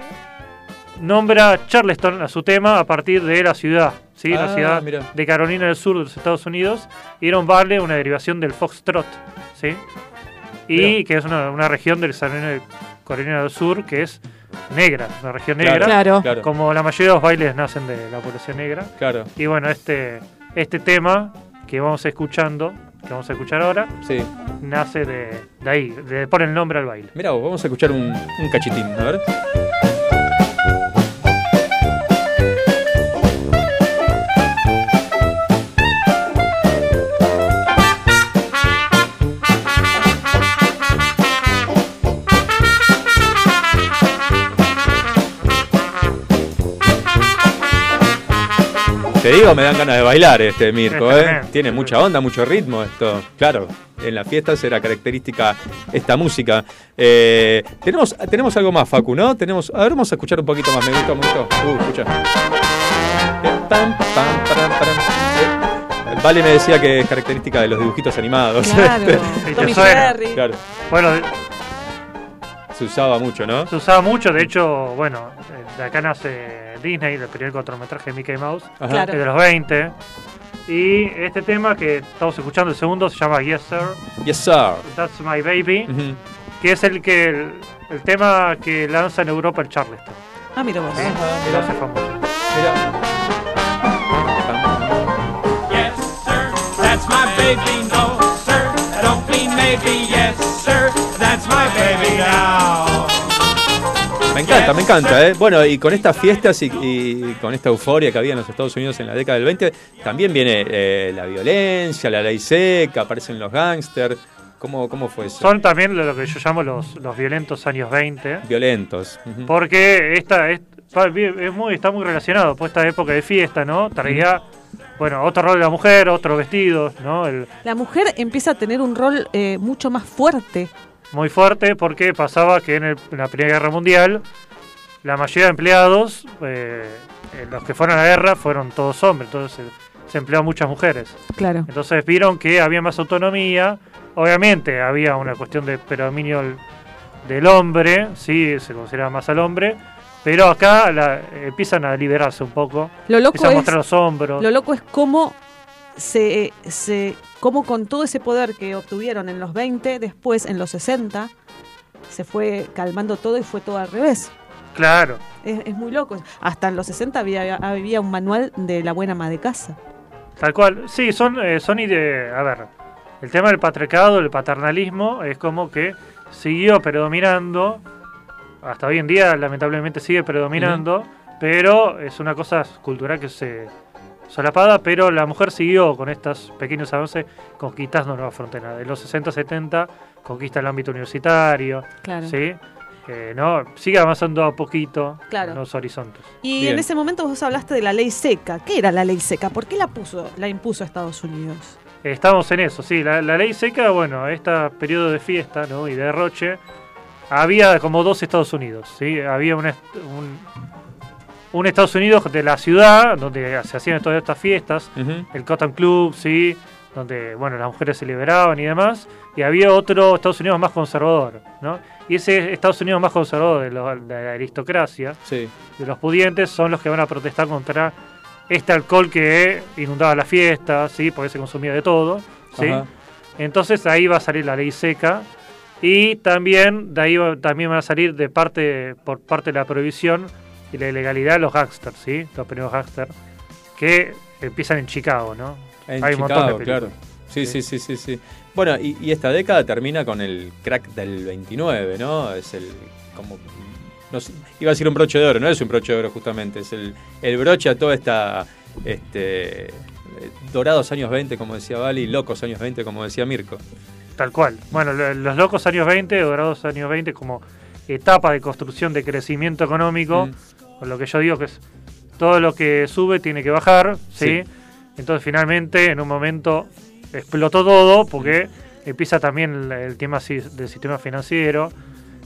nombra Charleston a su tema a partir de la ciudad, ¿sí? Ah, la ciudad mira. de Carolina del Sur de los Estados Unidos, y era un baile, una derivación del Foxtrot, ¿sí? Y Mira. que es una, una región del Carolina, de Carolina del Sur que es negra, una región negra, Claro. claro. como la mayoría de los bailes nacen de la población negra. Claro. Y bueno, este, este tema que vamos escuchando, que vamos a escuchar ahora, Sí. nace de, de ahí, le pone el nombre al baile. Mira, vamos a escuchar un, un cachitín, a ver. Te digo, me dan ganas de bailar este Mirko, ¿eh? Tiene mucha onda, mucho ritmo esto. Claro, en las fiestas era característica esta música. Eh, tenemos, tenemos algo más, Facu, ¿no? Tenemos, a ver, vamos a escuchar un poquito más. Me gustó, me gustó. Uh, escucha. Vale me decía que es característica de los dibujitos animados. Claro, Este, y te suena. Claro. Bueno, se usaba mucho, ¿no? Se usaba mucho, de hecho, bueno, eh, de acá nace Disney, el primer cortometraje de Mickey Mouse, Ajá. Claro. es de los 20. Y este tema que estamos escuchando, el segundo, se llama Yes Sir, Yes, sir. That's My Baby, que es el que el, el tema que lanza en Europa el Charleston. Ah, mira vos. Y lo hace famoso. Yes, sir, that's my baby. No, sir, I don't mean maybe. Yes, sir, that's my baby now. Me encanta, me encanta, ¿eh? Bueno, y con estas fiestas y, y con esta euforia que había en los Estados Unidos en la década del 20, también viene eh, la violencia, la ley seca, aparecen los gángsters. ¿Cómo, ¿Cómo fue eso? Son también lo que yo llamo los, los violentos años 20. Violentos. Porque esta es, muy, está muy relacionado, pues esta época de fiesta, ¿no? Traía, bueno, otro rol de la mujer, otros vestidos, ¿no? El, La mujer empieza a tener un rol eh, mucho más fuerte. Muy fuerte porque pasaba que en, el- en la Primera Guerra Mundial la mayoría de empleados, eh, los que fueron a la guerra, fueron todos hombres, entonces se, se empleaban muchas mujeres. Claro. Entonces vieron que había más autonomía, obviamente había una cuestión de predominio del, hombre, sí, se consideraba más al hombre, pero acá la- empiezan a liberarse un poco, Lo loco empiezan a es- mostrar los hombros. Lo loco es cómo se, se cómo con todo ese poder que obtuvieron en los 20, después en los 60 se fue calmando todo y fue todo al revés. Claro. Es, es muy loco. Hasta en los 60 había, había un manual de la buena ama de casa. Tal cual. Sí, son, eh, son ide- A ver, el tema del patriarcado, el paternalismo, es como que siguió predominando. Hasta hoy en día, lamentablemente, sigue predominando. Pero es una cosa cultural que se solapada. Pero la mujer siguió con estos pequeños avances conquistando nuevas fronteras. De los 60, 70, conquista el ámbito universitario. Claro. ¿sí? Eh, ¿no? Sigue avanzando a poquito Claro. en los horizontes. Y Bien. en ese momento vos hablaste de la ley seca. ¿Qué era la ley seca? ¿Por qué la puso, la impuso Estados Unidos? Estamos en eso, sí. La, la ley seca, bueno, este periodo de fiesta ¿no? y de derroche, había como dos Estados Unidos, ¿sí? Había un, un, un Estados Unidos de la ciudad, donde se hacían todas estas fiestas, el Cotton Club, ¿sí? Donde, bueno, las mujeres se liberaban y demás. Y había otro Estados Unidos más conservador, ¿no? Y ese Estados Unidos más conservador de, de la aristocracia, Sí. de los pudientes, son los que van a protestar contra este alcohol que inundaba las fiestas, ¿sí? Porque se consumía de todo, ¿sí? Ajá. Entonces ahí va a salir la ley seca y también de ahí va- también van a salir de parte por parte de la prohibición y la ilegalidad los gangsters, ¿sí? Los primeros gangsters que empiezan en Chicago, ¿no? En Hay un montón de Chicago, películas. claro. Sí, sí, sí, sí, sí. Bueno, y, y esta década termina con el crack del 29, ¿no? Es el como no sé, iba a decir un broche de oro, no es un broche de oro justamente, es el, el broche a toda esta este dorados años 20, como decía Vali, locos años 20, como decía Mirko. Tal cual. Bueno, lo- los locos años 20, dorados años 20, como etapa de construcción de crecimiento económico, con lo que yo digo que es todo lo que sube tiene que bajar, ¿sí? Sí. Entonces finalmente en un momento explotó todo porque empieza también el, el tema si- del sistema financiero,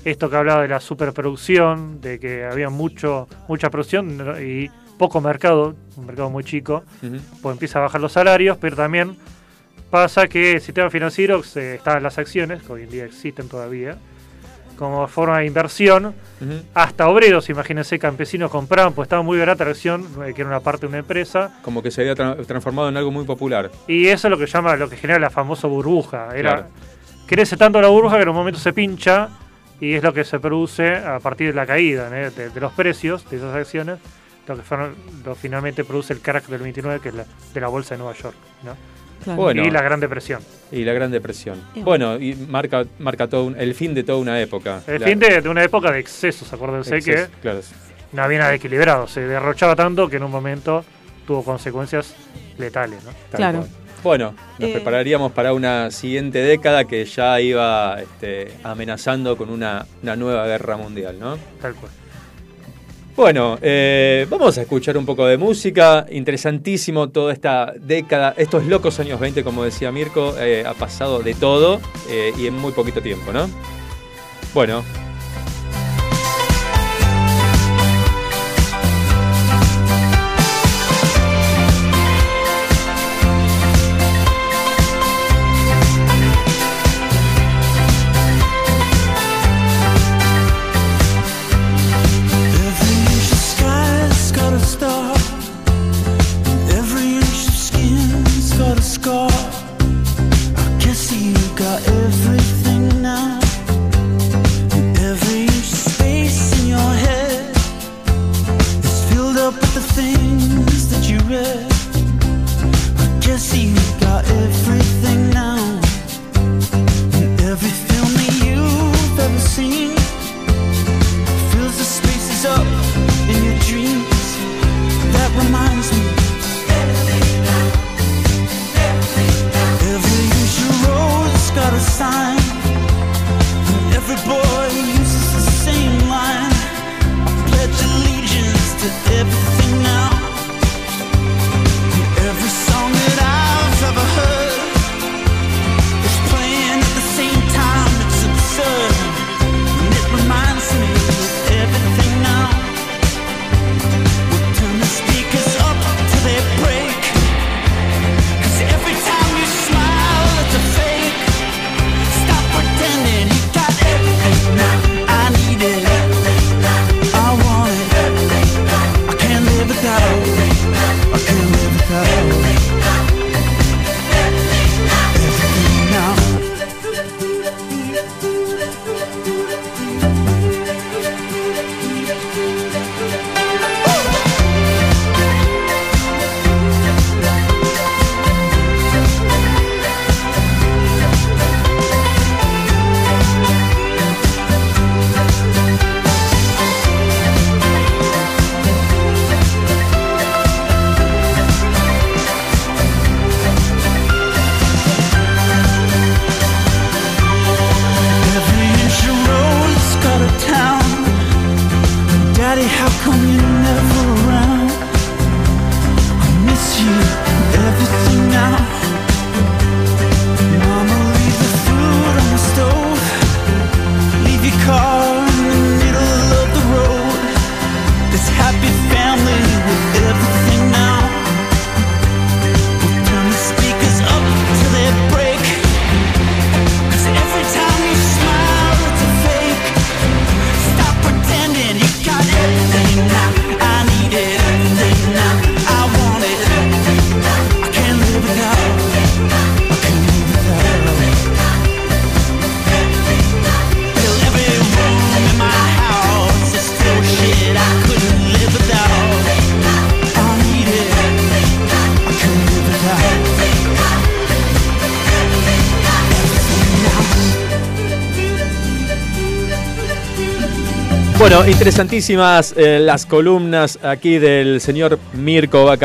esto que hablaba de la superproducción, de que había mucho mucha producción y poco mercado, un mercado muy chico, pues empieza a bajar los salarios, pero también pasa que el sistema financiero se, está en las acciones, que hoy en día existen todavía, como forma de inversión, Ujú. hasta obreros, imagínense, campesinos compraban, pues estaba muy barata la acción, eh, que era una parte de una empresa, Como que se había tra- transformado en algo muy popular. y eso es lo que llama, lo que genera la famosa burbuja. Era, Claro. Crece tanto la burbuja que en un momento se pincha y es lo que se produce a partir de la caída ¿eh? de, de los precios de esas acciones, lo que fueron- lo finalmente produce el crack del 29, que es la, de la bolsa de Nueva York. ¿no? Claro. Bueno. y la Gran Depresión. Y la Gran Depresión. Bueno, y marca, marca todo un- el fin de toda una época. El La- fin de, de una época de excesos, acuérdense Exceso, que claro. no había nada equilibrado, se derrochaba tanto que en un momento tuvo consecuencias letales. ¿no? Claro. cual. Bueno, nos Eh. prepararíamos para una siguiente década que ya iba este, amenazando con una, una nueva guerra mundial, ¿no? Tal cual. Bueno, eh, vamos a escuchar un poco de música. Interesantísimo toda esta década. Estos locos años 20, como decía Mirko, eh, ha pasado de todo eh, y en muy poquito tiempo, ¿no? Bueno, Bueno, interesantísimas eh, las columnas aquí del señor Mirko. Ay,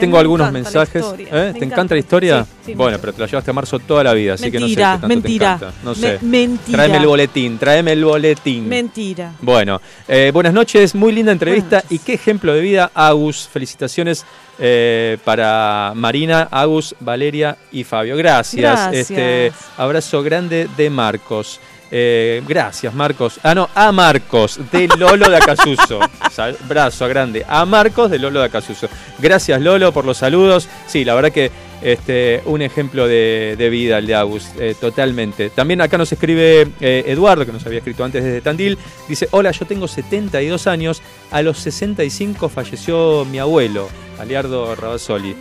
Tengo me algunos mensajes. ¿Eh? me ¿Te encanta. encanta la historia? Sí, sí, bueno, pero te la llevaste a marzo toda la vida, así que no sé qué tanto mentira. te encanta. No Me- sé. mentira. Tráeme el boletín, tráeme el boletín. Mentira. Bueno, eh, buenas noches, muy linda entrevista y qué ejemplo de vida, Agus. Felicitaciones eh, para Marina, Agus, Valeria y Fabio. Gracias. Gracias. Este abrazo grande de Marcos. Eh, gracias, Marcos. Ah, no, a Marcos, de Lolo de Acasuso. Sal- Abrazo grande. A Marcos de Lolo de Acasuso. Gracias, Lolo, por los saludos. Sí, la verdad que este, un ejemplo de, de vida el de Agus, eh, totalmente. También acá nos escribe eh, Eduardo, que nos había escrito antes desde Tandil. Dice, hola, yo tengo 72 años. A los 65 falleció mi abuelo, Aliardo Rabasoli.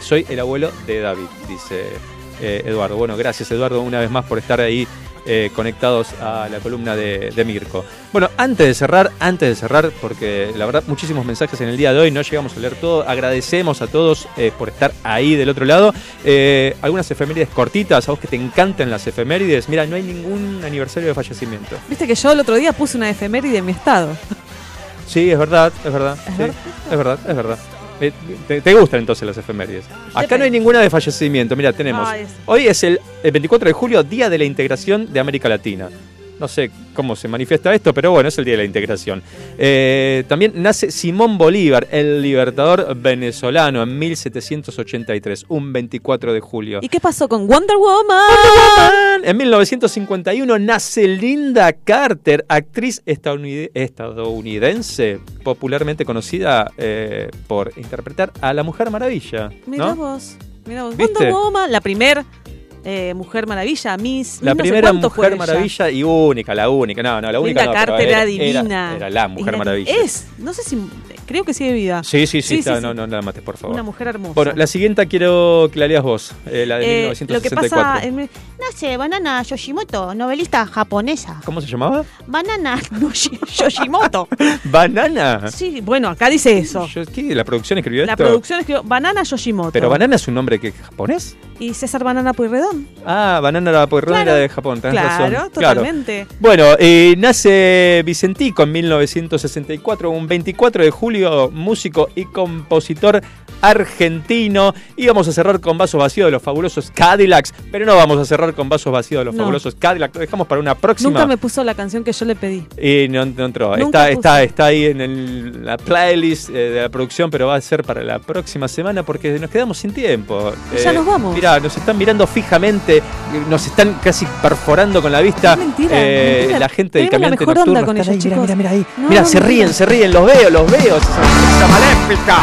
Soy el abuelo de David, dice Eduardo. Bueno, gracias Eduardo una vez más por estar ahí eh, conectados a la columna de, de Mirko. Bueno, antes de cerrar, antes de cerrar, porque la verdad muchísimos mensajes en el día de hoy, no llegamos a leer todo, agradecemos a todos eh, por estar ahí del otro lado. Eh, algunas efemérides cortitas, a vos que te encantan las efemérides, mira, no hay ningún aniversario de fallecimiento. Viste que yo el otro día puse una efeméride en mi estado. Sí, es verdad, es verdad. sí, es verdad, es verdad. Eh, ¿Te, te gustan entonces las efemérides? Acá no hay ninguna de fallecimiento. Mira, tenemos. Ah, Hoy es el, el 24 de julio, Día de la Integración de América Latina. No sé cómo se manifiesta esto, pero bueno, es el Día de la Integración. Eh, también nace Simón Bolívar, el libertador venezolano, en 1783, un 24 de julio. ¿Y qué pasó con Wonder Woman? En 1951 nace Linda Carter, actriz estadounid- estadounidense, popularmente conocida eh, por interpretar a la Mujer Maravilla. Mira vos, mira vos. ¿Viste? Wonder Woman, la primer eh, Mujer Maravilla, Miss. La no primera Mujer. Maravilla y única, la única. No, no, la única. Linda no, Carter era, era, divina. Era, la Mujer Era- Maravilla. Es, no sé si, creo que sigue vida. Sí, sí, sí, sí, no, sí. no, no la mates, por favor. Una mujer hermosa. Bueno, la siguiente quiero que la leas vos, eh, la de Eh, lo que 1964. pasa. Nace Banana Yoshimoto, novelista japonesa. ¿Cómo se llamaba? Banana Yoshi- Yoshimoto. Banana. Sí, bueno, acá dice eso. ¿Qué? ¿La producción escribió La esto? producción escribió Banana Yoshimoto. Pero Banana es un nombre que japonés. Y César Banana Pueyrredón. Ah, Banana la Pueyrredón Claro. era de Japón, tenés Claro, razón. totalmente. Bueno, eh, nace Vicentico en 1964, un 24 de julio, músico y compositor argentino. Y vamos a cerrar con vasos vacíos de los fabulosos Cadillacs, pero no vamos a cerrar con vasos vacíos de los No. fabulosos Cadillacs, lo dejamos para una próxima. Nunca me puso la canción que yo le pedí. Y no, no entró. Está, está, está ahí en el- la playlist eh, de la producción, pero va a ser para la próxima semana porque nos quedamos sin tiempo. Eh, Ya nos vamos. Mirá, nos están mirando fijamente, eh, nos están casi perforando con la vista. mentira, Eh, mentira. La gente del la caminante mejor nocturno. con ellos, ahí. Mira, mira, ahí. No, mira, se ríen, se ríen, los veo, los veo. Esa sonrisa maléfica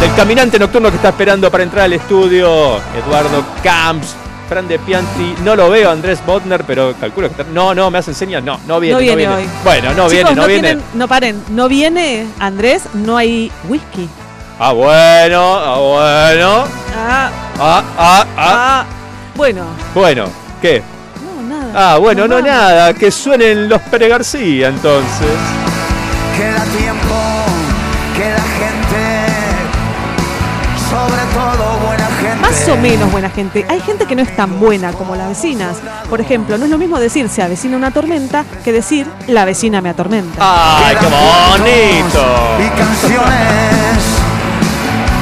del caminante nocturno que está esperando para entrar al estudio. Eduardo Camps. Fran de Pianti, no lo veo, Andrés Botner, pero calculo que está. No, no, me hacen señas, no, no viene, no viene, hoy. Bueno, no Chicos, viene, no, viene. tienen- no paren, no viene Andrés, no hay whisky. Ah, bueno, ah, bueno. Ah, Ah, ah, ah. ah. Bueno, Bueno, ¿qué? no, nada. Ah, bueno, no nada, que suenen los Pere García entonces. Queda tiempo, sobre todo buena gente. Más o menos buena gente. Hay gente que no es tan buena como las vecinas. Por ejemplo, no es lo mismo decir se avecina una tormenta que decir la vecina me atormenta. ¡Ay, qué bonito! Y canciones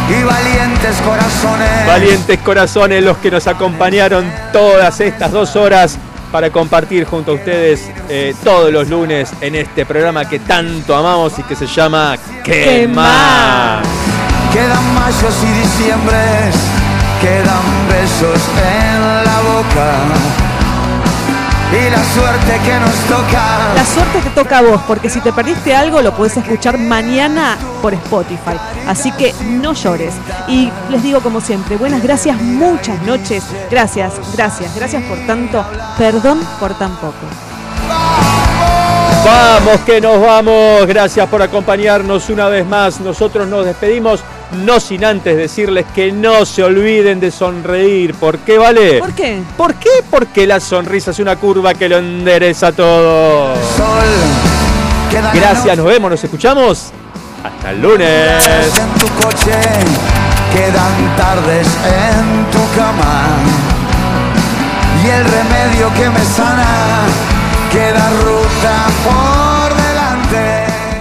y valientes corazones. Valientes corazones los que nos acompañaron todas estas dos horas para compartir junto a ustedes eh, todos los lunes en este programa que tanto amamos y que se llama ¿Qué más? Quedan mayos y diciembres, quedan besos en la boca. Y la suerte que nos toca. La suerte te toca a vos, porque si te perdiste algo lo puedes escuchar mañana por Spotify. Así que no llores. Y les digo como siempre, buenas gracias, muchas noches. Gracias, gracias, gracias por tanto. Perdón por tan poco. Vamos que nos vamos. Gracias por acompañarnos una vez más. Nosotros nos despedimos, no sin antes decirles que no se olviden de sonreír. ¿Por qué vale? ¿Por qué? ¿Por qué? Porque la sonrisa es una curva que lo endereza todo. Gracias, nos vemos, nos escuchamos. Hasta el lunes. en tu coche, quedan tardes en tu cama. Y el remedio que me sana, queda ruta por.